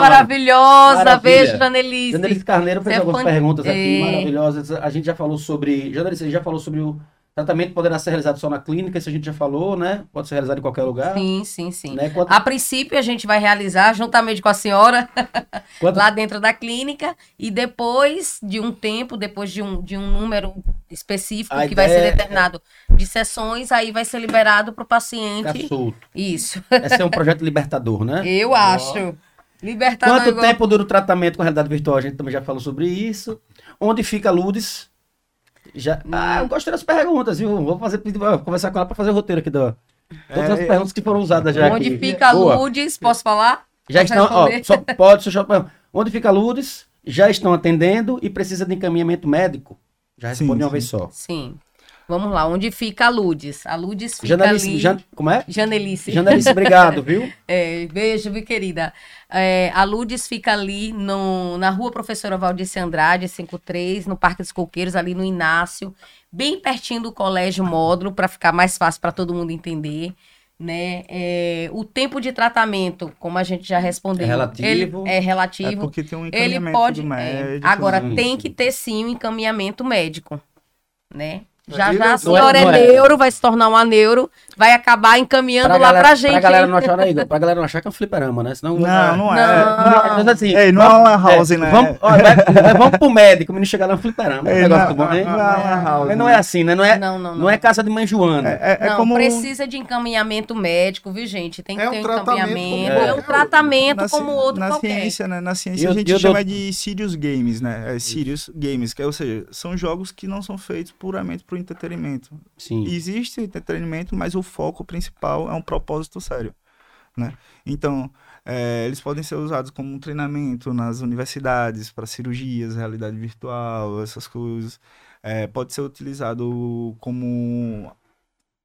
maravilha, maravilhosa. Maravilha. Beijo, Janelice. Janelice Carneiro fez Você é algumas fã- perguntas aqui É. maravilhosas. A gente já falou sobre. Janelice, a já falou sobre o tratamento poderá ser realizado só na clínica, isso a gente já falou, né? Pode ser realizado em qualquer lugar. Sim, sim, sim. Né? Quanto, A princípio, a gente vai realizar juntamente com a senhora quanto- lá dentro da clínica e depois de um tempo, depois de um, de um número específico A que vai ser ideia é- determinado de sessões, aí vai ser liberado para o ficar paciente. solto. Isso, Esse é um projeto libertador, né? eu acho. Libertador Quanto igual- tempo dura o tratamento com a realidade virtual? A gente também já falou sobre isso. Onde fica a Ludes? Já... Ah, eu gostei das perguntas, viu? Vou fazer, vou conversar com ela para fazer o roteiro aqui da. Todas as É, perguntas que foram usadas já Onde aqui. fica a Boa. Ludes, posso falar? Já Posso estão, ó, só pode, só, onde fica a Lourdes? Já estão atendendo e precisa de encaminhamento médico? Já Sim, respondi uma sim. vez só. Sim. Vamos lá, onde fica a Ludes? A Ludes fica Janelice, ali... Jan, como é? Janelice. Janelice, obrigado, viu? É, beijo, minha querida. É, a Ludes fica ali no, na rua Professora Valdice Andrade, 53, no Parque dos Coqueiros, ali no Inácio, bem pertinho do Colégio Módulo, para ficar mais fácil para todo mundo entender. Né? É, o tempo de tratamento, como a gente já respondeu, É relativo. ele é É relativo. porque tem um ele encaminhamento pode. do é, médico. agora, né? tem que ter sim um encaminhamento médico. Né? Já Ele já a não é- senhora não é, é. neuro, vai se tornar uma neuro, vai acabar encaminhando lá galera, pra gente. Pra galera não achar, aí, pra galera não achar que é um fliperama, né? Senão, Não, não é. Não. Mas assim, Ei, não é uma house, é, né? Vamos, ó, vai- vamos pro médico, o menino chegar lá no fliperama. Ei, um negócio não, bom, não, não é uma house, Mas não é assim, né? Não é, Não, não, não é casa de mãe Joana. É, é não, como precisa de encaminhamento médico, viu, gente? Tem que É ter um encaminhamento. É um tratamento como outro na qualquer. ciência, né? Na ciência a gente chama de serious games, né? É serious games, que é, ou seja, são jogos que não são feitos puramente para o entretenimento. Sim. Existe entretenimento, mas o foco principal é um propósito sério, né? Então, é, eles podem ser usados como um treinamento nas universidades para cirurgias, realidade virtual, essas coisas. É, pode ser utilizado como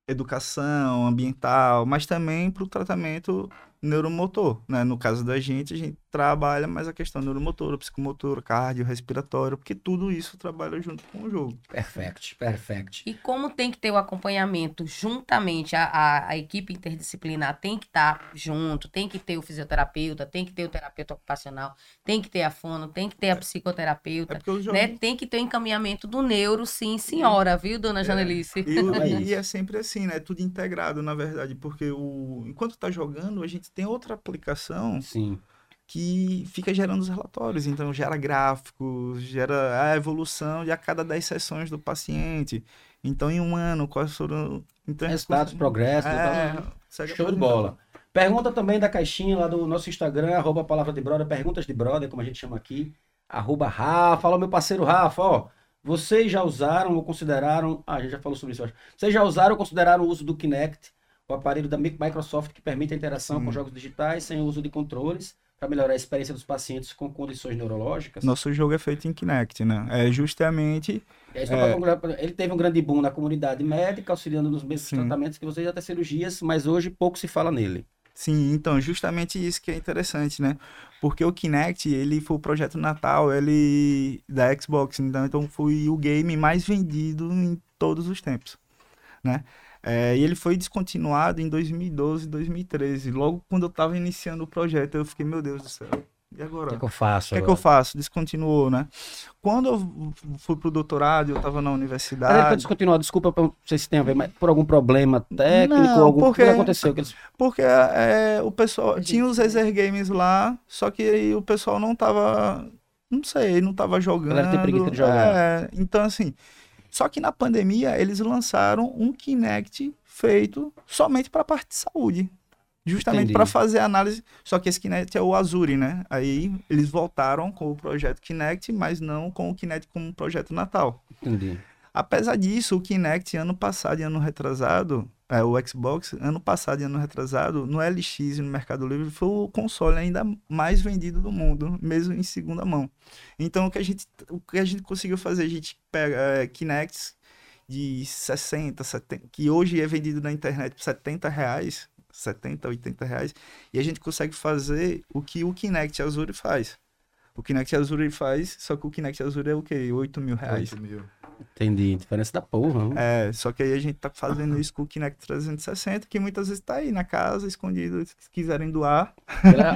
educação ambiental, mas também para o tratamento neuromotor, né? No caso da gente, a gente trabalha mais a questão neuromotora, psicomotora, cardiorrespiratória, porque tudo isso trabalha junto com o jogo. Perfect, perfect. E como tem que ter o acompanhamento juntamente, a, a, a equipe interdisciplinar tem que estar junto, tem que ter o fisioterapeuta, tem que ter o terapeuta ocupacional, tem que ter a fono, tem que ter a É psicoterapeuta, o jogo né? Tem que ter o encaminhamento do neuro, sim, senhora, viu, dona Janelice? E, o- É e é sempre assim, né? Tudo integrado, na verdade, porque o enquanto tá jogando, a gente tem outra aplicação Sim. que fica gerando os relatórios. Então, gera gráficos, gera a evolução de a cada 10 sessões do paciente. Então, em um ano, quais foram. Então, gente Resultados, consegue- progressos. É, então, consegue Show de bola. Pergunta também da caixinha lá do nosso Instagram, arroba palavra de brother, perguntas de brother, como a gente chama aqui, arroba Rafa, fala meu parceiro Rafa, ó, vocês já usaram ou consideraram, ah, a gente já falou sobre isso, eu acho. vocês já usaram ou consideraram o uso do Kinect, o aparelho da Mi- Microsoft que permite a interação com jogos digitais sem o uso de controles, para melhorar a experiência dos pacientes com condições neurológicas? Nosso jogo é feito em Kinect, né? É justamente. É É. Ele teve um grande boom na comunidade médica, auxiliando nos mesmos Sim. tratamentos que vocês até cirurgias, mas hoje pouco se fala nele. Sim, então, justamente isso que é interessante, né? Porque o Kinect, ele foi o projeto Natal, ele da Xbox, então, então foi o game mais vendido em todos os tempos, né? É, e ele foi descontinuado em 2012, 2013. Logo quando eu tava iniciando o projeto, eu fiquei, meu Deus do céu, e O agora? que, é que eu faço? O que é que eu faço? Descontinuou, né? Quando eu fui pro doutorado, eu tava na Mas ele foi universidade. descontinuado, desculpa, eu não sei se tem a ver, mas por algum problema técnico, Não, algum porque- o que aconteceu? Que eles... Porque é, o pessoal A gente tinha os. Razer Games lá, só que aí o pessoal não tava, não sei, não tava jogando. galera tem preguiça de jogar. É, então assim, só que na pandemia eles lançaram um Kinect feito somente para a parte de saúde. Justamente para fazer análise, só que esse Kinect é o Azure, né? Aí eles voltaram com o projeto Kinect, mas não com o Kinect como um projeto Natal. Entendi. Apesar disso, o Kinect ano passado e ano retrasado, é, o Xbox, ano passado e ano retrasado, no LX e no Mercado Livre, foi o console ainda mais vendido do mundo, mesmo em segunda mão. Então, o que a gente, o que a gente conseguiu fazer? A gente pega é, Kinects de 60, 70, que hoje é vendido na internet por 70 reais, 70, 80 reais, e a gente consegue fazer o que o Kinect Azure faz. O Kinect Azure faz, só que o Kinect Azure é o quê? 8 mil reais. 8 mil. Entendi. Diferença da porra. hein? É, só que aí a gente tá fazendo isso com o Kinect 360, que muitas vezes tá aí na casa, escondido, se quiserem doar.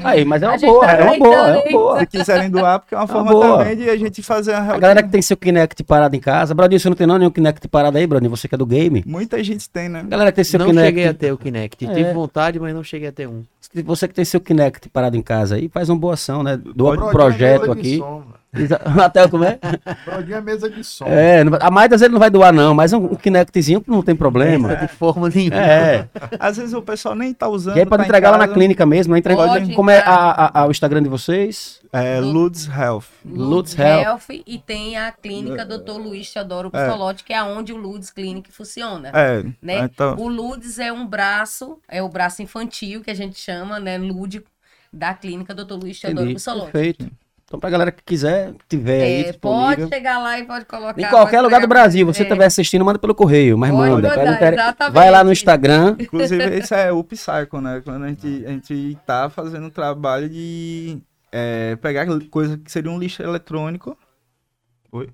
Aí, mas é uma boa, tá é uma boa, é uma boa. Se quiserem doar, porque é uma Tá forma boa. também de a gente fazer a A galera que tem seu Kinect parado em casa, Bradinho, você não tem não nenhum Kinect parado aí, Bradinho? Você que é do game? Muita gente tem, né? A galera que tem seu não Kinect. cheguei a ter o Kinect. É. Tive vontade, mas não cheguei a ter um. Você que tem seu Kinect parado em casa aí, faz uma boa ação, né? Doa pro projeto aqui. som, Até como é? Brodinho é mesa de som. É, não vai- a Maidas ele não vai doar, não, mas um, Kinectzinho não tem problema. De forma nenhuma. É. Às vezes o pessoal nem tá usando. E aí pode tá entregar lá na clínica mesmo, né? Entrega- Pode Como é a- a- a- o Instagram de vocês? É, Ludes Health. Lutz Health. Health e tem a clínica Dr. Luiz Teodoro É. Psolotti, que é onde o Ludes Clinic funciona. É, Né? então, O Ludes é um braço, é o braço infantil que a gente chama, né, lúdico, da clínica Dr. Luiz Teodoro. Psolotti. Perfeito. Então, pra galera que quiser, tiver aí É, disponível. pode chegar lá e pode colocar. Em qualquer lugar do Brasil, você é. estiver assistindo, manda pelo correio, mas Pode manda. mandar, quero-. Vai lá no Instagram. inclusive esse é o Psycho, né? Quando a gente, a gente tá fazendo um trabalho de é, pegar coisa que seria um lixo eletrônico. Oi?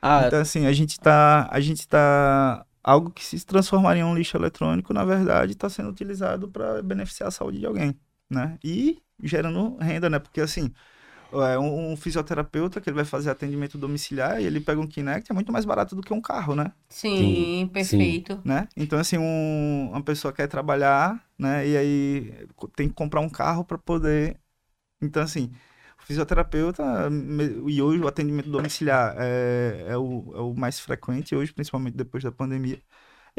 Ah, Então, assim, a gente tá. A gente tá. Algo que se transformaria em um lixo eletrônico, na verdade, está sendo utilizado para beneficiar a saúde de alguém, né? E gerando renda, né? Porque, assim, é, um, um fisioterapeuta que ele vai fazer atendimento domiciliar e ele pega um Kinect, é muito mais barato do que um carro, né? Sim, Sim, perfeito. né? Então, assim, um- uma pessoa quer trabalhar, né? E aí tem que comprar um carro para poder. Então, assim, o fisioterapeuta me- e hoje o atendimento domiciliar é, é, o, é o mais frequente hoje, principalmente depois da pandemia.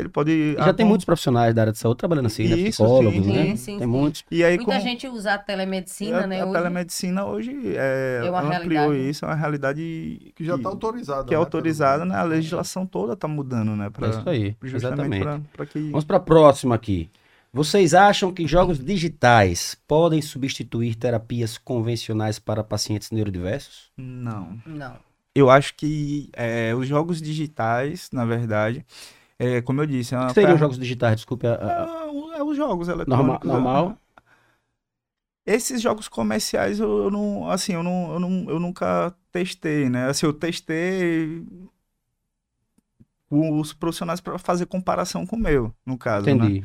Ele pode. Ah, já tem bom, muitos profissionais da área de saúde trabalhando assim, né? Isso, Psicólogos, sim, né? sim, sim, tem sim. muitos. E aí, Muita como gente usa a telemedicina, a, né? a hoje. telemedicina hoje é, É uma ampliou realidade. isso, é uma realidade Que já está autorizado. que é né, autorizada, né? A legislação toda está mudando, né? Pra, É isso aí, justamente exatamente. para que. Vamos para a próxima aqui. Vocês acham que jogos digitais podem substituir terapias convencionais para pacientes neurodiversos? Não. Não. Eu acho que é, os jogos digitais, na verdade, é, como eu disse, é O que seriam ferra- jogos digitais? Desculpe. a- a- É, o- é os jogos eletrônicos. né? normal. Esses jogos comerciais eu, eu não, assim, eu não, eu não, eu nunca testei, né? Assim, eu testei os profissionais para fazer comparação com o meu, no caso, né? Entendi.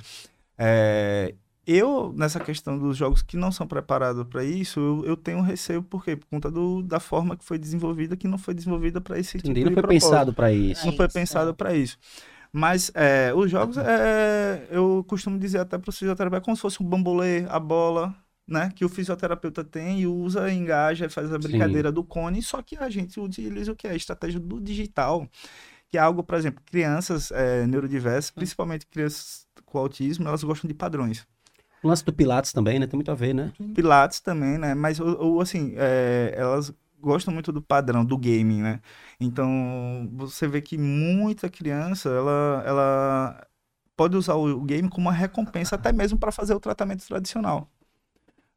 É, eu, nessa questão dos jogos que não são preparados para isso, eu, eu tenho receio, por quê? Por conta do, da forma que foi desenvolvida, que não foi desenvolvida para esse Entendi. tipo Não de foi propósito. pensado para isso. Não foi isso, pensado é. para isso. Mas é, os jogos, é, eu costumo dizer até para o fisioterapeuta, é como se fosse um bambolê, a bola, né? Que o fisioterapeuta tem e usa, engaja, faz a Sim. brincadeira do cone, só que a gente utiliza o que? A estratégia do digital, que é algo, por exemplo, crianças é, neurodiversas, principalmente crianças com autismo, elas gostam de padrões. O lance do Pilates também, né? Tem muito a ver, né? Pilates também, né? Mas, o, o, assim, é, elas gostam muito do padrão, do gaming, né? Então, você vê que muita criança, ela, ela pode usar o, o game como uma recompensa, até mesmo para fazer o tratamento tradicional,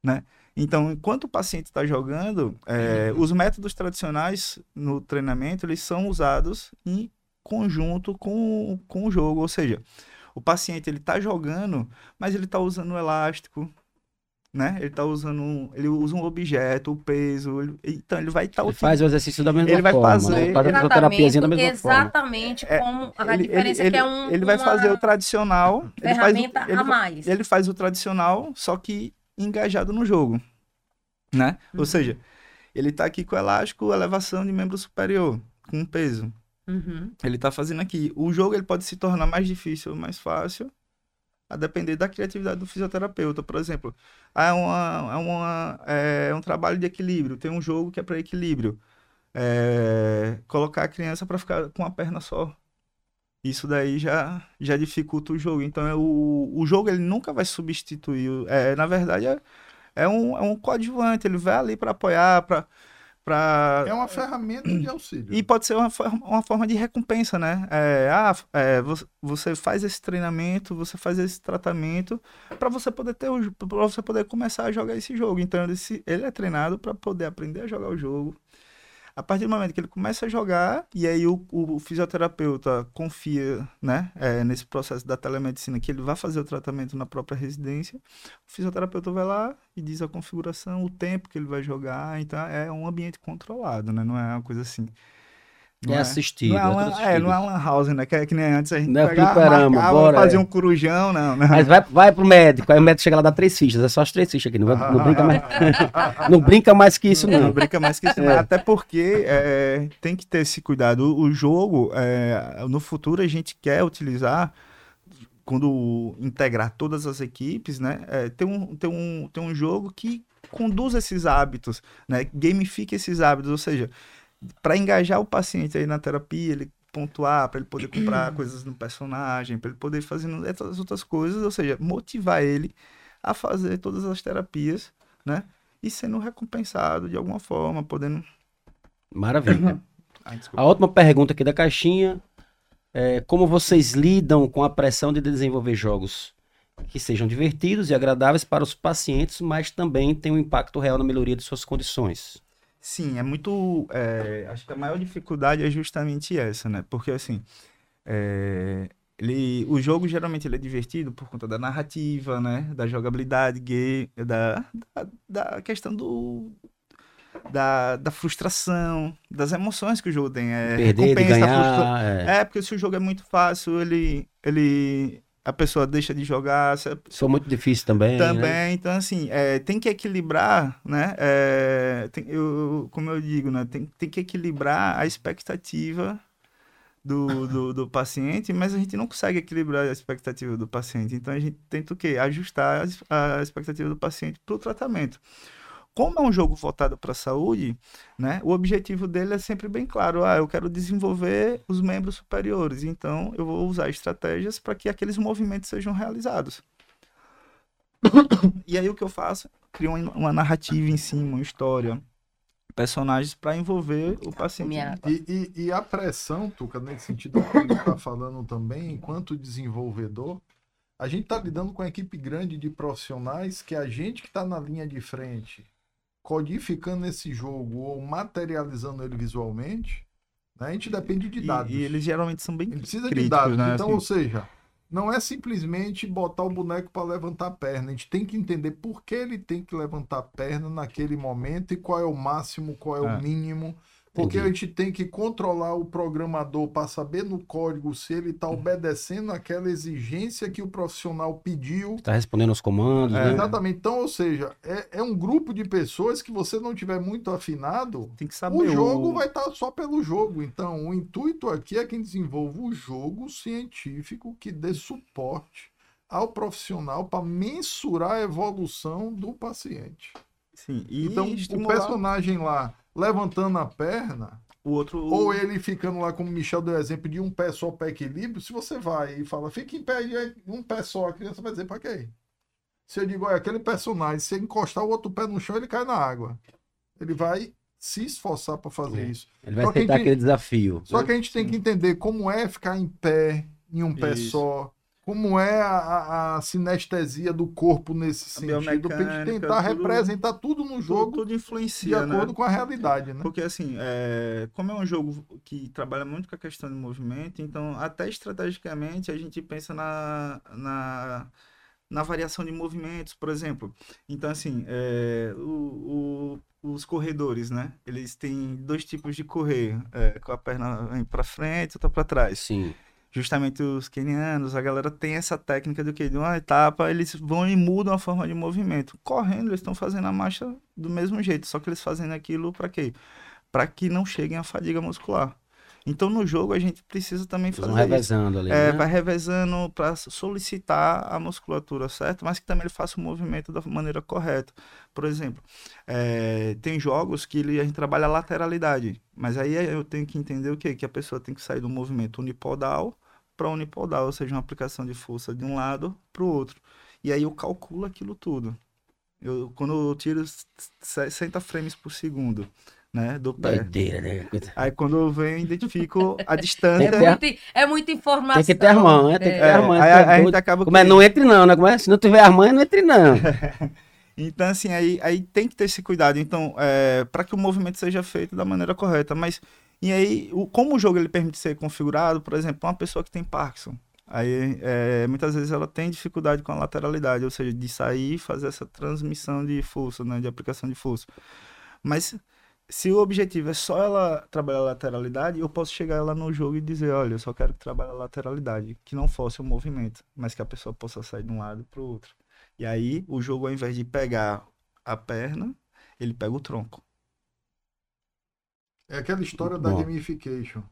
né? Então, enquanto o paciente está jogando, é, os métodos tradicionais no treinamento, eles são usados em conjunto com, com o jogo, ou seja, o paciente ele está jogando, mas ele está usando o elástico, né? Ele tá usando, um- ele usa um objeto, o peso, ele- então ele vai estar Ele faz o exercício da mesma Ele vai forma. fazer- Né? Faz a ele- fisioterapiazinha da mesma Exatamente, forma. exatamente É, como a ele, diferença ele, que é um, ele vai fazer o tradicional, ele faz, o- ferramenta ele, a mais. ele faz o tradicional, só que engajado no jogo, né? Uhum. Ou seja, ele tá aqui com o elástico, elevação de membro superior, com peso. Uhum. Ele tá fazendo aqui. O jogo ele pode se tornar mais difícil ou mais fácil, a depender da criatividade do fisioterapeuta. Por exemplo, ah, é, uma, é, uma, é um trabalho de equilíbrio. Tem um jogo que é para equilíbrio. É, colocar a criança para ficar com uma perna só. Isso daí já, já dificulta o jogo. Então, é o, o jogo ele nunca vai substituir. É, na verdade, é, é, um, é um coadjuvante. Ele vai ali para apoiar, para. Pra... É uma ferramenta de auxílio. E pode ser uma, forma- uma forma de recompensa, né? É, ah, é, vo- você faz esse treinamento, você faz esse tratamento para você poder ter para você poder começar a jogar esse jogo. Então ele é treinado para poder aprender a jogar o jogo. A partir do momento que ele começa a jogar e aí o, o fisioterapeuta confia, né, é, nesse processo da telemedicina que ele vai fazer o tratamento na própria residência, o fisioterapeuta vai lá e diz a configuração, o tempo que ele vai jogar, então é um ambiente controlado, né? Não é uma coisa assim. Não É assistido. não é, é uma, tudo é, assistido. não é lan house, né? Que, é que nem antes a gente Não é pegava, fliperama, marcava, bora, fazia é. um corujão, não, não. Mas vai, vai pro médico, aí o médico chega lá dá três fichas, é só as três fichas aqui, não, vai- não brinca mais, não brinca mais que isso Não, não. brinca mais que isso, não. Até porque é, tem que ter esse cuidado. O, o jogo, é, no futuro, a gente quer utilizar, quando integrar todas as equipes, né? É, ter, um, ter, um, ter um jogo que conduz esses hábitos, né? Gamifique esses hábitos, ou seja, para engajar o paciente aí na terapia, ele pontuar, para ele poder comprar coisas no personagem, para ele poder fazer essas outras coisas, ou seja, motivar ele a fazer todas as terapias, né? E sendo recompensado de alguma forma, podendo. Maravilha. Desculpa. A última pergunta aqui da caixinha é como vocês lidam com a pressão de desenvolver jogos que sejam divertidos e agradáveis para os pacientes, mas também tenham um impacto real na melhoria de suas condições. Sim, é muito. é, acho que a maior dificuldade é justamente essa, né? Porque assim. é, ele, o jogo geralmente ele é divertido por conta da narrativa, né? Da jogabilidade, gay, da, da, da questão do. Da, da frustração, das emoções que o jogo tem. É, Perder, ganhar. é. É, porque se o jogo é muito fácil, ele, ele, a pessoa deixa de jogar. se Sou muito difícil também. também, né? então assim, é, tem que equilibrar, né? é, tem- eu, como eu digo, né? Tem, tem que equilibrar a expectativa do, do, do paciente, mas a gente não consegue equilibrar a expectativa do paciente. Então a gente tenta o quê? Ajustar a expectativa do paciente para o tratamento. Como é um jogo voltado para a saúde, né? O objetivo dele é sempre bem claro. Ah, eu quero desenvolver os membros superiores, então eu vou usar estratégias para que aqueles movimentos sejam realizados. E aí o que eu faço? Crio uma, narrativa em cima, uma história, personagens para envolver o paciente. Minha- E, e- e a pressão, Tuca, nesse sentido que ele está falando também, enquanto desenvolvedor, a gente está lidando com uma equipe grande de profissionais que a gente que está na linha de frente, codificando esse jogo ou materializando ele visualmente, né, a gente depende de E, dados. e eles geralmente são bem Ele precisa de críticos, dados. né? Então, assim. ou seja, não é simplesmente botar o boneco para levantar a perna. A gente tem que entender por que ele tem que levantar a perna naquele momento e qual é o máximo, qual é, É. o mínimo. Porque Entendi. a gente tem que controlar o programador para saber no código se ele está obedecendo aquela exigência que o profissional pediu. Tá respondendo aos comandos, É. né? Exatamente. Então, ou seja, é, é um grupo de pessoas que você não tiver muito afinado, Tem que saber o jogo vai estar só pelo jogo. Então, o intuito aqui é quem desenvolva o jogo científico que dê suporte ao profissional para mensurar a evolução do paciente. Sim, e então, o estimular personagem lá levantando a perna, o outro. ou ele ficando lá, como o Michel deu exemplo, de um pé só para equilíbrio, se você vai e fala, fica em pé de um pé só, a criança vai dizer, para quê? Se eu digo, olha, aquele personagem, se encostar o outro pé no chão, ele cai na água. Ele vai se esforçar para fazer É. isso. Ele vai Só aceitar gente- aquele desafio. Só que a gente tem que entender como é ficar em pé, em um pé Isso. só, como é a, a- a sinestesia do corpo nesse A sentido, pra gente tentar tudo- representar tudo no tudo, jogo tudo de influencia, né? acordo com a realidade, né? Porque assim, é, como é um jogo que trabalha muito com a questão de movimento, então até estrategicamente a gente pensa na, na, na variação de movimentos, por exemplo. Então assim, é, o- o- os corredores, né? Eles têm dois tipos de correr, é, com a perna para frente, outra para trás. Sim. Justamente os kenianos, a galera tem essa técnica do que de uma etapa eles vão e mudam a forma de movimento. Correndo, eles estão fazendo a marcha do mesmo jeito, só que eles fazendo aquilo para quê? Para que não cheguem à fadiga muscular. Então no jogo a gente precisa também vão fazer isso. revezando ali. É, né? vai revezando para solicitar a musculatura certa, mas que também ele faça o movimento da maneira correta. Por exemplo, é, tem jogos que ele, a gente trabalha a lateralidade, mas aí eu tenho que entender o quê? Que a pessoa tem que sair do movimento unipodal para unipodal, ou seja, uma aplicação de força de um lado para o outro. E aí eu calculo aquilo tudo. Eu, quando eu tiro 60 frames por segundo, né, do pé. Doideira, né? Aí quando eu venho, eu identifico a distância. É, ter- muita, é muita informação. Tem que ter as mãos, né? Tem que ter É, as mãos. aí é a, a gente acaba Como é? que- Não entre não, né? Como é? Se não tiver as mães, não entre não. Então, assim, aí, aí tem que ter esse cuidado. Então, é, para que o movimento seja feito da maneira correta. Mas, e aí, o, como o jogo ele permite ser configurado, por exemplo, uma pessoa que tem Parkinson, aí é, muitas vezes ela tem dificuldade com a lateralidade, ou seja, de sair e fazer essa transmissão de força, né, de aplicação de força. Mas se o objetivo é só ela trabalhar a lateralidade, eu posso chegar ela no jogo e dizer, olha, eu só quero que trabalhe a lateralidade, que não fosse o movimento, mas que a pessoa possa sair de um lado para o outro. E aí, o jogo, ao invés de pegar a perna, ele pega o tronco. É aquela história Muito da bom. gamification.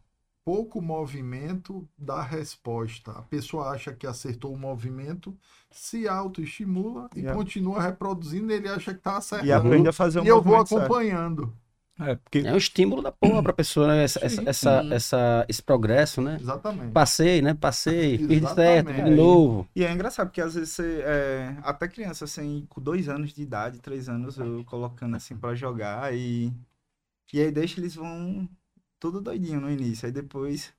Pouco movimento dá resposta. A pessoa acha que acertou o movimento, se autoestimula e Yeah. continua reproduzindo. Ele acha que está E acertando. aprende a fazer o E eu vou movimento certo. É, porque É um estímulo da porra pra pessoa, né? Essa, essa, Sim, essa, sim. essa- esse progresso, né? Exatamente. Passei, né? Passei, fiz certo, de novo. E é engraçado, porque às vezes você, é, até criança, assim, com dois anos de idade, três anos, eu colocando assim pra jogar e. E aí deixa eles vão tudo doidinho no início. Aí depois,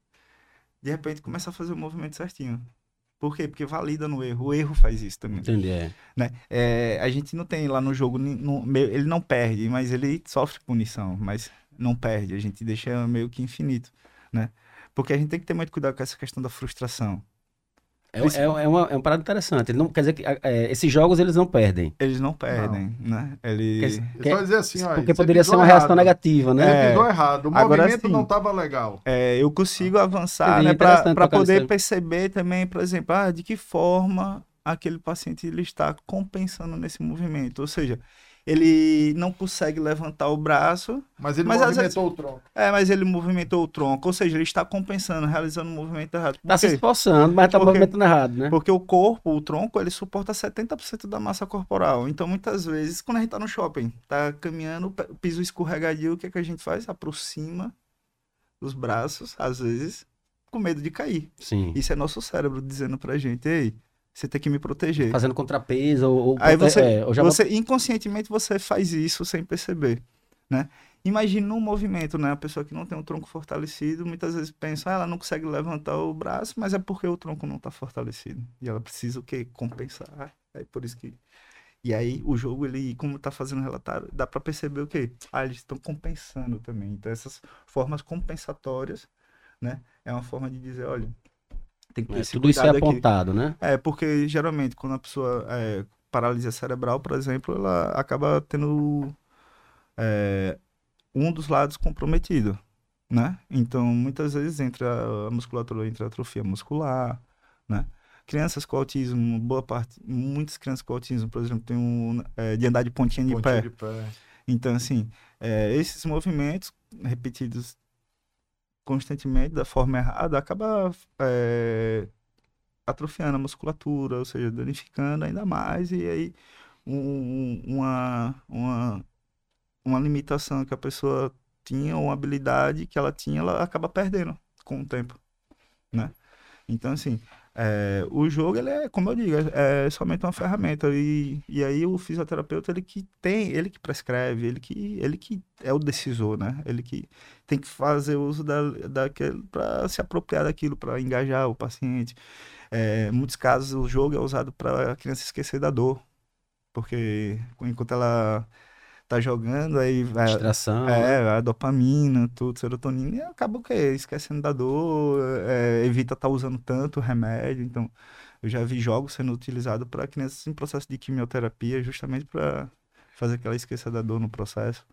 de repente, começa a fazer o movimento certinho. Por quê? Porque valida no erro. O erro faz isso também. Entendi. é. né? É, a gente não tem lá no jogo, no- meio- ele não perde, mas ele sofre punição, mas não perde, a gente deixa meio que infinito, né? Porque a gente tem que ter muito cuidado com essa questão da frustração. É, é, é, uma, é uma parada interessante. Ele não, quer dizer que é, esses jogos eles não perdem. Eles não perdem, né? Ele... Quer dizer, Ele só dizer assim, ó, porque poderia ser uma reação errado. negativa, né? É. pisou errado. O Agora movimento sim. não estava legal. É, eu consigo avançar, Entendi, né, para poder perceber também, por exemplo, ah, de que forma aquele paciente ele está compensando nesse movimento. Ou seja, ele não consegue levantar o braço, Mas ele Mas movimentou o tronco. é, mas ele movimentou o tronco, ou seja, ele está compensando, realizando o movimento errado. Por Tá se esforçando, mas tá quê? movimentando errado, né? Porque o corpo, o tronco, ele suporta 70% da massa corporal. Então, muitas vezes, quando a gente tá no shopping, tá caminhando, piso escorregadio, o que, é que a gente faz? Aproxima os braços, às vezes, com medo de cair. Sim. Isso é nosso cérebro dizendo pra gente, ei, você tem que me proteger. Fazendo contrapeso ou, ou Aí você, é, ou já você inconscientemente você faz isso sem perceber, né? Imagina um movimento, né? A pessoa que não tem um tronco fortalecido, muitas vezes pensa, ah, ela não consegue levantar o braço, mas é porque o tronco não está fortalecido. E ela precisa o quê? Compensar. É por isso que e aí o jogo ele, como tá fazendo relatório, dá para perceber o quê? Ah, eles estão compensando também. Então essas formas compensatórias, né? É uma forma de dizer, olha, tem que ter É, esse tudo isso é cuidado aqui. apontado, né? É, porque geralmente quando a pessoa é paralisia cerebral, por exemplo, ela acaba tendo é, um dos lados comprometido, né? Então, muitas vezes entra a musculatura, entra a atrofia muscular, né? Crianças com autismo, boa parte, muitas crianças com autismo, por exemplo, tem um é, de andar de pontinha de Pontinho pé. de pé. Então, assim, é, esses movimentos repetidos constantemente, da forma errada, acaba é, atrofiando a musculatura, ou seja, danificando ainda mais, e aí um- uma, uma, uma limitação que a pessoa tinha, uma habilidade que ela tinha, ela acaba perdendo com o tempo, né? Então, assim, é, o jogo, ele é, como eu digo, é, é somente uma ferramenta. E, e aí o fisioterapeuta, ele que tem, ele que prescreve, ele que, ele que é o decisor, né? Ele que tem que fazer uso da, daquele para se apropriar daquilo, para engajar o paciente. É, muitos casos, o jogo é usado para a criança esquecer da dor. Porque enquanto ela tá jogando, aí vai, Distração. né? é, a dopamina, tudo, serotonina, e acaba o quê? Esquecendo da dor, é, evita estar usando tanto remédio. Então, eu já vi jogos sendo utilizados para crianças em processo de quimioterapia, justamente para fazer que ela esqueça da dor no processo.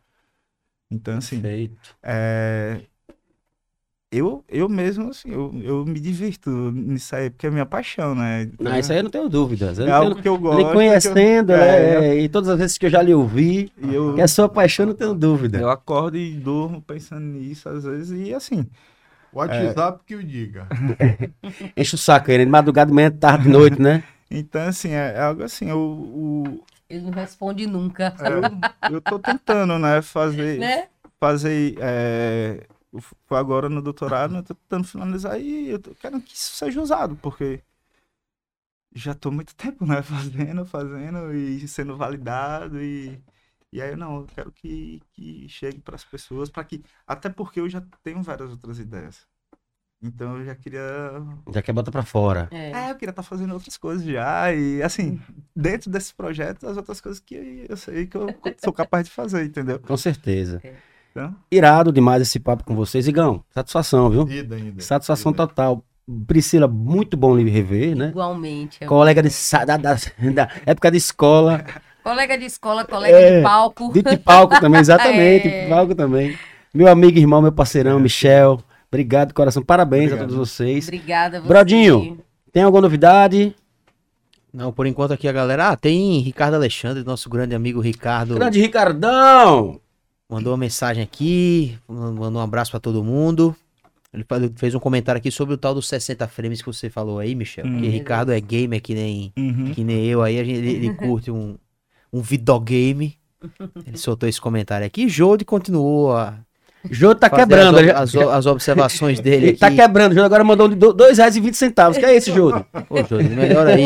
Então, assim, Perfeito. é, eu, eu mesmo, assim, eu, eu me divirto nisso aí, porque é minha paixão, né? Não, isso aí eu não tenho dúvidas. Eu é algo tenho- que eu gosto. Lhe que eu- conhecendo, é, né? é, E todas as vezes que eu já lhe ouvi, E eu, que é sua paixão, não tenho dúvida. eu acordo e durmo pensando nisso às vezes, e assim, O WhatsApp que o diga. Enche o saco aí, né? De madrugada, de manhã, tarde, de noite, né? então assim, é, é algo assim, eu, o, Ele não responde nunca. É, eu, eu tô tentando, né, fazer, Né? fazer, é, eu fui agora no doutorado, né, tô tentando finalizar e eu tô querendo que isso seja usado, porque já tô muito tempo, né, fazendo, fazendo e sendo validado e, e aí não, eu quero que, que chegue para as pessoas, para que, até porque eu já tenho várias outras ideias. Então eu já queria Já quer botar pra fora. É. é, eu queria estar fazendo outras coisas já. E, assim, dentro desse projeto, as outras coisas que eu sei que eu sou capaz de fazer, entendeu? Com certeza. Então, Irado demais esse papo com vocês. Igão, satisfação, viu? Ida, ida. Satisfação Ida. total. Priscila, muito bom lhe rever, né? Igualmente. é. Colega de, da, da- da época de escola, Colega de escola, colega É. de palco. de, de palco também, exatamente, É. de palco também. Meu amigo, irmão, meu parceirão, Michel. Obrigado, coração. Parabéns a Obrigado. todos vocês. Obrigada, você. Brodinho. Tem alguma novidade? Não, por enquanto aqui a galera. Ah, tem Ricardo Alexandre, nosso grande amigo Ricardo. Grande Ricardão! Mandou uma mensagem aqui, mandou um abraço pra todo mundo. Ele fez um comentário aqui sobre o tal dos 60 frames que você falou aí, Michel. Hum. Que Ricardo é gamer que nem, uhum. que nem eu aí, a gente, ele, ele curte um, um videogame. Ele soltou esse comentário aqui. Jode continuou a Jô tá fazer quebrando. as, as, as observações dele ele tá quebrando. O Jô agora mandou de do- dois reais e vinte centavos. Que é esse, Jô? Ô, Jode, melhor aí.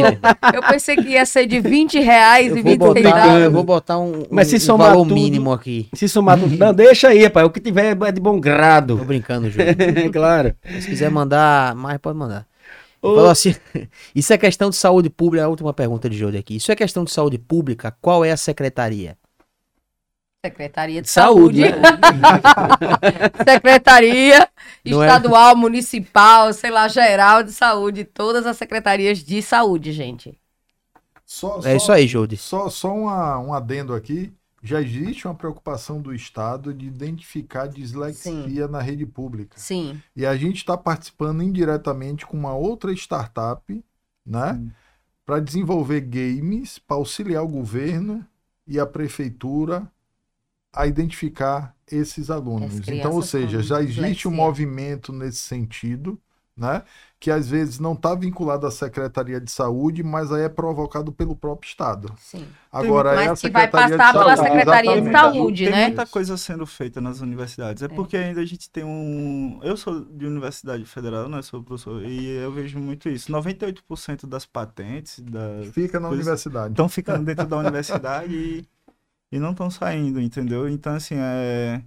Eu pensei que ia ser de 20 reais e Eu vou 20 botar, centavos. eu vou botar um, Mas se um- um somar valor tudo- mínimo aqui. Se somar tudo. Não, deixa aí, rapaz. O que tiver é de bom grado. Tô brincando, Jode. claro. Se quiser mandar mais, pode mandar. Ô. Falou assim, isso é questão de saúde pública, a última pergunta de Jode aqui. Isso é questão de saúde pública, qual é a secretaria? Secretaria de Saúde, Saúde. né? Não Secretaria é? estadual, municipal, sei lá, geral de saúde, todas as secretarias de saúde, gente. Só, É isso aí, Jode. Só, só uma- um adendo aqui. Já existe uma preocupação do Estado de identificar dislexia na rede pública. Sim. E a gente está participando indiretamente com uma outra startup, né? Hum. Para desenvolver games para auxiliar o governo e a prefeitura a identificar esses alunos. Então, ou seja, já existe um movimento nesse sentido, né? Que às vezes não está vinculado à Secretaria de Saúde, mas aí é provocado pelo próprio Estado. Sim. Agora é a Mas que vai Secretaria passar pela Secretaria de. Saúde, tem né? muita coisa sendo feita nas universidades. É porque ainda a gente tem um. Eu sou de universidade federal, né? Sou professor, e eu vejo muito isso. 98% das patentes das... Fica na universidade. estão ficando dentro da universidade e, e não estão saindo, entendeu? Então, assim, é.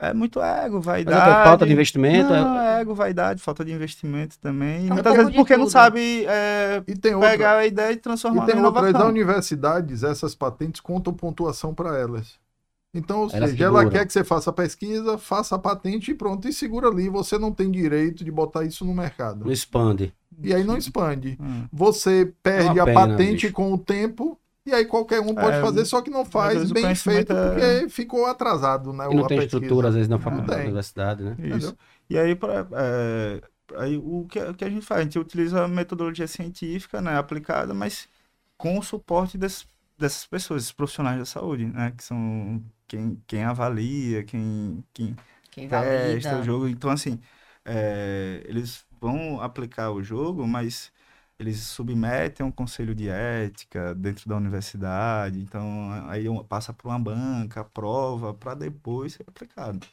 É muito ego, Mas vaidade. é falta de investimento. é- Não, é ego, vaidade, falta de investimento também. E É um muitas vezes porque não tudo. sabe é, E tem outra. pegar a ideia e transformar E tem outras, as inovação. universidades, essas patentes contam pontuação para elas. Então, ou Elas seja, ela quer que você faça a pesquisa, faça a patente e pronto, e segura ali. Você não tem direito de botar isso no mercado. Não expande. E aí não expande. Hum. Você perde É uma a pena, patente bicho. com o tempo, e aí qualquer um pode É, fazer, só que não faz bem feito, é- porque ficou atrasado, né? E não tem pesquisa. estrutura, às vezes, na faculdade, na universidade, né? Isso. Entendeu? E aí, pra, é, aí o, que, o que a gente faz? A gente utiliza a metodologia científica, né, aplicada, mas com o suporte desses- dessas pessoas, esses profissionais da saúde, né, que são quem, quem avalia, quem, quem Quem testa valida. o jogo. Então, assim, é, eles vão aplicar o jogo, mas eles submetem a um conselho de ética dentro da universidade. Então, aí passa por uma banca, prova, para depois ser aplicado.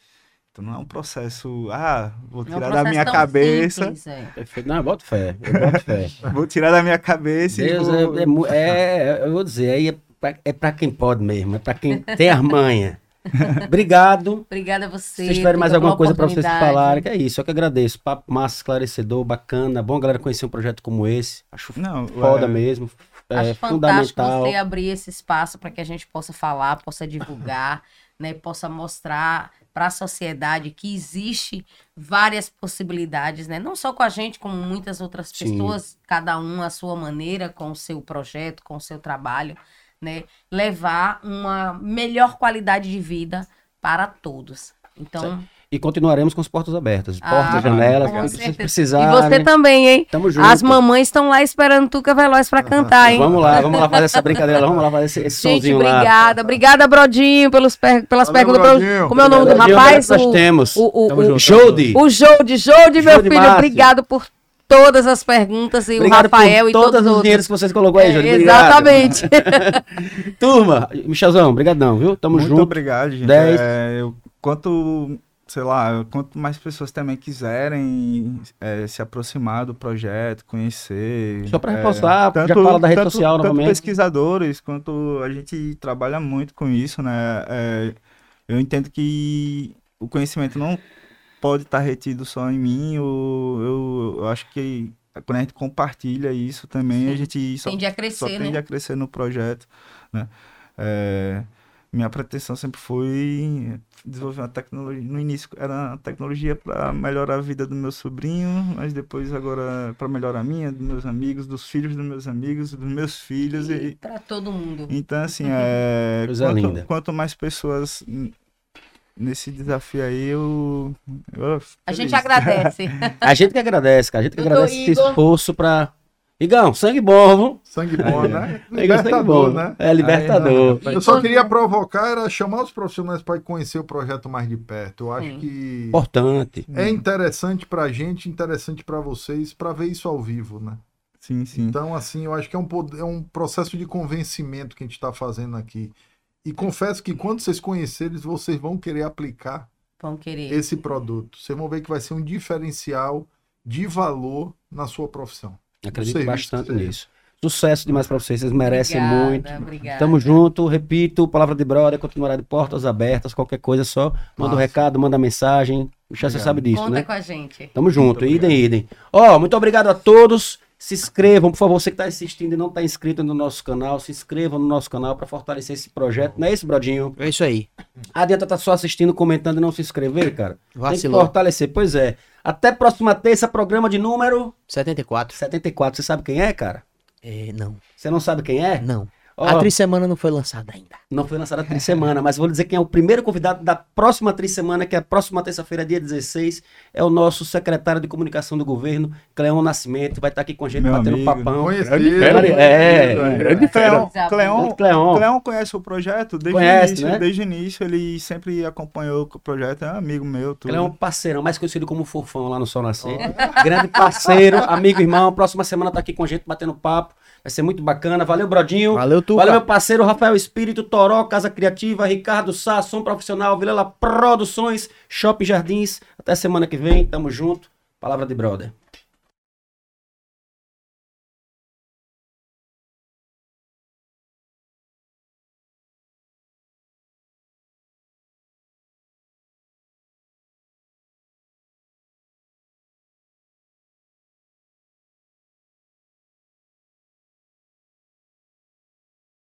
Então, não é um processo, ah, vou Não é um tirar da minha cabeça, simples, é. Perfeito. Não, eu boto fé. Eu boto fé. vou tirar da minha cabeça e Deus vou... é, é é- eu vou dizer, aí é pra, é quem pode mesmo, é pra quem tem a manha. Obrigado. Obrigada a você. Se vocês tiverem mais alguma coisa pra vocês falarem, que é isso, eu que agradeço. Papo massa, esclarecedor, bacana. Bom a galera conhecer um projeto como esse. Acho Não, foda é, mesmo. É Acho fantástico fundamental. você abrir esse espaço para que a gente possa falar, possa divulgar, né, possa mostrar para a sociedade que existe várias possibilidades, né? Não só com a gente, como muitas outras Sim. pessoas, cada um à sua maneira, com o seu projeto, com o seu trabalho, né? Levar uma melhor qualidade de vida para todos. Então, E continuaremos com as portas abertas. Ah, Portas, janelas, com o que vocês certeza. e você também, hein? Tamo junto. As mamães estão lá esperando Tuca Veloz para cantar, hein? Vamos lá, vamos lá fazer essa brincadeira. Vamos lá fazer esse, esse Gente, sonzinho lá. obrigada. Obrigada, Brodinho, pelos per- pelas Valeu, perguntas. Brodinho. Como é o nome do rapaz? Nós O, temos. o, o, o, junto. Jody. o Jode, Jode, meu Jode filho. Márcio. Obrigado por todas as perguntas e Obrigado o Rafael por e todos todos os os outros. dinheiros que vocês colocou aí, É, Júlio. Exatamente. Turma, Michelzão, brigadão, viu? Tamo Muito junto. obrigado, gente. Dez. É, eu- quanto, sei lá, quanto mais pessoas também quiserem é, se aproximar do projeto, conhecer. Só pra é, reforçar, já fala da rede tanto- social tanto novamente. pesquisadores, quanto a gente trabalha muito com isso, né? É, eu entendo que o conhecimento não pode estar retido só em mim. Eu, eu, eu acho que quando a gente compartilha isso também, a gente só Tende a só crescer, tende né? a crescer no projeto, né? É, minha pretensão sempre foi desenvolver uma tecnologia. No início era uma tecnologia para melhorar a vida do meu sobrinho, mas depois agora para melhorar a minha, dos meus amigos, dos filhos dos meus amigos, dos meus filhos. E, Para todo mundo. então, assim, é, Coisa quanto, linda. quanto mais pessoas nesse desafio aí, eu. eu A gente agradece. A gente que agradece, cara. A gente que Doutor agradece esse Igor. esforço pra. Igão, sangue bom, viu? Sangue bom, né? Libertador, bom. né? É, libertador. Eu só queria provocar, era chamar os profissionais para conhecer o projeto mais de perto. Eu acho Sim. que Importante. é interessante pra gente, interessante pra vocês, para ver isso ao vivo, né? Sim, sim. Então, assim, eu acho que é um, é um processo de convencimento que a gente está fazendo aqui. E confesso que quando vocês conhecerem, vocês vão querer aplicar Vão querer. esse produto. Vocês vão ver que vai ser um diferencial de valor na sua profissão. Acredito bastante nisso. Sucesso demais pra vocês, vocês merecem Obrigada, muito. Obrigada. Tamo junto, repito, palavra de brother, continuará de portas abertas, qualquer coisa só, manda um Massa. recado, manda mensagem, já você sabe disso, Conta né? com a gente. Tamo junto, Muito idem, idem. Ó, muito obrigado a todos Se inscrevam, por favor, você que está assistindo e não está inscrito no nosso canal, se inscrevam no nosso canal para fortalecer esse projeto. Não é isso, Brodinho? É isso aí. Adianta estar só assistindo, comentando e não se inscrever, cara. Tem que Vacilou. fortalecer. Pois é. Até próxima terça, programa de número 74. 74. Você sabe quem é, cara? É, não, Você não sabe quem é? não. Ó, A Trissemana não foi lançada ainda. Não foi lançada a trissemana, mas vou dizer quem é o primeiro convidado da próxima trissemana, que é a próxima terça-feira, dia 16, é o nosso secretário de comunicação do governo, Cleon Nascimento, vai estar aqui com a gente Meu batendo amigo. papão. Conhecido. É, Grande Cleon, fera. Cleon, Cleon. Cleon conhece o projeto desde Conhece, o início, né? desde o início ele sempre acompanhou o projeto, é amigo meu, tudo. Ele é um parceirão, mais conhecido como Fofão lá no Sol Nascer. Grande parceiro, amigo, irmão. Próxima semana tá aqui com a gente batendo papo. Vai ser muito bacana. Valeu, Brodinho. Valeu, Tuca. Valeu, meu parceiro Rafael Espírito, Toró, Casa Criativa, Ricardo Sá, Som Profissional, Vilela Produções, Shopping Jardins. Até semana que vem. Tamo junto. Palavra de brother.